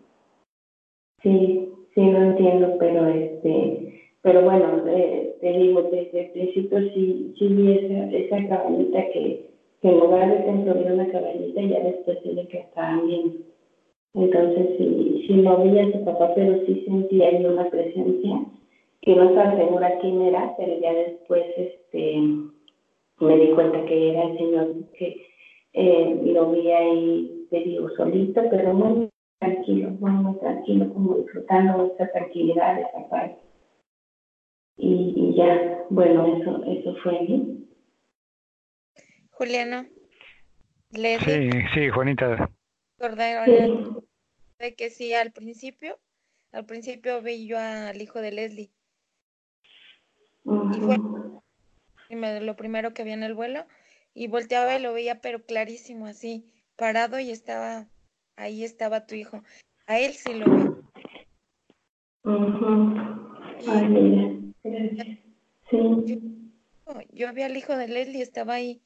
Sí, sí, lo entiendo, pero este, pero bueno, te digo, desde el principio sí, sí vi esa, esa cabañita que, que en lugar de construir una cabañita, ya después le que estaban bien. Entonces sí, sí no vi a su papá, pero sí sentí ahí una presencia que no estaba segura quién era, pero ya después este me di cuenta que era el señor que eh, lo vi ahí, te digo, solito, pero muy tranquilo, muy, tranquilo, como disfrutando esa tranquilidad, esa paz. Y, y ya, bueno, eso, eso fue. mí. Juliano. Sí, sí, Juanita. Sí. De que sí, al principio, al principio vi yo al hijo de Leslie. Y fue lo primero que vi en el vuelo y volteaba y lo veía pero clarísimo así, parado y estaba, ahí estaba tu hijo. A él sí lo vi. Yo, yo vi al hijo de Leslie, estaba ahí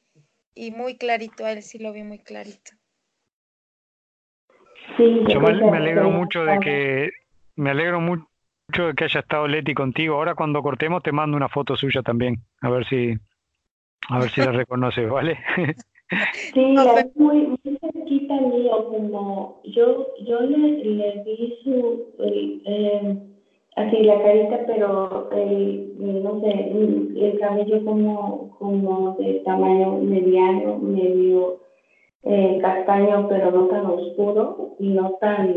y muy clarito, a él sí lo vi muy clarito. yo me alegro mucho de que me alegro mucho de que haya estado Leti contigo. Ahora cuando cortemos te mando una foto suya también, a ver si a ver si la reconoces, ¿vale? (laughs) Sí, la muy, muy cerquita mío, como yo, yo le, le vi su, eh, así la carita, pero el, no sé, el cabello como, como de tamaño mediano, medio eh, castaño, pero no tan oscuro y no tan,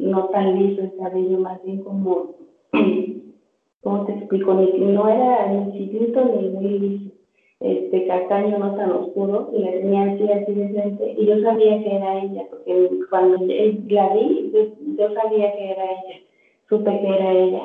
no tan liso el cabello, más bien como, (clears throat) ¿cómo te explico? no era ni chiquito ni muy liso este castaño no tan oscuro y la tenía así así de frente y yo sabía que era ella porque cuando la vi yo, sabía que era ella supe que era ella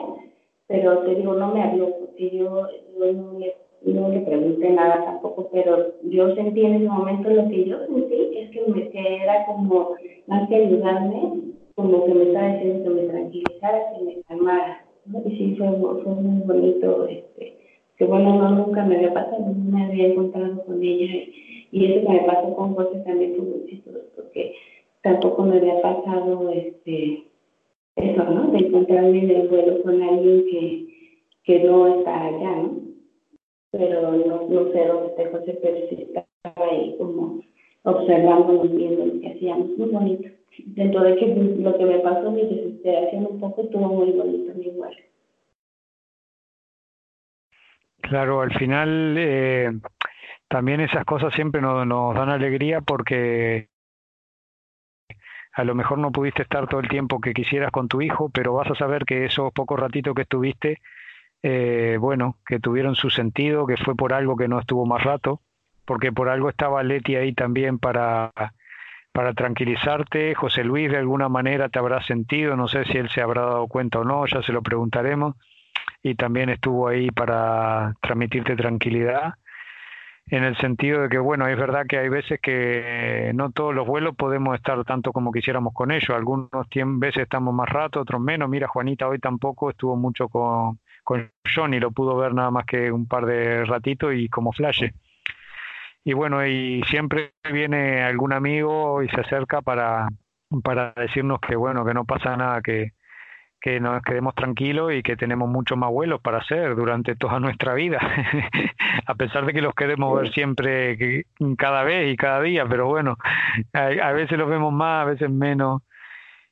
pero te digo no me habló porque yo, no, le, no, le, pregunté nada tampoco pero yo sentí en ese momento lo que yo sentí es que, me, que era como más que ayudarme como que me estaba diciendo que me tranquilizara que me calmara y sí fue, fue muy bonito este que bueno, no, nunca me había pasado, no me había encontrado con ella y, eso que me pasó con José también fue muy chistoso porque tampoco me había pasado este eso, ¿no? De encontrarme en el vuelo con alguien que, que no está allá, ¿no? Pero no, no sé dónde está José, pero sí estaba ahí como observándonos, viendo lo que hacíamos, muy bonito. Dentro de que lo que me pasó, mi desesperación un poco, estuvo muy bonito igual. Claro, al final eh, también esas cosas siempre nos dan alegría porque a lo mejor no pudiste estar todo el tiempo que quisieras con tu hijo, pero vas a saber que esos pocos ratitos que estuviste, eh, bueno, que tuvieron su sentido, que fue por algo que no estuvo más rato, porque por algo estaba Leti ahí también para, para tranquilizarte. José Luis de alguna manera te habrá sentido, no sé si él se habrá dado cuenta o no, ya se lo preguntaremos y también estuvo ahí para transmitirte tranquilidad en el sentido de que, bueno, es verdad que hay veces que no todos los vuelos podemos estar tanto como quisiéramos con ellos. Algunos veces estamos más rato, otros menos. Mira, Juanita hoy tampoco estuvo mucho con, con Johnny, lo pudo ver nada más que un par de ratitos y como flash. Y bueno, y siempre viene algún amigo y se acerca para, para decirnos que, bueno, que no pasa nada, que, que nos quedemos tranquilos y que tenemos muchos más vuelos para hacer durante toda nuestra vida, (laughs) a pesar de que los queremos ver siempre, cada vez y cada día, pero bueno, a, veces los vemos más, a veces menos,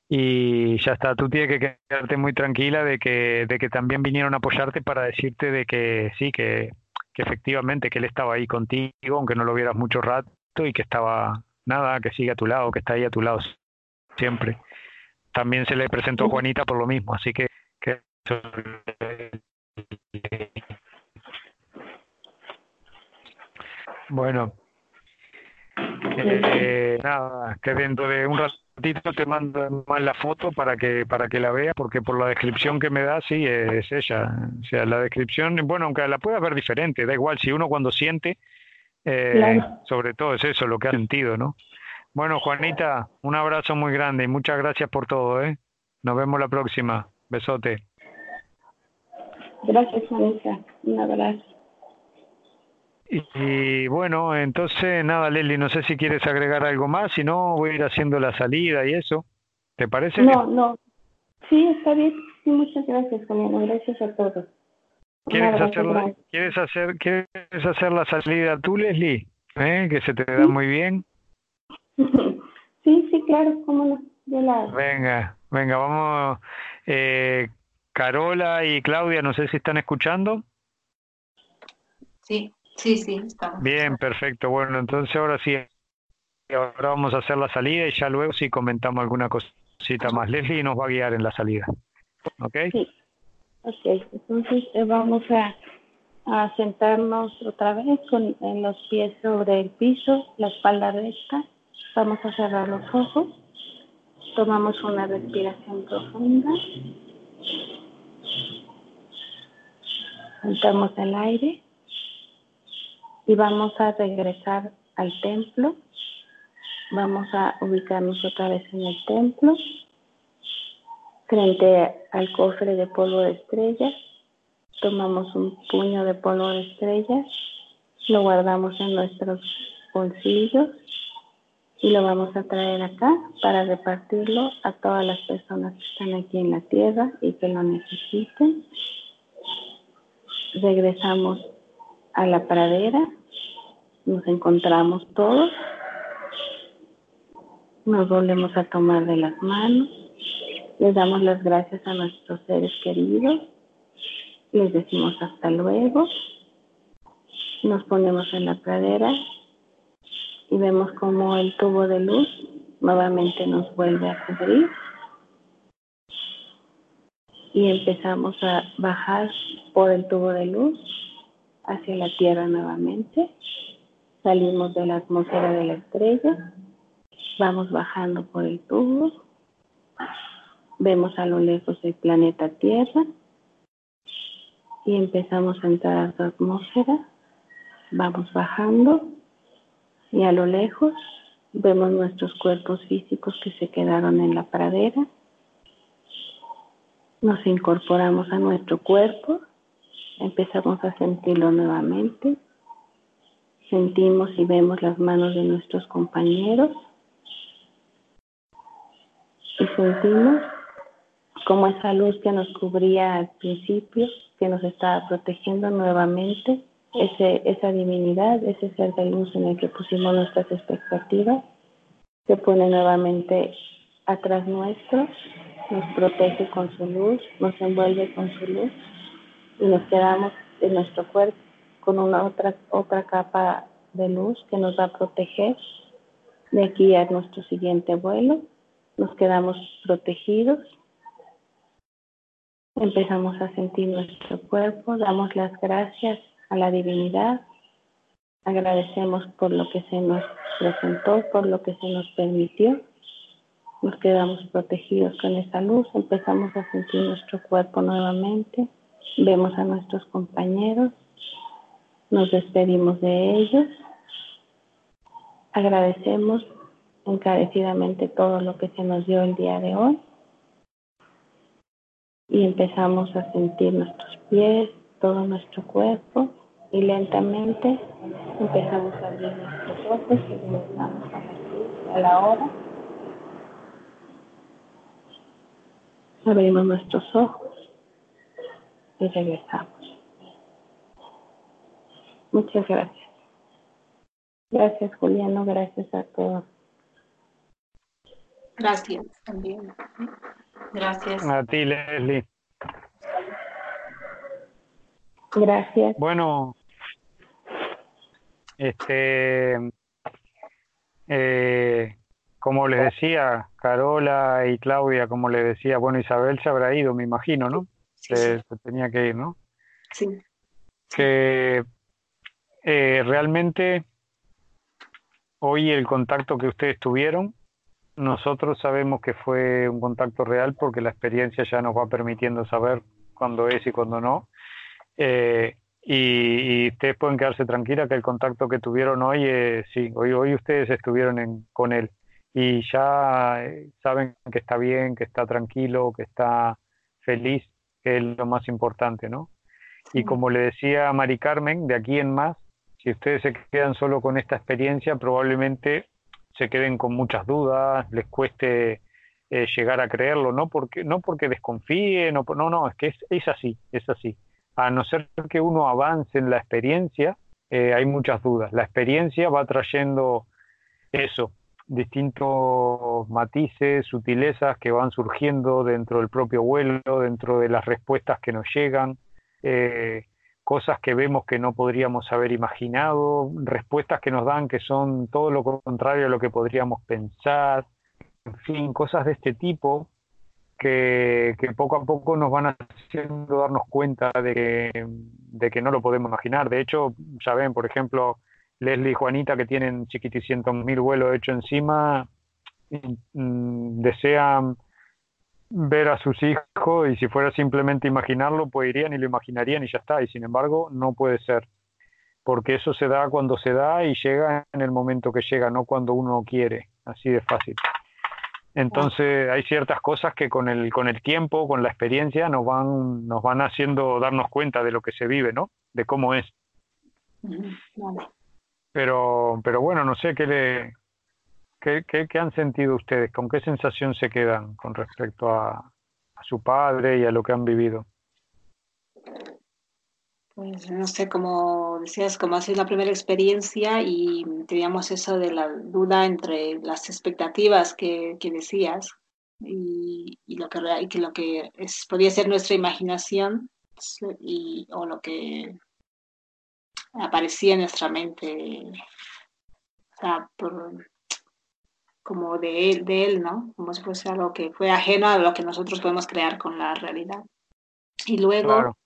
y ya está, tú tienes que quedarte muy tranquila de que, de que también vinieron a apoyarte para decirte de que sí, que, que efectivamente que él estaba ahí contigo, aunque no lo vieras mucho rato, y que estaba, nada, que sigue a tu lado, que está ahí a tu lado siempre. También se le presentó a Juanita por lo mismo, así que, que bueno, eh, nada, que dentro de un ratito te mando más la foto para que para que la veas, porque por la descripción que me da, sí, es ella. O sea, la descripción, bueno, aunque la puedas ver diferente, da igual, si uno cuando siente, eh, sobre todo es eso, lo que ha sentido, ¿no? Bueno, Juanita, un abrazo muy grande y muchas gracias por todo, ¿eh? Nos vemos la próxima. Besote. Gracias, Juanita. Un abrazo. Y, bueno, entonces nada, Leslie, no sé si quieres agregar algo más, si no, voy a ir haciendo la salida y eso. ¿Te parece? No, no. Sí, está bien. muchas gracias, Juliana. Gracias a todos. ¿Quieres hacer, la, ¿quieres, hacer, ¿Quieres hacer la salida tú, Leslie? ¿Eh? Que se te da muy bien. (laughs) Sí, sí, claro, cómo no. Venga, venga, vamos. Eh, Carola y Claudia, no sé si están escuchando. Sí. Sí, sí, estamos. Bien, perfecto. Bueno, entonces ahora sí, ahora vamos a hacer la salida y ya luego sí comentamos alguna cosita más. Leslie nos va a guiar en la salida. ¿Ok? Sí. Ok, entonces eh, vamos a, a sentarnos otra vez con en los pies sobre el piso, la espalda recta. Vamos a cerrar los ojos. Tomamos una respiración profunda. Soltamos el aire y vamos a regresar al templo. Vamos a ubicarnos otra vez en el templo, frente al cofre de polvo de estrellas. Tomamos un puño de polvo de estrellas, lo guardamos en nuestros bolsillos y lo vamos a traer acá para repartirlo a todas las personas que están aquí en la tierra y que lo necesiten. Regresamos a la pradera, nos encontramos todos, nos volvemos a tomar de las manos, les damos las gracias a nuestros seres queridos, les decimos hasta luego, nos ponemos en la pradera y vemos como el tubo de luz nuevamente nos vuelve a cubrir. Y empezamos a bajar por el tubo de luz hacia la Tierra nuevamente. Salimos de la atmósfera de la estrella, vamos bajando por el tubo, vemos a lo lejos el planeta Tierra. Y empezamos a entrar a su atmósfera, vamos bajando. Y a lo lejos vemos nuestros cuerpos físicos que se quedaron en la pradera. Nos incorporamos a nuestro cuerpo Empezamos a sentirlo nuevamente. Sentimos y vemos las manos de nuestros compañeros. Y sentimos como esa luz que nos cubría al principio, que nos estaba protegiendo nuevamente, ese, esa divinidad, ese ser de luz en el que pusimos nuestras expectativas, se pone nuevamente atrás nuestro, nos protege con su luz, nos envuelve con su luz y nos quedamos en nuestro cuerpo con una otra, otra capa de luz que nos va a proteger de aquí nuestro siguiente vuelo. Nos quedamos protegidos. Empezamos a sentir nuestro cuerpo, damos las gracias a la divinidad, agradecemos por lo que se nos presentó, por lo que se nos permitió. Nos quedamos protegidos con esa luz, empezamos a sentir nuestro cuerpo nuevamente. Vemos a nuestros compañeros, nos despedimos de ellos, agradecemos encarecidamente todo lo que se nos dio el día de hoy. Y empezamos a sentir nuestros pies, todo nuestro cuerpo y lentamente empezamos a abrir nuestros ojos y regresamos a la hora. Abrimos nuestros ojos y regresamos. Muchas gracias. Gracias, Juliano. Gracias a todos. Gracias también. Gracias. A ti, Leslie. Gracias. Bueno, Este, eh, como les decía, Carola y Claudia, como les decía, bueno, Isabel se habrá ido, me imagino, ¿no? Se, tenía que ir, ¿no? Sí. Que eh, realmente hoy el contacto que ustedes tuvieron, nosotros sabemos que fue un contacto real porque la experiencia ya nos va permitiendo saber cuándo es y cuándo no. Eh, y, ustedes pueden quedarse tranquilas que el contacto que tuvieron hoy, eh, sí, hoy, hoy ustedes estuvieron en, con él y ya eh, saben que está bien, que está tranquilo, que está feliz, que es lo más importante, ¿no? Y como le decía a Mari Carmen, de aquí en más, si ustedes se quedan solo con esta experiencia, probablemente se queden con muchas dudas, les cueste eh, llegar a creerlo, no porque, no porque desconfíen, no, no, no, es que es, es así, es así. A no ser que uno avance en la experiencia, eh, hay muchas dudas. La experiencia va trayendo eso, distintos matices, sutilezas que van surgiendo dentro del propio vuelo, dentro de las respuestas que nos llegan, eh, cosas que vemos que no podríamos haber imaginado, respuestas que nos dan que son todo lo contrario a lo que podríamos pensar, en fin, cosas de este tipo que, poco a poco nos van haciendo darnos cuenta de que, de que no lo podemos imaginar. De hecho, saben, por ejemplo, Leslie y Juanita, que tienen chiquiticientos mil vuelos hechos encima, mm, desean ver a sus hijos y si fuera simplemente imaginarlo, pues irían y lo imaginarían y ya está. Y sin embargo, no puede ser. Porque eso se da cuando se da y llega en el momento que llega, no cuando uno quiere. Así de fácil. Entonces hay ciertas cosas que con el, con el tiempo, con la experiencia, nos van, nos van haciendo darnos cuenta de lo que se vive, ¿no? De cómo es. Pero, pero bueno, no sé qué le, qué, qué, han sentido ustedes, con qué sensación se quedan con respecto a, su padre y a lo que han vivido. Pues no sé, como decías, como ha sido la primera experiencia y teníamos eso de la duda entre las expectativas que, que decías y, y, lo que, que lo que es, podía ser nuestra imaginación y, o lo que aparecía en nuestra mente, o sea, por, como de él, de él, ¿no? Como si fuese algo que fue ajeno a lo que nosotros podemos crear con la realidad. Y luego,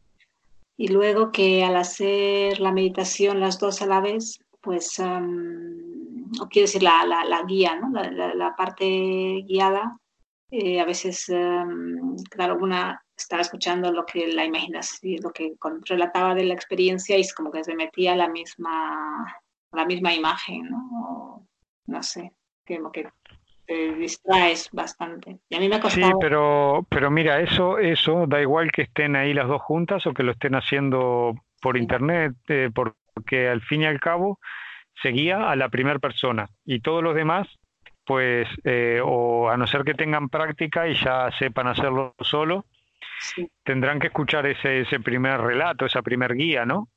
y luego que al hacer la meditación las dos a la vez, pues, um, o quiero decir, la, la, la guía, ¿no? La, la, parte guiada, eh, a veces, um, claro, una estaba escuchando lo que la imaginación, lo que relataba de la experiencia y es como que se metía la misma, la misma imagen, ¿no? no sé, como que te distraes bastante. Y a mí me ha costado... Sí, pero, pero mira, eso, eso da igual que estén ahí las dos juntas o que lo estén haciendo por internet, eh, porque al fin y al cabo seguía a la primera persona y todos los demás pues eh, o a no ser que tengan práctica y ya sepan hacerlo solo, tendrán que escuchar ese, ese primer relato, esa primer guía, ¿no?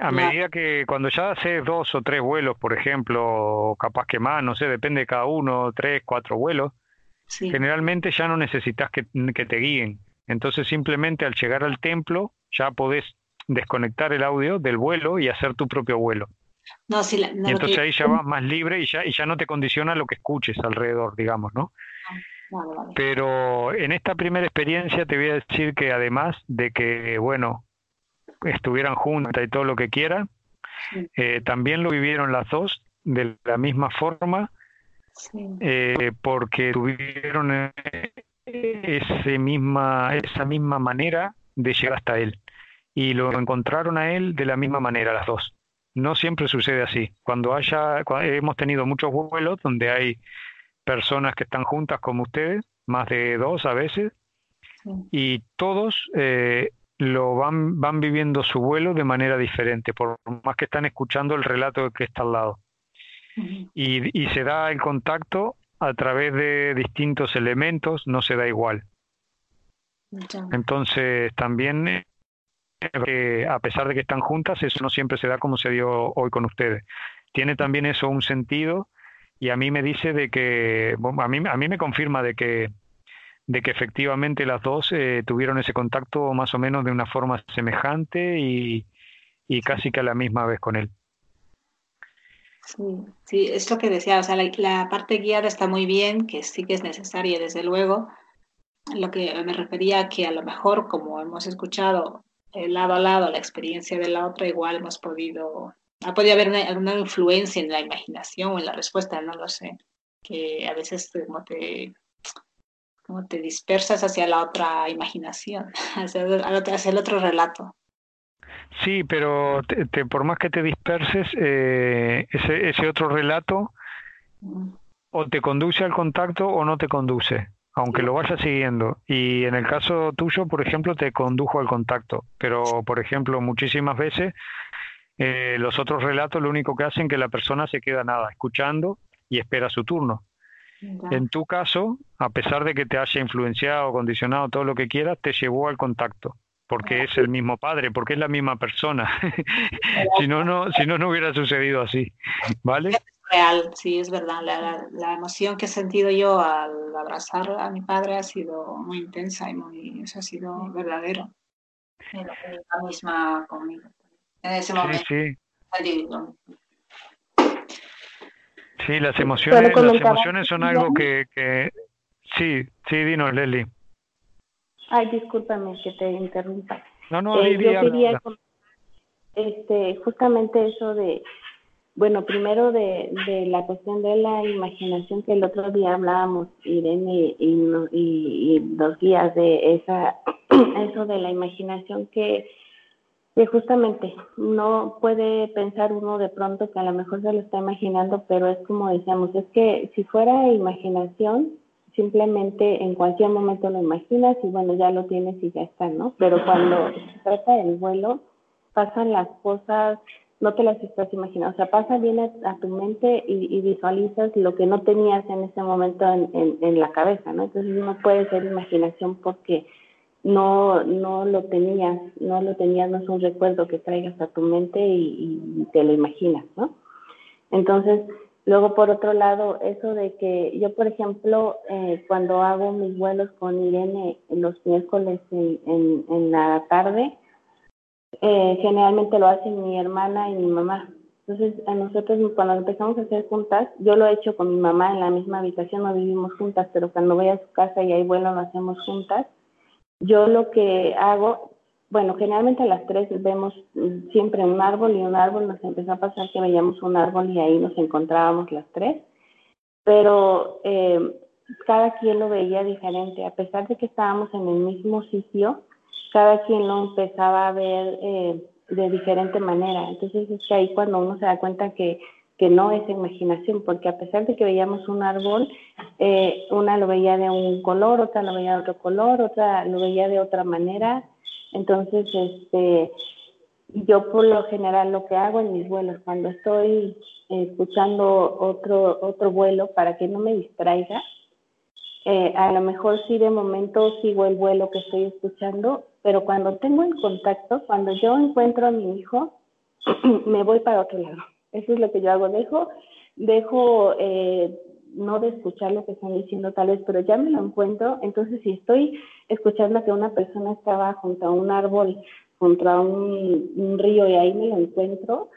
A medida que cuando ya haces dos o tres vuelos, por ejemplo, capaz que más, no sé, depende de cada uno, tres, cuatro vuelos, generalmente ya no necesitas que, te guíen. Entonces simplemente al llegar al templo ya podés desconectar el audio del vuelo y hacer tu propio vuelo. No, si y entonces ahí ya vas más libre y ya, y ya no te condiciona lo que escuches alrededor, digamos, ¿no? Pero en esta primera experiencia te voy a decir que además de que, bueno, estuvieran juntas y todo lo que quieran, eh, también lo vivieron las dos de la misma forma, eh, porque tuvieron eh, ese misma, esa misma manera de llegar hasta él. Y lo encontraron a él de la misma manera, las dos. No siempre sucede así. Cuando haya, hemos tenido muchos vuelos donde hay personas que están juntas como ustedes, más de dos a veces, y todos eh, lo van, van viviendo su vuelo de manera diferente, por más que están escuchando el relato que está al lado. y, y, se da el contacto a través de distintos elementos, no se da igual. Entonces, también, eh, a pesar de que están juntas, eso no siempre se da como se dio hoy con ustedes. Tiene también eso un sentido y a mí me dice de que, a mí, a mí me confirma de que de que efectivamente las dos eh, tuvieron ese contacto más o menos de una forma semejante y, casi que a la misma vez con él. Sí, sí, es lo que decía, o sea, la, parte guiada está muy bien, que sí que es necesaria, desde luego. Lo que me refería a que a lo mejor, como hemos escuchado el lado a lado la experiencia de la otra, igual hemos podido, ha podido haber alguna influencia en la imaginación o en la respuesta, no lo sé, que a veces como te, como te dispersas hacia la otra imaginación, (laughs) hacia hacia el otro relato. Sí, pero te, por más que te disperses, eh, ese, ese otro relato o te conduce al contacto o no te conduce, aunque lo vayas siguiendo. Y en el caso tuyo, por ejemplo, te condujo al contacto. Pero, por ejemplo, muchísimas veces eh, los otros relatos lo único que hacen es que la persona se queda nada, escuchando y espera su turno. En tu caso, a pesar de que te haya influenciado, condicionado, todo lo que quieras, te llevó al contacto porque es el mismo padre, porque es la misma persona. (laughs) si no, no, si no, no hubiera sucedido así, ¿vale? Es real, sí, es verdad. La, la, emoción que he sentido yo al abrazar a mi padre ha sido muy intensa y muy, eso ha sido verdadero. La misma conmigo. En ese momento. Sí, sí. Sí, las emociones, las emociones son algo que, que... Sí, sí, dinos, Leslie. Ay, discúlpame que te interrumpa. No, no, eh, yo quería este, justamente eso de, bueno, primero de, de, la cuestión de la imaginación que el otro día hablábamos, Irene y, y, y los guías de esa, (clears throat) eso de la imaginación que, que justamente no puede pensar uno de pronto que a lo mejor se lo está imaginando, pero es como decíamos, es que si fuera imaginación, simplemente en cualquier momento lo imaginas y bueno, ya lo tienes y ya está, ¿no? Pero cuando se trata del vuelo, pasan las cosas, no te las estás imaginando, o sea, pasa bien a, tu mente y, visualizas lo que no tenías en ese momento en, en, la cabeza, ¿no? Entonces no puede ser imaginación porque no, no lo tenías, no lo tenías, no es un recuerdo que traigas a tu mente y, te lo imaginas, ¿no? Entonces, Luego, por otro lado, eso de que yo, por ejemplo, eh, cuando hago mis vuelos con Irene los miércoles en, en, la tarde, eh, generalmente lo hacen mi hermana y mi mamá. Entonces, a nosotros cuando empezamos a hacer juntas, yo lo he hecho con mi mamá en la misma habitación, no vivimos juntas, pero cuando voy a su casa y hay vuelo lo hacemos juntas. Yo lo que hago, bueno, generalmente a las tres vemos mm, siempre un árbol y un árbol nos empezó a pasar que veíamos un árbol y ahí nos encontrábamos las tres, pero eh, cada quien lo veía diferente, a pesar de que estábamos en el mismo sitio, cada quien lo empezaba a ver eh, de diferente manera. Entonces es que ahí cuando uno se da cuenta que, que no es imaginación, porque a pesar de que veíamos un árbol, eh, una lo veía de un color, otra lo veía de otro color, otra lo veía de otra manera entonces, este, yo por lo general lo que hago en mis vuelos, cuando estoy escuchando otro, otro vuelo para que no me distraiga, eh, a lo mejor sí de momento sigo el vuelo que estoy escuchando, pero cuando tengo el contacto, cuando yo encuentro a mi hijo, (clears throat) me voy para otro lado. Eso es lo que yo hago. Dejo, dejo eh, no de escuchar lo que están diciendo tal vez, pero ya me lo encuentro, entonces si estoy escuchando que una persona estaba junto a un árbol, junto a un, río y ahí me lo encuentro,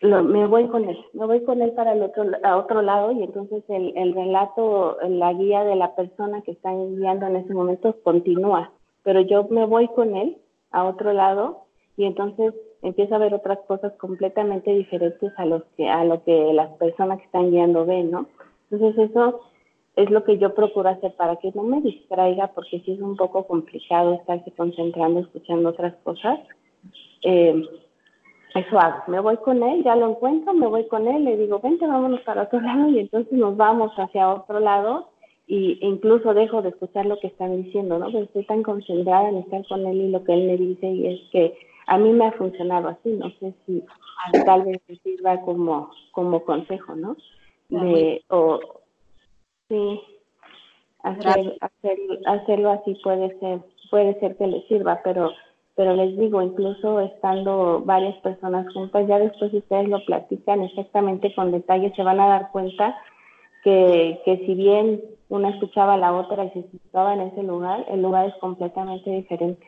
me voy con él, me voy con él para el otro, a otro lado y entonces el, el relato, la guía de la persona que está guiando en ese momento continúa, pero yo me voy con él a otro lado y entonces empiezo a ver otras cosas completamente diferentes a los que a lo que las personas que están guiando ven, ¿no? Entonces eso es lo que yo procuro hacer para que no me distraiga, porque sí es un poco complicado estarse concentrando, escuchando otras cosas. Eh, eso hago, me voy con él, ya lo encuentro, me voy con él, le digo, vente, vámonos para otro (laughs) lado y entonces nos vamos hacia otro lado y incluso dejo de escuchar lo que están diciendo, ¿no? Pero estoy tan concentrada en estar con él y lo que él me dice y es que a mí me ha funcionado así, no sé si tal vez me sirva como, como consejo, ¿no? de o sí hacer, hacer, hacerlo así puede ser puede ser que les sirva pero pero les digo incluso estando varias personas juntas ya después ustedes lo platican exactamente con detalle se van a dar cuenta que, que si bien una escuchaba a la otra y se situaba en ese lugar el lugar es completamente diferente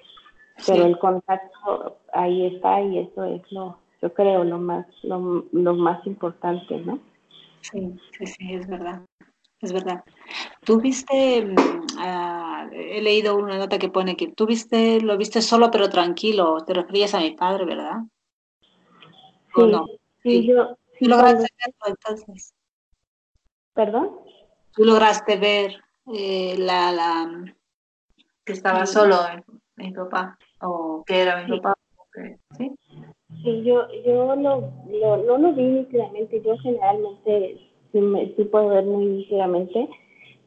pero el contacto ahí está y eso es lo yo creo, lo más, lo, lo más importante, ¿no? Sí, sí, sí, es verdad, es verdad. Tú viste, mm, ah, he leído una nota que pone que tú viste, lo viste solo pero tranquilo, te referías a mi padre, ¿verdad? Sí, no? sí, yo... ¿Tú lograste verlo entonces? ¿Perdón? ¿Tú lograste ver eh, la, la, que estaba solo mi papá o que era mi papá? ¿Sí? Sí, yo, yo lo, no lo vi nítidamente, yo generalmente sí, me, sí puedo ver muy nítidamente,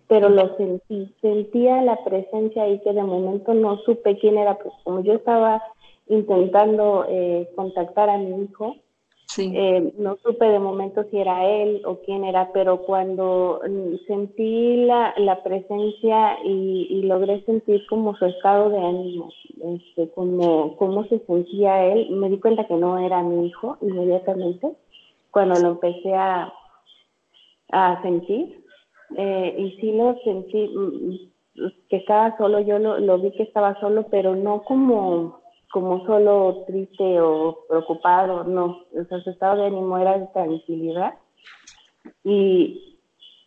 pero lo sentí, sentía la presencia ahí que de momento no supe quién era, pues como yo estaba intentando eh, contactar a mi hijo, eh, no supe de momento si era él o quién era, pero cuando mm, sentí la, la presencia y, y, logré sentir como su estado de ánimo, este, como cómo se sentía él, me di cuenta que no era mi hijo inmediatamente cuando lo empecé a, a sentir. Eh, y sí lo sentí, mm, mm, que estaba solo, yo lo, lo vi que estaba solo, pero no como como solo triste o preocupado, no, o sea, su estado de ánimo era de tranquilidad. Y,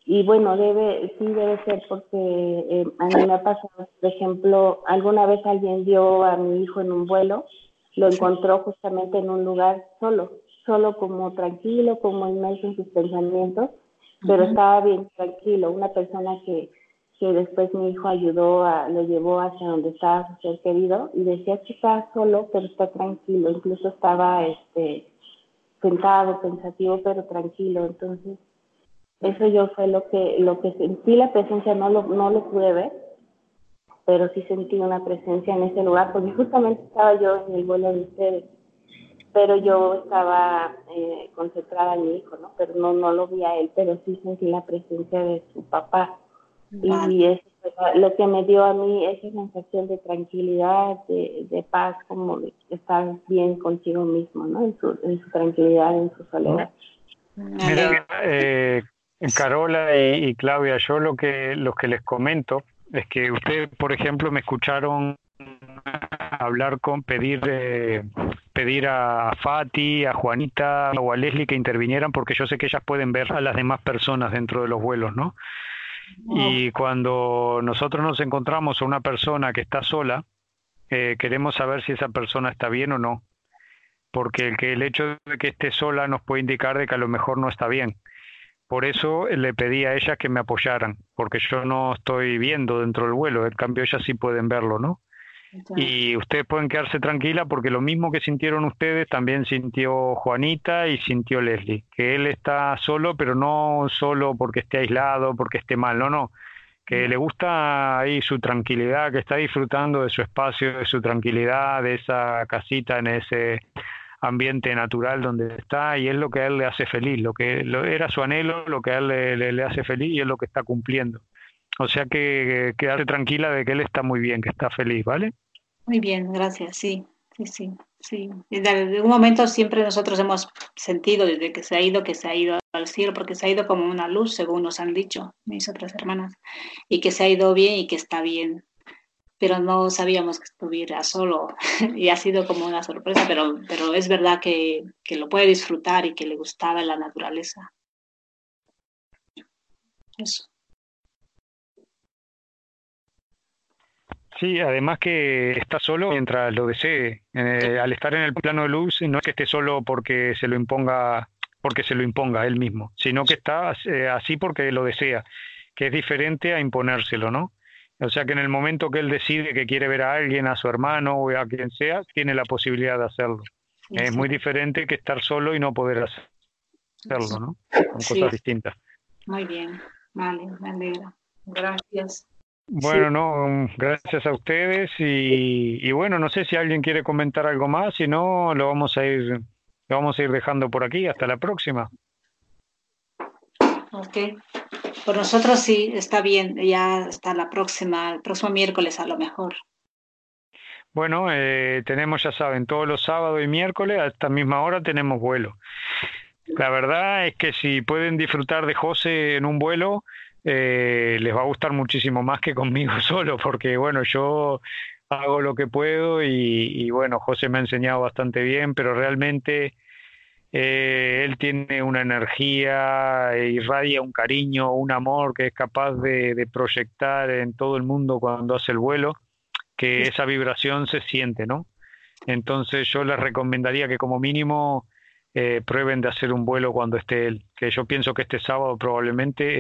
y bueno, debe, sí debe ser porque eh, a mí me ha pasado, por ejemplo, alguna vez alguien vio a mi hijo en un vuelo, lo encontró justamente en un lugar solo, solo como tranquilo, como inmerso en sus pensamientos, pero estaba bien tranquilo, una persona que que después mi hijo ayudó, a, lo llevó hacia donde estaba su ser querido y decía que estaba solo, pero está tranquilo, incluso estaba este sentado, pensativo, pero tranquilo. Entonces, eso yo fue lo que lo que sentí la presencia, no lo, no lo pude ver, pero sí sentí una presencia en ese lugar, porque justamente estaba yo en el vuelo de ustedes, pero yo estaba eh, concentrada en mi hijo, ¿no? Pero no, no lo vi a él, pero sí sentí la presencia de su papá y eso lo que me dio a mí esa sensación de tranquilidad, de, paz, como de estar bien consigo mismo, ¿no? En su, en su tranquilidad, en su soledad. Mira, eh, Carola y, Claudia, yo lo que, lo que les comento es que ustedes, por ejemplo, me escucharon hablar con pedir eh, pedir a Fati, a Juanita o a Leslie que intervinieran porque yo sé que ellas pueden ver a las demás personas dentro de los vuelos, ¿no? Y cuando nosotros nos encontramos a una persona que está sola, eh, queremos saber si esa persona está bien o no. Porque el, el hecho de que esté sola nos puede indicar de que a lo mejor no está bien. Por eso le pedí a ellas que me apoyaran, porque yo no estoy viendo dentro del vuelo, en cambio ellas sí pueden verlo, ¿no? Y ustedes pueden quedarse tranquila porque lo mismo que sintieron ustedes también sintió Juanita y sintió Leslie, que él está solo, pero no solo porque esté aislado, porque esté mal, no, no, que le gusta ahí su tranquilidad, que está disfrutando de su espacio, de su tranquilidad, de esa casita en ese ambiente natural donde está y es lo que a él le hace feliz, lo que era su anhelo, lo que a él le, le hace feliz y es lo que está cumpliendo. O sea que quedarse tranquila de que él está muy bien, que está feliz, ¿vale? Muy bien, gracias. Sí, sí, sí. sí. Desde un momento siempre nosotros hemos sentido desde que se ha ido, que se ha ido al cielo, porque se ha ido como una luz, según nos han dicho mis otras hermanas, y que se ha ido bien y que está bien. Pero no sabíamos que estuviera solo (laughs) y ha sido como una sorpresa, pero, pero es verdad que, que lo puede disfrutar y que le gustaba la naturaleza. Eso. Sí, además que está solo mientras lo desee. Eh, al estar en el plano de luz, no es que esté solo porque se lo imponga, porque se lo imponga él mismo, sino que está eh, así porque lo desea, que es diferente a imponérselo, ¿no? O sea que en el momento que él decide que quiere ver a alguien, a su hermano o a quien sea, tiene la posibilidad de hacerlo. es muy diferente que estar solo y no poder hacerlo, ¿no? Son cosas distintas. Muy bien, vale, me alegra. Gracias. Bueno, no, gracias a ustedes y, bueno, no sé si alguien quiere comentar algo más, si no, lo vamos a ir, lo vamos a ir dejando por aquí. Hasta la próxima. Ok, por nosotros sí, está bien, ya hasta la próxima, el próximo miércoles a lo mejor. Bueno, eh, tenemos, ya saben, todos los sábados y miércoles a esta misma hora tenemos vuelo. La verdad es que si pueden disfrutar de José en un vuelo, eh, les va a gustar muchísimo más que conmigo (laughs) solo, porque bueno, yo hago lo que puedo y, bueno, José me ha enseñado bastante bien, pero realmente eh, él tiene una energía, irradia un cariño, un amor que es capaz de, proyectar en todo el mundo cuando hace el vuelo, que esa vibración se siente, ¿no? Entonces yo les recomendaría que como mínimo eh, prueben de hacer un vuelo cuando esté él, que yo pienso que este sábado probablemente